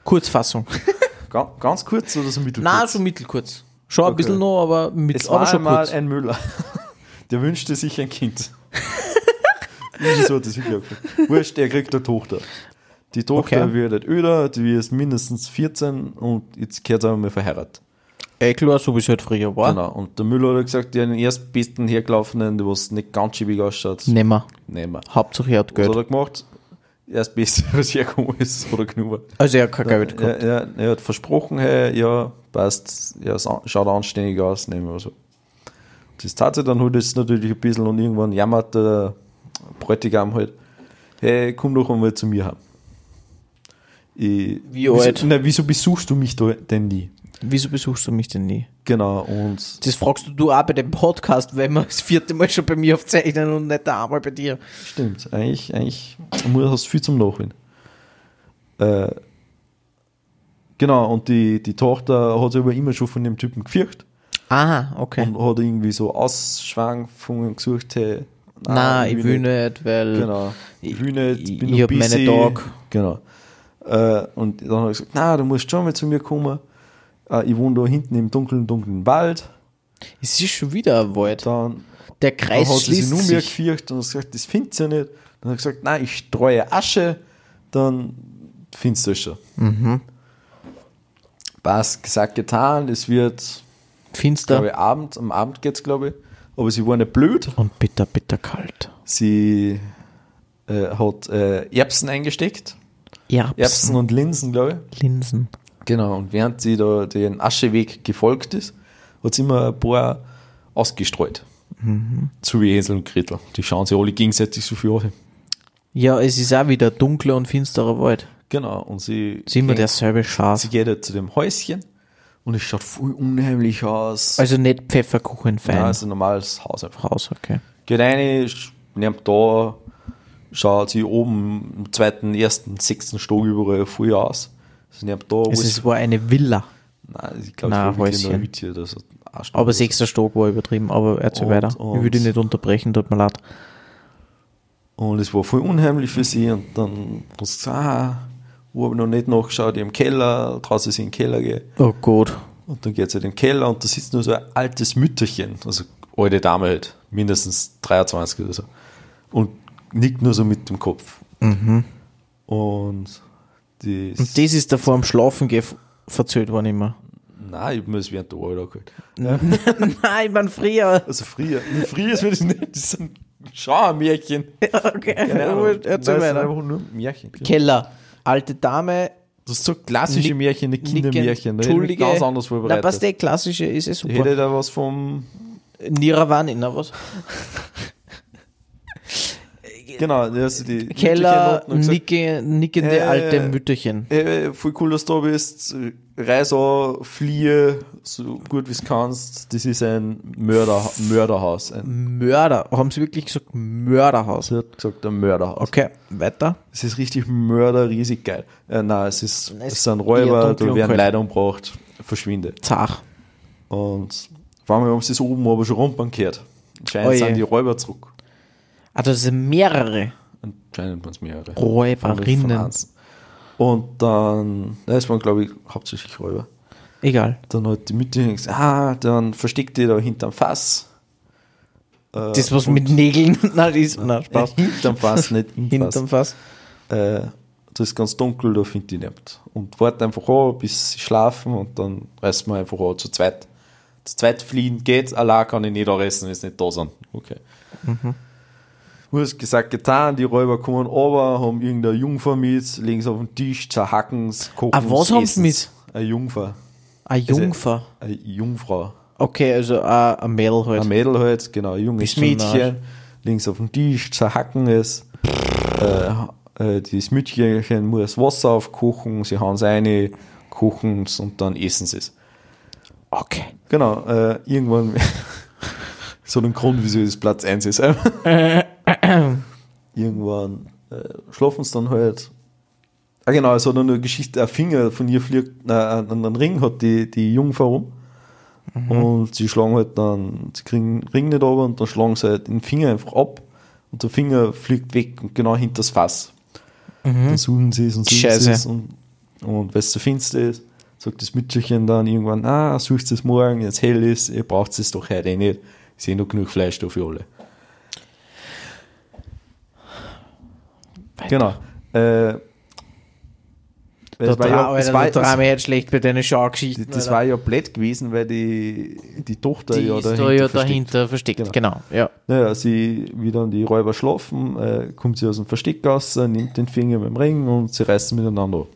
Speaker 1: Kurzfassung.
Speaker 2: Ga- Ganz kurz oder so mittelkurz?
Speaker 1: Na, so mittelkurz. Schon ein
Speaker 2: Okay.
Speaker 1: bisschen noch, aber, mit,
Speaker 2: Es
Speaker 1: aber
Speaker 2: war
Speaker 1: schon
Speaker 2: einmal
Speaker 1: kurz.
Speaker 2: ein Müller, der wünschte sich ein Kind. Wieso hat das? Wurscht, der kriegt eine Tochter. Die Tochter
Speaker 1: Okay.
Speaker 2: wird halt öder, die ist mindestens 14 und jetzt gehört sie einmal verheiratet.
Speaker 1: Ey, klar, so wie es halt früher war.
Speaker 2: Genau. Und der Müller hat gesagt, der den erstbesten hergelaufenen, der was nicht ganz schäbig ausschaut,
Speaker 1: Nehmen wir.
Speaker 2: nehmen wir.
Speaker 1: Hauptsache er hat
Speaker 2: Was
Speaker 1: Geld.
Speaker 2: hat er gemacht? Erstbeste, was hergekommen ist, hat er genommen.
Speaker 1: Also er hat kein Geld gehabt.
Speaker 2: Er, er, er hat versprochen, hey, ja, passt, ja, schaut anständig aus, nehmen wir so. Das tat sie dann halt jetzt natürlich ein bisschen und irgendwann jammert der Bräutigam halt, hey, komm doch einmal zu mir heim. Ich,
Speaker 1: Wie
Speaker 2: wieso,
Speaker 1: alt?
Speaker 2: Na, wieso besuchst du mich denn nie?
Speaker 1: Wieso besuchst du mich denn nie?
Speaker 2: Genau, und
Speaker 1: Das fragst du du auch bei dem Podcast, weil wir das vierte Mal schon bei mir aufzeichnen und nicht einmal bei dir.
Speaker 2: stimmt, eigentlich, eigentlich hast du viel zum Nachholen. Äh, genau, und die, die Tochter hat sich aber immer schon von dem Typen gefürchtet.
Speaker 1: Ah, okay.
Speaker 2: und hat irgendwie so Ausschwankungen gesucht, hey,
Speaker 1: Nein, ich will nicht, weil
Speaker 2: Genau. Ich will nicht,
Speaker 1: ich-
Speaker 2: bin
Speaker 1: ich hab meine. Tage.
Speaker 2: Genau. Äh, und dann habe ich gesagt, na, du musst schon mal zu mir kommen. Äh, ich wohne da hinten im dunklen, dunklen Wald.
Speaker 1: es ist schon wieder ein Wald.
Speaker 2: Dann,
Speaker 1: Der
Speaker 2: dann
Speaker 1: Kreis
Speaker 2: hat sie sich
Speaker 1: schließt
Speaker 2: nur mehr gefürchtet und hat gesagt, das findet sie nicht. Dann hat sie gesagt, nein, ich streue Asche, dann findest du es schon.
Speaker 1: Mhm.
Speaker 2: Passt, gesagt, getan. Es wird,
Speaker 1: Finster
Speaker 2: glaube ich, Abend, am Abend geht's, glaube ich. Aber sie war nicht blöd.
Speaker 1: und bitter, bitter kalt.
Speaker 2: Sie äh, hat äh, Erbsen eingesteckt. Erbsen
Speaker 1: Erbsen,
Speaker 2: und Linsen, glaube ich.
Speaker 1: Linsen.
Speaker 2: Genau, und während sie da den Ascheweg gefolgt ist, hat sie immer ein paar ausgestreut. So wie Hänsel und Gretel. Die schauen sich alle gegenseitig so viel an.
Speaker 1: Ja, es ist auch wieder dunkler und finsterer Wald.
Speaker 2: Genau, und sie,
Speaker 1: ist immer derselbe Schatz.
Speaker 2: sie geht halt zu dem Häuschen und es schaut voll unheimlich aus.
Speaker 1: Also nicht Pfefferkuchen fein.
Speaker 2: Nein, ist ein normales Haus einfach.
Speaker 1: Haus, okay.
Speaker 2: Geht rein, nimmt da, schaut sie oben im zweiten, ersten, sechsten Stock überall voll aus. Da,
Speaker 1: Es ist, war eine Villa,
Speaker 2: Nein, ich glaube, es war
Speaker 1: Häuschen.
Speaker 2: eine Hütte oder so.
Speaker 1: Aber sechster Stock war übertrieben, aber erzähl
Speaker 2: Und-
Speaker 1: weiter. ich
Speaker 2: und-
Speaker 1: würde dich nicht unterbrechen, tut mir leid.
Speaker 2: Und es war voll unheimlich für sie. Und dann sie gesagt, ah, wo habe ich noch nicht nachgeschaut, im Keller, draußen ist sie in den Keller gehen.
Speaker 1: Oh Gott.
Speaker 2: Und dann geht sie in den Keller und da sitzt nur so ein altes Mütterchen, also alte Dame halt, mindestens 23 oder so. Und nickt nur so mit dem Kopf. Und die.
Speaker 1: Mhm. Und das ist davor am Schlafen verzählt worden immer.
Speaker 2: Nein, ich habe mir das während der Arbeit angehört.
Speaker 1: Nein, ich mein früher.
Speaker 2: Also früher. Früher ist mir das nicht, das sind Schauermärchen.
Speaker 1: Okay,
Speaker 2: Keine Ahnung.
Speaker 1: Wurscht,
Speaker 2: Nein,
Speaker 1: erzähl
Speaker 2: das sind
Speaker 1: weiter.
Speaker 2: einfach nur Märchen.
Speaker 1: Keller. Alte Dame.
Speaker 2: Das ist so klassische Märchen, nicht Kindermärchen. Mich
Speaker 1: Entschuldige.
Speaker 2: ganz anders
Speaker 1: Na,
Speaker 2: vorbereitet.
Speaker 1: passt eh, klassische ist
Speaker 2: ich
Speaker 1: super.
Speaker 2: hätte da was vom.
Speaker 1: Niravani, na was?
Speaker 2: Genau, also die
Speaker 1: Keller,
Speaker 2: Mütterchen unten und gesagt,
Speaker 1: nicke, nickende
Speaker 2: Äh,
Speaker 1: alte Mütterchen.
Speaker 2: Hey, voll cool, dass du da bist. Reis an, fliehe, so gut wie es kannst. Das ist ein Mörder, Mörderhaus. Ein,
Speaker 1: Mörder. Haben sie wirklich gesagt Mörderhaus?
Speaker 2: sie hat gesagt, ein Mörderhaus.
Speaker 1: Okay, weiter.
Speaker 2: Es ist richtig Mörder, riesig geil. Äh, nein, es ist,
Speaker 1: Es
Speaker 2: es sind Räuber, da werden. Leute umgebracht, verschwinde.
Speaker 1: Zach.
Speaker 2: Und vor allem haben sie es oben aber schon rumbankiert. Anscheinend
Speaker 1: Oje.
Speaker 2: sind die Räuber zurück.
Speaker 1: Ah, das sind mehrere
Speaker 2: Anscheinend waren es mehrere.
Speaker 1: Räuberinnen.
Speaker 2: Und dann, das waren glaube ich hauptsächlich Räuber.
Speaker 1: Egal.
Speaker 2: Dann hat die Mütter gesagt, ah, dann versteckt die da hinterm Fass. Äh,
Speaker 1: Das, was mit Nägeln. Nein, ist. Nein, Spaß.
Speaker 2: Äh, hinterm Fass, nicht im Fass.
Speaker 1: Hinterm Fass.
Speaker 2: Äh, da ist ganz dunkel, da findet die nicht. Und wartet einfach an, bis sie schlafen und dann reißen wir einfach an zu zweit. Zu zweit fliehen geht, allein kann ich nicht anreißen, wenn sie nicht da sind. Okay. Was gesagt, getan, die Räuber kommen runter, haben irgendeine Jungfer mit, legen es auf den Tisch, zerhacken es, kochen
Speaker 1: Ah, was haben sie
Speaker 2: essen's. Eine Jungfer.
Speaker 1: Eine Jungfer.
Speaker 2: Eine Jungfrau.
Speaker 1: Okay, also äh, ein Mädel halt.
Speaker 2: Ein Mädel halt, genau, ein junges Mädchen, links auf dem Tisch, zerhacken es. Äh, äh, das Mädchen muss Wasser aufkochen, sie hauen es rein, kochen es und dann essen sie es.
Speaker 1: Okay.
Speaker 2: Genau, äh, irgendwann so einen Grund, wieso das Platz 1 ist. irgendwann äh, schlafen sie dann halt. Ah genau, es hat noch eine Geschichte, ein Finger von ihr fliegt, äh, an einen Ring hat die, die Jungfrau rum. Und sie schlagen halt dann, sie kriegen den Ring nicht runter und dann schlagen sie halt den Finger einfach ab und der Finger fliegt weg und genau hinter das Fass. Dann suchen sie es und suchen
Speaker 1: Scheiße.
Speaker 2: sie es und, und weil es so finster ist, sagt das Mütterchen dann irgendwann, ah, sucht es morgen, jetzt hell ist, ihr braucht es doch heute eh nicht. Ist eh noch genug Fleisch da für alle. Genau. Äh, das war ja, das
Speaker 1: da
Speaker 2: war, das,
Speaker 1: mich jetzt schlecht bei deinen Schaugeschichten.
Speaker 2: das
Speaker 1: Alter.
Speaker 2: war ja blöd gewesen, weil die, die Tochter
Speaker 1: die
Speaker 2: ja
Speaker 1: ist
Speaker 2: dahinter,
Speaker 1: da ja
Speaker 2: versteckt.
Speaker 1: dahinter versteckt. Genau. ja.
Speaker 2: Naja, sie, wie dann die Räuber schlafen, äh, kommt sie aus dem Versteck raus, nimmt den Finger mit dem Ring und sie reißen miteinander.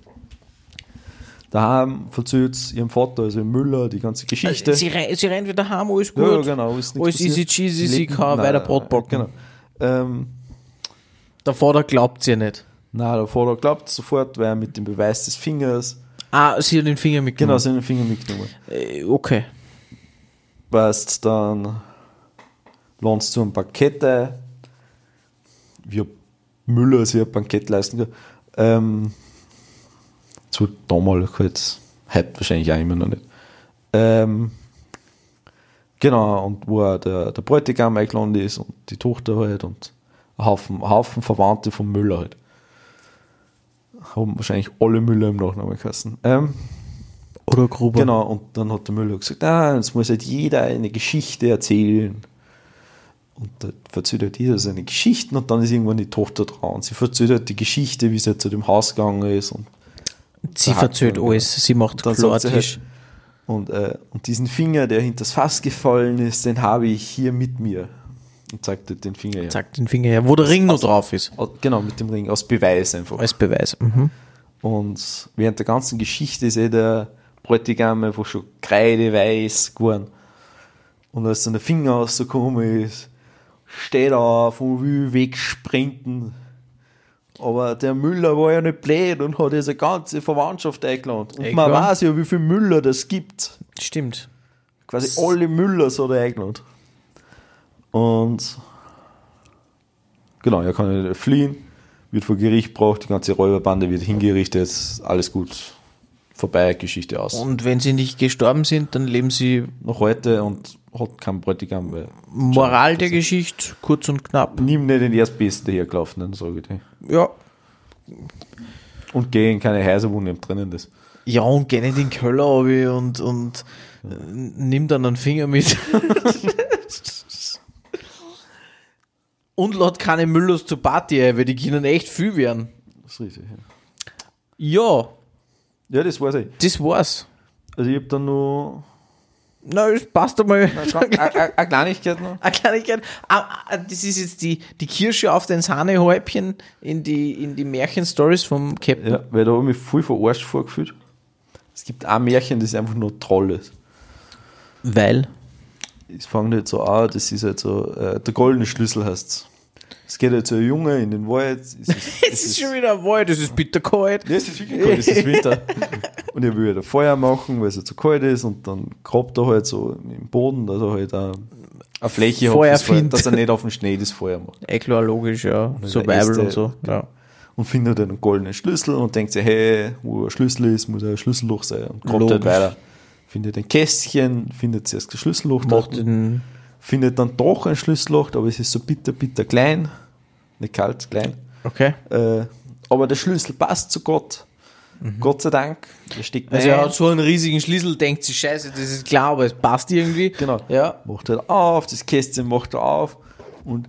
Speaker 2: Daheim verzählt sie ihrem Vater, also Müller, die ganze Geschichte.
Speaker 1: Sie, rei- sie rennt wieder heim, alles gut.
Speaker 2: ja, genau. Ist
Speaker 1: Alles easy cheesy, sie kann weiter Brot backen.
Speaker 2: Genau. Ähm,
Speaker 1: Der Vater glaubt sie nicht.
Speaker 2: na, der Vater glaubt sofort, weil er mit dem Beweis des Fingers,
Speaker 1: Ah, sie hat den Finger
Speaker 2: genau,
Speaker 1: mitgenommen.
Speaker 2: seinen Finger mitgenommen.
Speaker 1: Äh, okay.
Speaker 2: Weißt dann lernst du ein Bankett ein, wie Müller sich ein Bankett leisten kann. Ähm, zu damals halt, heute wahrscheinlich auch immer noch nicht. Ähm, genau, und wo der, der Bräutigam eingeladen ist und die Tochter halt und Haufen, Haufen Verwandte vom Müller halt. Haben wahrscheinlich alle Müller im Nachnamen geheißen. Ähm,
Speaker 1: Oder Gruber.
Speaker 2: Genau, und dann hat der Müller gesagt, ah, jetzt muss halt jeder eine Geschichte erzählen. Und da erzählt halt jeder seine Geschichten und dann ist irgendwann die Tochter dran. Und sie erzählt halt die Geschichte, wie sie halt zu dem Haus gegangen ist. Und,
Speaker 1: Sie verzählt alles. Sie macht
Speaker 2: sie
Speaker 1: Klartisch.
Speaker 2: halt, und, äh, und diesen Finger, der hinter das Fass gefallen ist, den habe ich hier mit mir. Und zeigt den Finger her.
Speaker 1: Zack, den Finger her, wo der Ring noch drauf ist.
Speaker 2: Aus- Genau, mit dem Ring, aus Beweis einfach.
Speaker 1: Als Beweis. Mhm.
Speaker 2: Und während der ganzen Geschichte ist eh der Bräutigam einfach schon kreideweiß geworden. Und als dann der Finger rausgekommen ist, steht er auf und will wegsprinten. Aber der Müller war ja nicht blöd und hat diese ganze Verwandtschaft eingeladen. Und
Speaker 1: Eh
Speaker 2: man
Speaker 1: klar.
Speaker 2: weiß ja, wie viel Müller das gibt.
Speaker 1: Stimmt.
Speaker 2: Quasi alle Müllers hat er eingeladen. Und genau, er kann fliehen, wird vor Gericht gebracht, die ganze Räuberbande wird hingerichtet, alles gut, vorbei, Geschichte aus.
Speaker 1: Und wenn sie nicht gestorben sind, dann leben sie
Speaker 2: Noch heute und hat keinen Bräutigam, weil
Speaker 1: Moral der Geschichte, kurz und knapp.
Speaker 2: nimm nicht den Erstbesten hergelaufenen, sage ich dir.
Speaker 1: Ja.
Speaker 2: Und geh in keine nicht drinnen ist.
Speaker 1: Ja, und geh nicht in den Keller runter und, und äh, nimm dann einen Finger mit. und lad keine Müllers zur Party ein, weil die können echt viel werden.
Speaker 2: Das ist richtig. Ja,
Speaker 1: Ja,
Speaker 2: ja das weiß ich.
Speaker 1: das war's.
Speaker 2: Also ich habe dann nur
Speaker 1: Na, das passt einmal.
Speaker 2: eine eine Kleinigkeit noch.
Speaker 1: Eine Kleinigkeit. Ah, ah, das ist jetzt die, die Kirsche auf den Sahnehäubchen in die, in die Märchenstories vom Captain.
Speaker 2: Ja, weil da habe ich mich voll verarscht vorgefühlt. Es gibt ein Märchen, das einfach nur toll ist.
Speaker 1: Weil.
Speaker 2: Es fängt halt so an, das ist halt so, äh, der goldene Schlüssel heißt es. geht halt so ein Junge in den Wald. Es ist,
Speaker 1: Es ist schon wieder ein Wald, es ist bitterkalt.
Speaker 2: Ja, es ist wirklich kalt, es ist Winter. Und er will halt ein Feuer machen, weil es halt so kalt ist und dann grabt er halt so im Boden, dass er halt eine, eine Fläche
Speaker 1: Feuer
Speaker 2: hat, Feuer,
Speaker 1: findet.
Speaker 2: dass er nicht auf dem Schnee das Feuer macht.
Speaker 1: Klar, logisch, ja. Survival und so. Ja.
Speaker 2: Und findet halt einen goldenen Schlüssel und denkt sich, hey, wo ein Schlüssel ist, muss ein Schlüsselloch sein. Und grabt halt weiter. Findet ein Kästchen, findet zuerst das Schlüsselloch
Speaker 1: Macht den,
Speaker 2: findet dann doch ein Schlüsselloch, aber es ist so bitter, bitter klein. nicht kalt, klein.
Speaker 1: Okay.
Speaker 2: Äh, aber der Schlüssel passt zu Gott. Gott sei Dank. Der steckt
Speaker 1: Also er hat so einen riesigen Schlüssel, denkt sich, scheiße, das ist klar, aber es passt irgendwie.
Speaker 2: Genau.
Speaker 1: Ja.
Speaker 2: Macht er auf, das Kästchen macht er auf und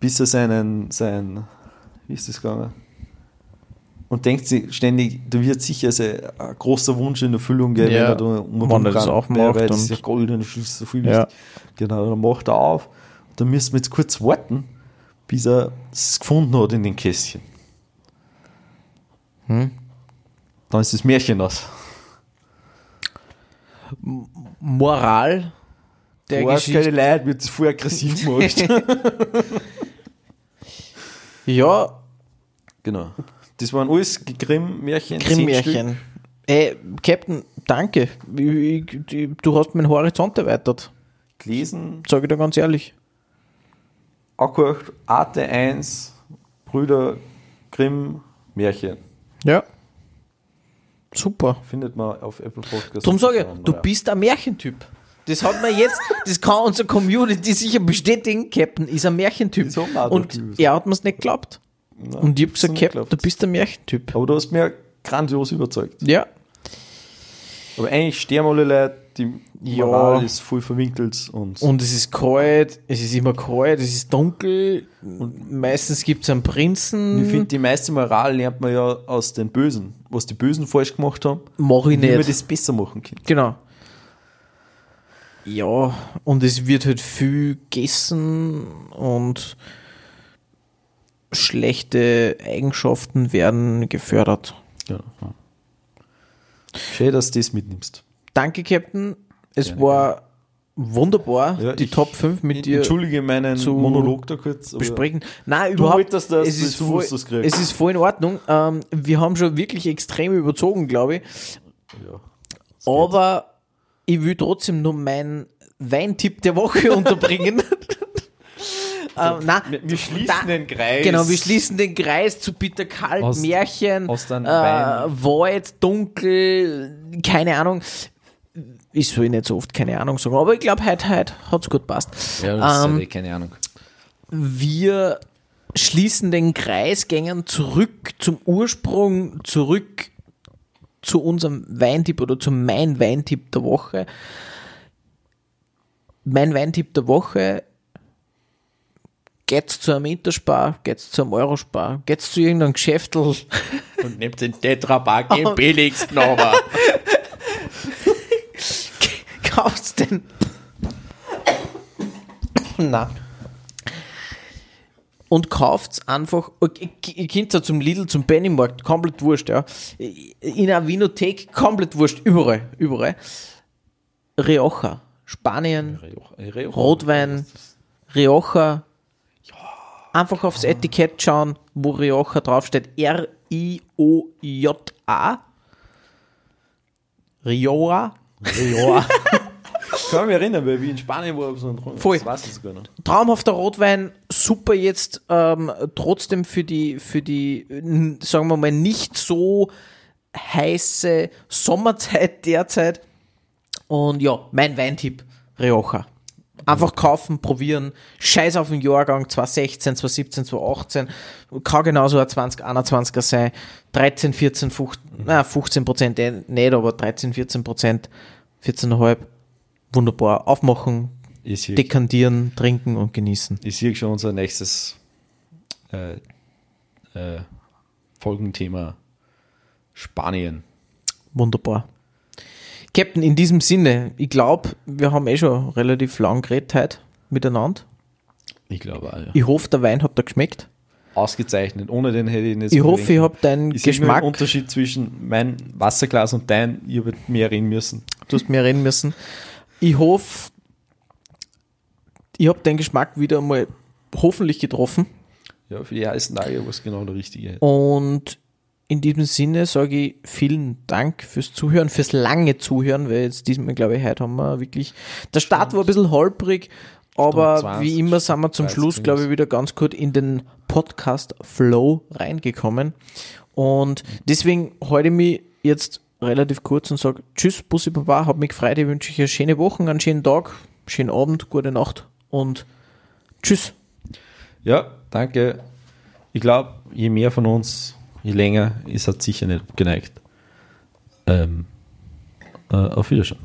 Speaker 2: bis er seinen, sein, wie ist das gegangen? Und denkt sich ständig, da wird sicher ein großer Wunsch in Erfüllung gehen,
Speaker 1: Ja,
Speaker 2: wenn er da um
Speaker 1: das aufmacht
Speaker 2: weil das ist ja goldene Schlüssel, so viel
Speaker 1: Ja.
Speaker 2: Genau, dann macht er auf. Da müssen wir jetzt kurz warten, bis er es gefunden hat in den Kästchen.
Speaker 1: Hm?
Speaker 2: Dann ist das Märchen aus.
Speaker 1: Moral der
Speaker 2: Vorher
Speaker 1: Geschichte.
Speaker 2: keine Leute, wird voll aggressiv gemacht.
Speaker 1: Ja,
Speaker 2: genau. Das waren alles Grimm-Märchen.
Speaker 1: Grimm-Märchen. Ey, Captain, danke. Ich, ich, du hast meinen Horizont erweitert.
Speaker 2: Gelesen,
Speaker 1: Sag ich dir ganz ehrlich.
Speaker 2: angehört, Arte 1, Brüder Grimm, Märchen.
Speaker 1: Ja. Super.
Speaker 2: Findet man auf Apple Podcasts.
Speaker 1: Darum sage ich, du bist ein Märchentyp. Das hat man jetzt, das kann unsere Community sicher bestätigen. Captain ist ein Märchentyp. Und er hat mir es nicht geglaubt.
Speaker 2: Nein,
Speaker 1: Und ich habe gesagt,
Speaker 2: nicht
Speaker 1: du bist ein Märchentyp.
Speaker 2: Aber du hast mir grandios überzeugt.
Speaker 1: Ja.
Speaker 2: Aber eigentlich sterben alle Leute, die
Speaker 1: Ja.
Speaker 2: Moral ist voll verwinkelt und,
Speaker 1: Und es ist kalt, es ist immer kalt, es ist dunkel. Und meistens gibt es einen Prinzen.
Speaker 2: ich finde, die meiste Moral lernt man ja aus den Bösen. Was die Bösen falsch gemacht haben,
Speaker 1: Mach ich
Speaker 2: wie man
Speaker 1: nicht.
Speaker 2: das besser machen kann.
Speaker 1: Genau. Ja, und es wird halt viel gegessen und schlechte Eigenschaften werden gefördert.
Speaker 2: Ja. Schön, dass du das mitnimmst.
Speaker 1: Danke, Captain. Es war wunderbar,
Speaker 2: Ja,
Speaker 1: die Top 5 mit dir
Speaker 2: Entschuldige meinen
Speaker 1: zu
Speaker 2: Monolog da kurz.
Speaker 1: besprechen. Nein, überhaupt.
Speaker 2: wolltest das,
Speaker 1: es, ist
Speaker 2: du
Speaker 1: voll, es ist voll in Ordnung. Ähm, wir haben schon wirklich extrem überzogen, glaube ich.
Speaker 2: Ja.
Speaker 1: Aber ich will trotzdem nur meinen Weintipp der Woche unterbringen. Ähm, nein,
Speaker 2: Wir, wir schließen
Speaker 1: da-
Speaker 2: den Kreis.
Speaker 1: Genau, wir schließen den Kreis zu Bitter Kalt,
Speaker 2: Aus-
Speaker 1: Märchen,
Speaker 2: aus
Speaker 1: äh. Wald, Dunkel, keine Ahnung. Ich soll nicht so oft keine Ahnung sagen, aber ich glaube, heute, heute hat es gut passt.
Speaker 2: Ja, das
Speaker 1: Ähm,
Speaker 2: ist eh keine Ahnung.
Speaker 1: wir schließen den Kreis, gängen zurück zum Ursprung, zurück zu unserem Weintipp oder zu mein Weintipp der Woche. Mein Weintipp der Woche geht's zu einem Interspar, geht's zu einem Eurospar, geht's zu irgendeinem Geschäftel,
Speaker 2: Und nehmt den Tetrapack im billigsten aber.
Speaker 1: kaufst den. Na. Und kauft's einfach, ihr könnt ja zum Lidl, zum Pennymarkt, komplett wurscht, ja. In einer Vinothek, komplett wurscht, überall, überall. Rioja, Spanien, Rotwein, Rioja. Einfach aufs Etikett schauen, wo Rioja draufsteht. R-I-O-J-A. Rioja.
Speaker 2: Ja. kann mich erinnern, weil wie in Spanien war so ein
Speaker 1: Voll.
Speaker 2: Das weiß ich sogar noch.
Speaker 1: traumhafter Rotwein, super jetzt ähm, trotzdem für die, für die, sagen wir mal, nicht so heiße Sommerzeit derzeit. Und ja, mein Weintipp, Rioja. Einfach kaufen, probieren. Scheiß auf den Jahrgang 2016, 2017, 2018. Kann genauso ein 2021er sein. 13, 14, 15, na, 15 Prozent eh nicht, aber 13, 14 Prozent, 14,5. Wunderbar. Aufmachen, dekantieren, trinken und genießen.
Speaker 2: ich sehe schon unser nächstes äh, äh, Folgenthema Spanien.
Speaker 1: Wunderbar. Captain, in diesem Sinne, ich glaube, wir haben eh schon relativ lang geredet heute miteinander.
Speaker 2: Ich glaube auch, ja.
Speaker 1: Ich hoffe, der Wein hat dir geschmeckt.
Speaker 2: Ausgezeichnet. Ohne den hätte ich nicht
Speaker 1: Ich hoffe, ich habe deinen
Speaker 2: Ich
Speaker 1: Geschmack,
Speaker 2: einen Unterschied zwischen mein Wasserglas und dein. Ich habe mehr reden müssen.
Speaker 1: du hast mir reden müssen. Ich hoffe, ich habe deinen Geschmack wieder mal hoffentlich getroffen.
Speaker 2: Ja, für die ersten Tage war es genau der richtige.
Speaker 1: Und in diesem Sinne sage ich vielen Dank fürs Zuhören, fürs lange Zuhören, weil jetzt diesmal, glaube ich, heute haben wir wirklich, der Start war ein bisschen holprig, aber
Speaker 2: Stunde 20,
Speaker 1: wie immer sind wir zum
Speaker 2: 30
Speaker 1: Schluss, glaube ich, wieder ganz gut in den Podcast-Flow reingekommen. Und deswegen halte ich mich jetzt relativ kurz und sage Tschüss, Bussi Baba, hat mich gefreut, ich wünsche euch eine schöne Woche, einen schönen Tag, schönen Abend, gute Nacht und Tschüss.
Speaker 2: Ja, danke. Ich glaube, je mehr von uns, je länger, ist er sicher nicht abgeneigt. Ähm, äh, auf Wiedersehen.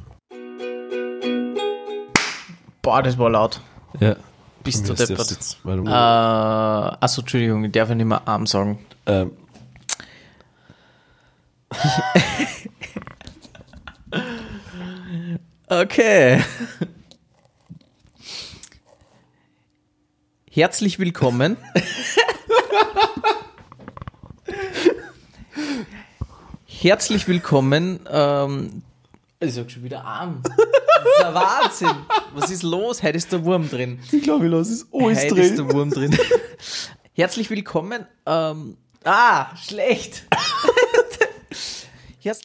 Speaker 1: Boah, das war laut.
Speaker 2: Ja.
Speaker 1: Bist du deppert.
Speaker 2: jetzt-
Speaker 1: Äh, achso, Entschuldigung, ich darf ja nicht mehr arm sagen.
Speaker 2: ähm,
Speaker 1: Okay. Herzlich willkommen. Herzlich willkommen. Ähm, ich sag schon wieder arm. Das ist ein Wahnsinn. Was ist los? Heute ist der Wurm drin.
Speaker 2: ich glaube, ich lasse es alles
Speaker 1: Heute ist der Wurm drin. Herzlich willkommen. Ähm, ah, schlecht. Herz